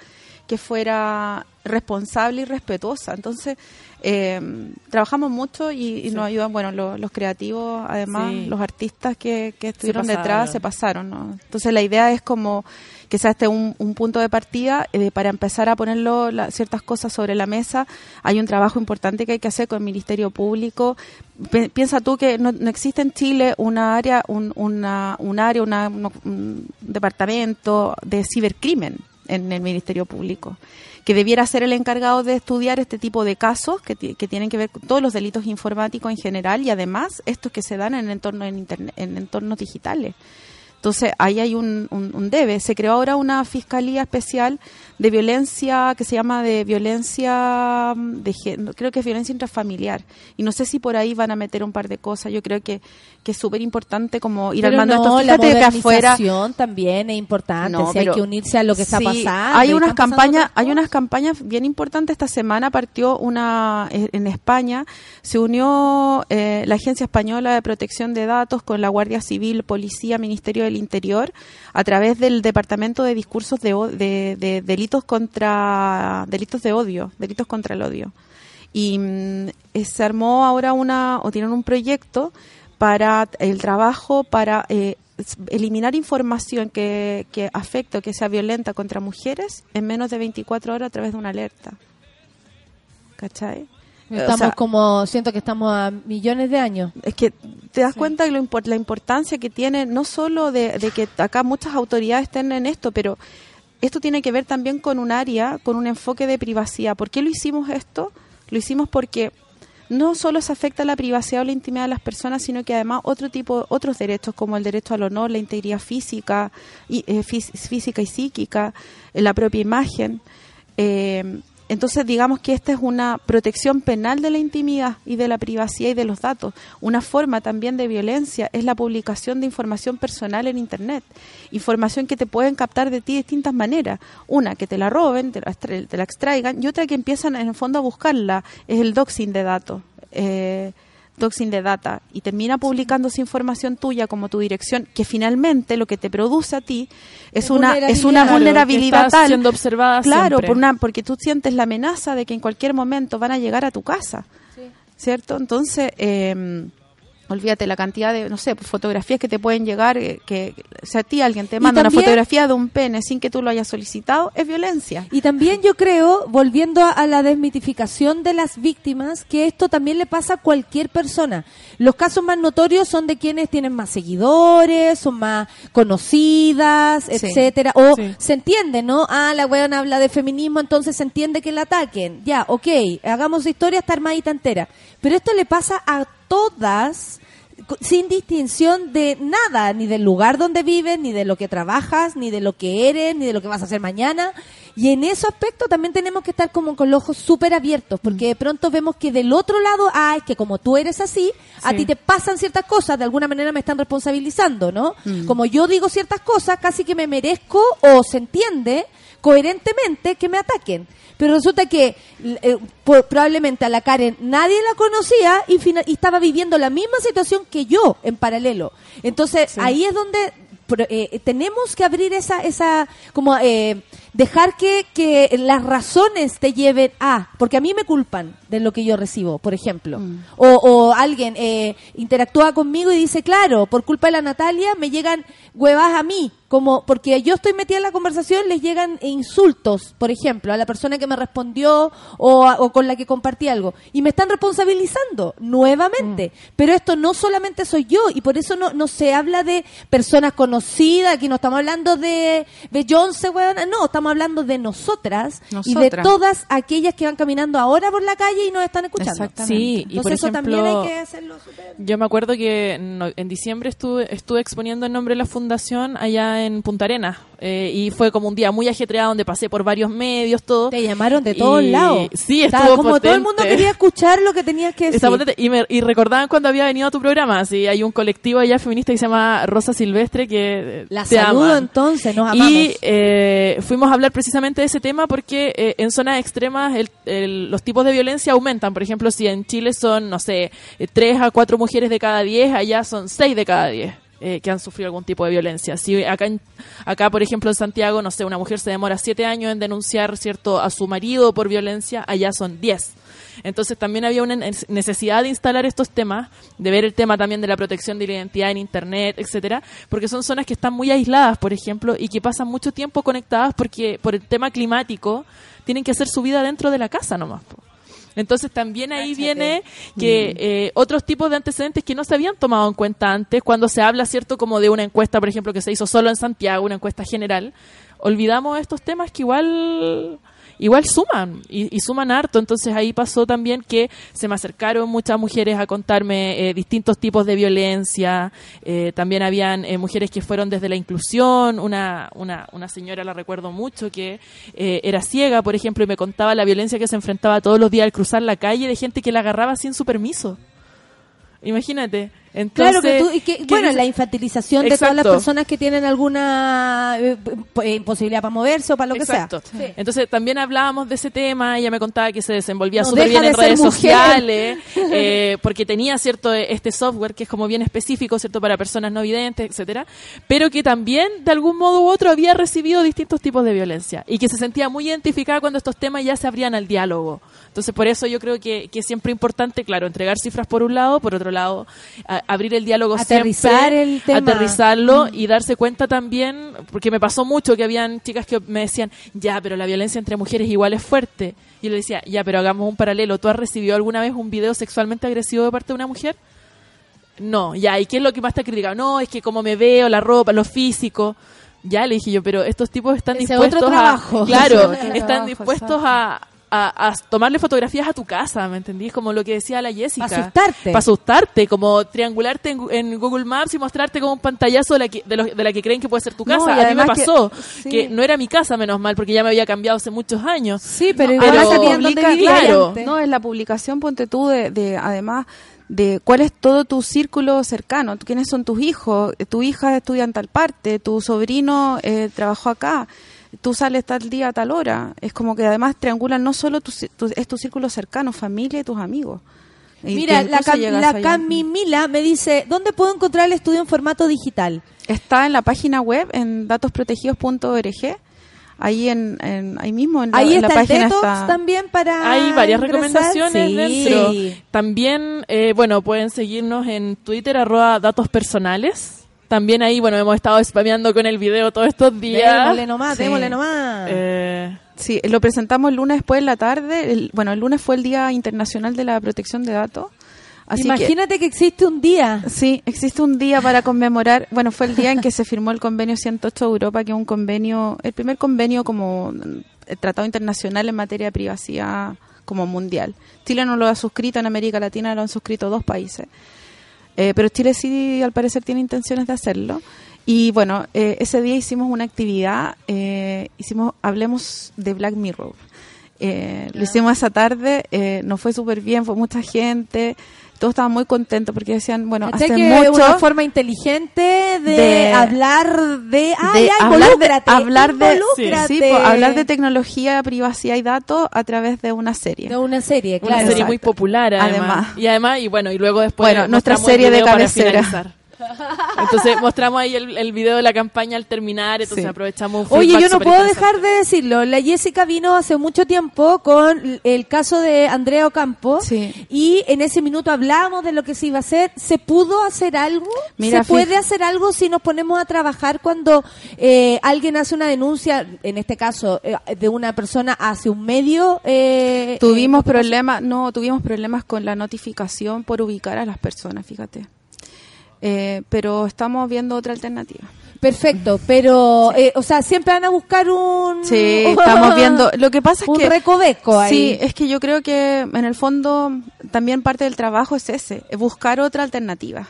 que fuera responsable y respetuosa. Entonces, eh, trabajamos mucho y, y nos ayudan, bueno, lo- los creativos, además, Sí. los artistas que, que estuvieron detrás se pasaron. ¿no? Entonces, la idea es como sea este un, un punto de partida eh, para empezar a ponerlo ciertas cosas sobre la mesa. Hay un trabajo importante que hay que hacer con el Ministerio Público. Pi- piensa tú que no, existe en Chile una área, un, una, un área, una- un, departamento de cibercrimen en el Ministerio Público que debiera ser el encargado de estudiar este tipo de casos que, que tienen que ver con todos los delitos informáticos en general y además estos que se dan en entornos en entornos digitales. Entonces, ahí hay un, un, debe. Se creó ahora una fiscalía especial de violencia que se llama de violencia, mm, de, creo que es violencia intrafamiliar. Y no sé si por ahí van a meter un par de cosas. Yo creo que, que es súper importante como ir Pero armando no, esto. la Fíjate que afuera modernización también es importante. No, si hay que unirse a lo que está Sí, pasando. Hay unas campañas, hay unas campañas bien importantes. Esta semana partió una eh, en España, se unió eh, la Agencia Española de Protección de Datos con la Guardia Civil, Policía, Ministerio del Interior, a través del Departamento de Discursos de, o- de, de delitos contra delitos de odio, delitos contra el odio. Y mm, eh, se armó ahora una, o tienen un proyecto para el trabajo para eh, eliminar información que, que afecte o que sea violenta contra mujeres en menos de 24 horas a través de una alerta. ¿Cachai? Estamos O sea, como, siento que estamos a millones de años. es que te das cuenta de lo la importancia que tiene, no solo de, de que acá muchas autoridades estén en esto, pero esto tiene que ver también con un área, con un enfoque de privacidad. ¿Por qué lo hicimos esto? Lo hicimos porque no solo se afecta la privacidad o la intimidad de las personas, sino que además otro tipo, otros derechos como el derecho al honor, la integridad física y eh, fís- física y psíquica, eh, la propia imagen. Eh, entonces, digamos que esta es una protección penal de la intimidad y de la privacidad y de los datos. Una forma también de violencia es la publicación de información personal en Internet. Información que te pueden captar de ti de distintas maneras. Una, que te la roben, te la, te la extraigan, y otra que empiezan en el fondo a buscarla, es el doxing de datos. Eh, doxing de data y termina publicando esa información tuya como tu dirección que finalmente lo que te produce a ti es Es una es una vulnerabilidad. tal. siendo observada claro siempre. por una porque tú sientes la amenaza de que en cualquier momento van a llegar a tu casa cierto entonces eh, olvídate la cantidad de no sé fotografías que te pueden llegar eh, que si a ti alguien te manda una fotografía de un pene sin que tú lo hayas solicitado es violencia Y también yo creo, volviendo a, a la desmitificación de las víctimas, que esto también le pasa a cualquier persona. Los casos más notorios son de quienes tienen más seguidores, son más conocidas, Sí. etcétera. O Sí. se entiende, ¿no? Ah, la weona habla de feminismo, entonces se entiende que la ataquen. Ya, ok, hagamos historia hasta armadita entera. Pero esto le pasa a todas sin distinción de nada, ni del lugar donde vives, ni de lo que trabajas, ni de lo que eres, ni de lo que vas a hacer mañana. Y en ese aspecto también tenemos que estar como con los ojos súper abiertos, porque de pronto vemos que del otro lado, ah, es que como tú eres así, a Sí. ti te pasan ciertas cosas, de alguna manera me están responsabilizando, ¿no? Como yo digo ciertas cosas, casi que me merezco o se entiende coherentemente que me ataquen. Pero resulta que eh, probablemente a la Karen nadie la conocía y, estaba viviendo la misma situación que yo en paralelo. Entonces ahí es donde eh, tenemos que abrir esa, esa como eh, dejar que, que las razones te lleven a, porque a mí me culpan de lo que yo recibo, por ejemplo. O, o alguien eh, interactúa conmigo y dice, claro, por culpa de la Natalia me llegan huevas a mí, como porque yo estoy metida en la conversación, les llegan insultos, por ejemplo, a la persona que me respondió o, a- o con la que compartí algo. Y me están responsabilizando nuevamente. Pero esto no solamente soy yo, y por eso no, no se habla de personas conocidas, aquí no estamos hablando de Beyoncé, no, estamos hablando de nosotras, y de todas aquellas que van caminando ahora por la calle y nos están escuchando. Exactamente. Sí, y por Entonces eso también ejemplo, hay que hacerlo. Yo me acuerdo que en, diciembre estuve, estuve exponiendo en nombre de la fundación allá en Punta Arenas eh, y fue como un día muy ajetreado donde pasé por varios medios, todo. Te llamaron de todos Y- lados. Sí, Estaba estuvo como todo el mundo quería escuchar lo que tenías que decir. Estaba. Y, me, y recordaban cuando había venido a tu programa, así hay un colectivo allá feminista que se llama Rosa Silvestre que eh, La te saludo aman. entonces, nos amamos. Y eh, fuimos a hablar precisamente de ese tema porque eh, en zonas extremas el- el- los tipos de violencia aumentan. Por ejemplo, si en Chile son, no sé, tres a cuatro mujeres de cada diez, allá son seis de cada diez. Eh, que han sufrido algún tipo de violencia. Si acá, en- acá, por ejemplo, en Santiago, no sé, una mujer se demora siete años en denunciar cierto a su marido por violencia, allá son diez. Entonces también había una ne- necesidad de instalar estos temas, de ver el tema también de la protección de la identidad en Internet, etcétera, porque son zonas que están muy aisladas, por ejemplo, y que pasan mucho tiempo conectadas porque por el tema climático tienen que hacer su vida dentro de la casa nomás. po. Entonces también ahí viene que eh, otros tipos de antecedentes que no se habían tomado en cuenta antes, cuando se habla, ¿cierto?, como de una encuesta, por ejemplo, que se hizo solo en Santiago, una encuesta general, olvidamos estos temas que igual igual suman y, suman harto. Entonces ahí pasó también que se me acercaron muchas mujeres a contarme eh, distintos tipos de violencia. Eh, también habían eh, mujeres que fueron desde la inclusión. Una, una, una señora la recuerdo mucho que era ciega por ejemplo y me contaba la violencia que se enfrentaba todos los días al cruzar la calle de gente que la agarraba sin su permiso. Imagínate entonces Claro que tú, y que, ¿qué bueno, dice? la infantilización de todas las personas que tienen alguna eh, p- imposibilidad para moverse o para lo Exacto. que sea. Entonces también hablábamos de ese tema, ella me contaba que se desenvolvía No súper bien en de redes mujer. sociales, *laughs* eh, porque tenía cierto eh, este software que es como bien específico, cierto para personas no videntes, etcétera, pero que también de algún modo u otro había recibido distintos tipos de violencia y que se sentía muy identificada cuando estos temas ya se abrían al diálogo. Entonces por eso yo creo que, que es siempre importante, claro, entregar cifras por un lado, por otro lado a- abrir el diálogo Aterrizar siempre, el tema. aterrizarlo y darse cuenta también, porque me pasó mucho que habían chicas que me decían, ya, pero la violencia entre mujeres igual es fuerte. Y yo le decía, ya, pero hagamos un paralelo. ¿Tú has recibido alguna vez un video sexualmente agresivo de parte de una mujer? No, ya, ¿y qué es lo que más te ha criticado? No, es que como me veo, la ropa, lo físico. Ya le dije yo, pero estos tipos están Ese dispuestos a. Claro, *laughs* otro están trabajo, dispuestos a, a, a tomarle fotografías a tu casa, ¿me entendís? Como lo que decía la Jessica. Pa' asustarte. Para asustarte, como triangularte en, en Google Maps y mostrarte como un pantallazo de la que, de, lo- de la que creen que puede ser tu casa. a mí me que- pasó sí. que no era mi casa, menos mal, porque ya me había cambiado hace muchos años. Sí, pero No, igual pero- sabían publica- vivía claro. antes. No, es la publicación, ponte tú, de, de además de cuál es todo tu círculo cercano, quiénes son tus hijos, tu hija estudia en tal parte, tu sobrino eh, trabajó acá, tú sales tal día a tal hora. Es como que además triangulan no solo tu, es tu círculo cercano, familia y tus amigos. Y Mira, la, Cam- la. Camimila me dice, ¿dónde puedo encontrar el estudio en formato digital? Está en la página web, en datosprotegidos.org. Ahí en, en- ahí mismo en la, Ahí en la está el página detox está. también para Hay varias ingresar. recomendaciones Sí. dentro. Sí. También, eh, bueno, pueden seguirnos en Twitter, arroba datos personales. También ahí, bueno, hemos estado spameando con el video todos estos días. Démosle nomás, Sí. démosle nomás. Eh, Sí, lo presentamos el lunes después en la tarde. El- bueno, el lunes fue el Día Internacional de la Protección de Datos. Así que, Imagínate que... existe un día. sí, existe un día para conmemorar. Bueno, fue el día en que se firmó el convenio 108 de Europa, que es un convenio, el primer convenio como eh, tratado internacional en materia de privacidad como mundial. Chile no lo ha suscrito, en América Latina lo han suscrito dos países. Eh, pero Chile sí, al parecer, tiene intenciones de hacerlo. Y bueno, eh, ese día hicimos una actividad, eh, hicimos, hablemos de Black Mirror. Eh, Lo hicimos esa tarde, eh, nos fue súper bien, fue mucha gente. Todos estaban muy contentos porque decían, bueno, ¿Cachai hace que mucho... una forma inteligente de, de- hablar de... Ay, de ay, hablar de, involúcrate, hablar de, involúcrate. sí, po, hablar de tecnología, privacidad y datos a través de una serie. De una serie, Una claro. serie Exacto. muy popular además. Además. Y además, y bueno, y luego después Bueno, nuestra serie de cabecera. *laughs* Entonces mostramos ahí el, el video de la campaña al terminar, entonces Sí. aprovechamos un Oye, yo no puedo dejar de decirlo. La Jessica vino hace mucho tiempo con el caso de Andrea Ocampo Sí. y en ese minuto hablamos de lo que se iba a hacer. ¿Se pudo hacer algo? Mira, ¿Se puede hacer algo si nos ponemos a trabajar cuando eh, alguien hace una denuncia, en este caso, eh, de una persona hacia un medio? eh, Tuvimos eh, problemas, no, tuvimos problemas con la notificación por ubicar a las personas, fíjate. Eh, pero estamos viendo otra alternativa. Perfecto, pero, eh, o sea, siempre van a buscar un... Sí, estamos viendo. *laughs* Lo que pasa es un que recoveco ahí. Sí, es que yo creo que en el fondo también parte del trabajo es ese, es buscar otra alternativa.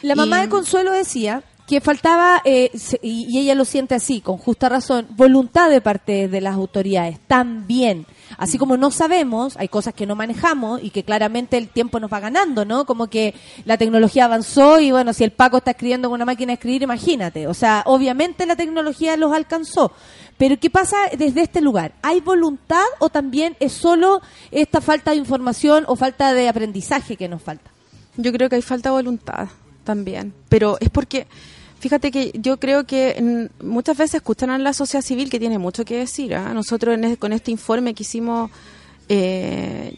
La mamá Y- de Consuelo decía que faltaba, eh, y ella lo siente así, con justa razón, voluntad de parte de las autoridades, también. Así como no sabemos, hay cosas que no manejamos y que claramente el tiempo nos va ganando, ¿no? Como que la tecnología avanzó y bueno, si el Paco está escribiendo con una máquina de escribir, imagínate. O sea, obviamente la tecnología los alcanzó. Pero ¿qué pasa desde este lugar? ¿Hay voluntad o también es solo esta falta de información o falta de aprendizaje que nos falta? Yo creo que hay falta de voluntad también, pero es porque, fíjate que yo creo que muchas veces escuchan a la sociedad civil que tiene mucho que decir. ¿ah? Nosotros en es- con este informe que hicimos, eh,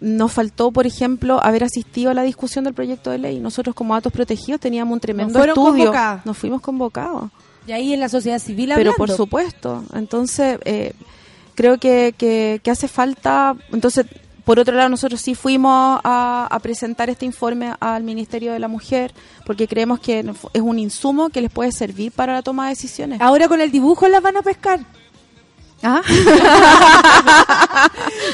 nos faltó, por ejemplo, haber asistido a la discusión del proyecto de ley. Nosotros como datos protegidos teníamos un tremendo fueron estudio. convocados. Nos fuimos convocados. Y ahí en la sociedad civil Pero hablando. por supuesto. Entonces, eh, creo que, que, que hace falta. Entonces, por otro lado, nosotros sí fuimos a, a presentar este informe al Ministerio de la Mujer, porque creemos que es un insumo que les puede servir para la toma de decisiones. Ahora con el dibujo las van a pescar. ¿Ah? *laughs*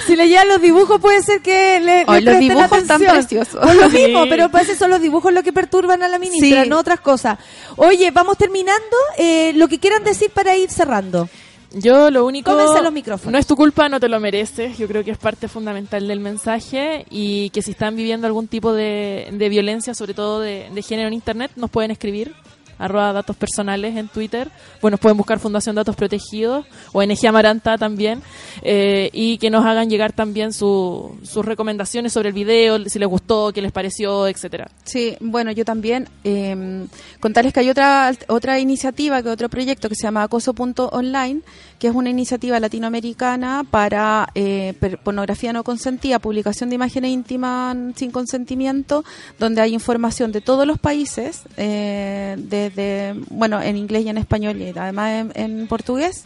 si le llegan los dibujos puede ser que le, Ay, le los presten dibujos están atención. preciosos. Por lo Sí. mismo, pero parece son los dibujos lo que perturban a la ministra, Sí. no otras cosas. Oye, vamos terminando. Eh, lo que quieran decir para ir cerrando. Yo lo único... Los micrófonos. No es tu culpa, no te lo mereces. Yo creo que es parte fundamental del mensaje y que si están viviendo algún tipo de, de violencia, sobre todo de, de género en Internet, nos pueden escribir arroba datos personales en Twitter. Bueno, pueden buscar Fundación Datos Protegidos o NG Amaranta también eh, y que nos hagan llegar también su- sus recomendaciones sobre el video, si les gustó, qué les pareció, etcétera. Sí, bueno, yo también eh, contarles que hay otra otra iniciativa, que otro proyecto que se llama acoso.online, que es una iniciativa latinoamericana para eh, pornografía no consentida, publicación de imágenes íntimas sin consentimiento, donde hay información de todos los países, eh, desde, bueno, en inglés y en español y además en, en portugués,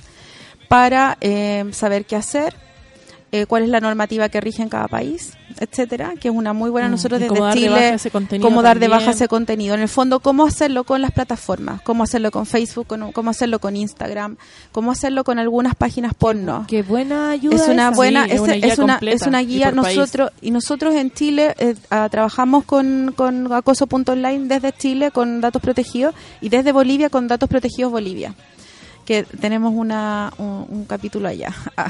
para eh, saber qué hacer, eh, cuál es la normativa que rige en cada país, etcétera, que es una muy buena Mm, nosotros y desde cómo dar de Chile, cómo dar de baja ese contenido. En el fondo, cómo hacerlo con las plataformas, cómo hacerlo con Facebook, con- cómo hacerlo con Instagram, cómo hacerlo con algunas páginas porno. Qué buena ayuda. Es una esa. buena, Sí, es una guía es una, completa es una y guía. país. Nosotros y nosotros en Chile eh, ah, trabajamos con, con acoso.online desde Chile con datos protegidos y desde Bolivia con datos protegidos Bolivia que tenemos una, un, un capítulo allá. *laughs* Ah.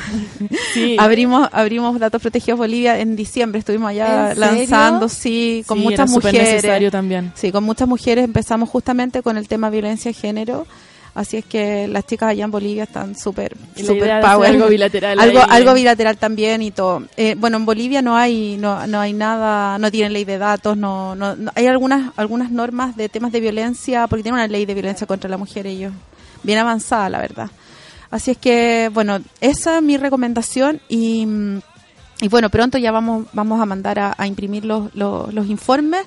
Sí. abrimos abrimos datos protegidos Bolivia en diciembre, estuvimos allá lanzando, sí, con Sí, muchas era mujeres. necesario también. Sí, con muchas mujeres empezamos justamente con el tema violencia de género. Así es que las chicas allá en Bolivia están súper súper power. algo bilateral Algo, ahí. algo bilateral también y todo. Eh, bueno, en Bolivia no hay no, no hay nada, no tienen ley de datos, no, no, no- hay algunas algunas normas de temas de violencia, porque tienen una ley de violencia contra la mujer ellos, bien avanzada, la verdad. Así es que, bueno, esa es mi recomendación y, mm, y bueno, pronto ya vamos vamos a mandar a, imprimir los, los, informes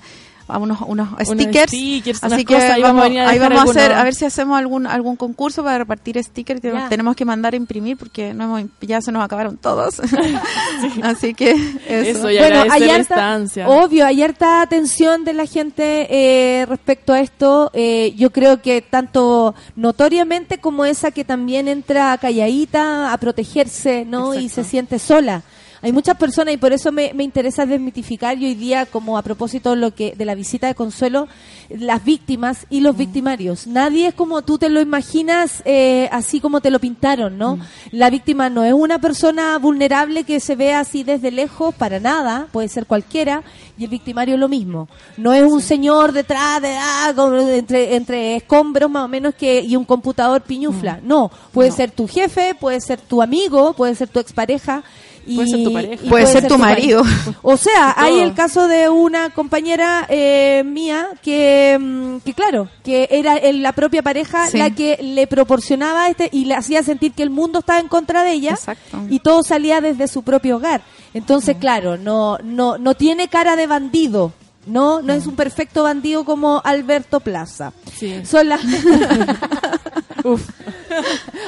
unos, unos stickers, así que cosas, ahí vamos ahí vamos a hacer a ver si hacemos algún algún concurso para repartir stickers que tenemos que mandar a imprimir porque no hemos, ya se nos acabaron todos. *laughs* Así que eso, Eso, y Bueno, hay harta, obvio, hay harta atención de la gente eh, respecto a esto. Eh, yo creo que tanto notoriamente como esa que también entra calladita a protegerse, ¿no? Y se siente sola. Hay muchas personas y por eso me, me interesa desmitificar y hoy día, como a propósito de, lo que, de la visita de Consuelo, las víctimas y los victimarios. Nadie es como tú te lo imaginas, eh, así como te lo pintaron, ¿no? La víctima no es una persona vulnerable que se ve así desde lejos, para nada, puede ser cualquiera, y el victimario lo mismo. No es un señor detrás de, ah, entre, entre escombros más o menos que y un computador piñufla. No, puede ser tu jefe, puede ser tu amigo, puede ser tu expareja. Y, Puede ser tu pareja. Puede ser tu marido. pareja. O sea, hay el caso de una compañera eh, mía que, mm, que claro, que era el- la propia pareja Sí. la que le proporcionaba este y le hacía sentir que el mundo estaba en contra de ella Exacto. y todo salía desde su propio hogar. Entonces, claro, no, no, no tiene cara de bandido. No, no es un perfecto bandido como Alberto Plaza. Sí. Son las... *laughs* Uf.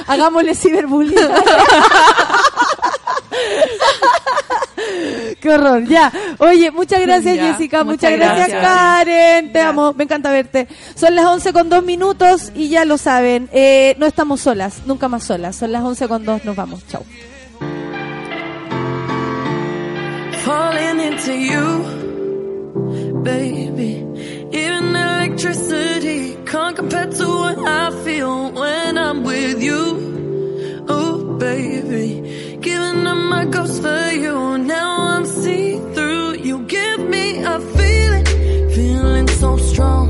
Hagámosle ciberbullying. *laughs* Qué horror, ya. Oye, muchas gracias Ya, Jessica, muchas, muchas gracias, gracias. Karen, te Ya. amo, me encanta verte. Son las 11 con dos minutos y ya lo saben, eh, no estamos solas, nunca más solas. Son las 11 con dos, nos vamos, chao. falling into you, baby. Even electricity can't compare to what I feel when I'm with you. Oh, baby. Up my ghost for you. Now I'm see through. You give me a feeling, feeling so strong.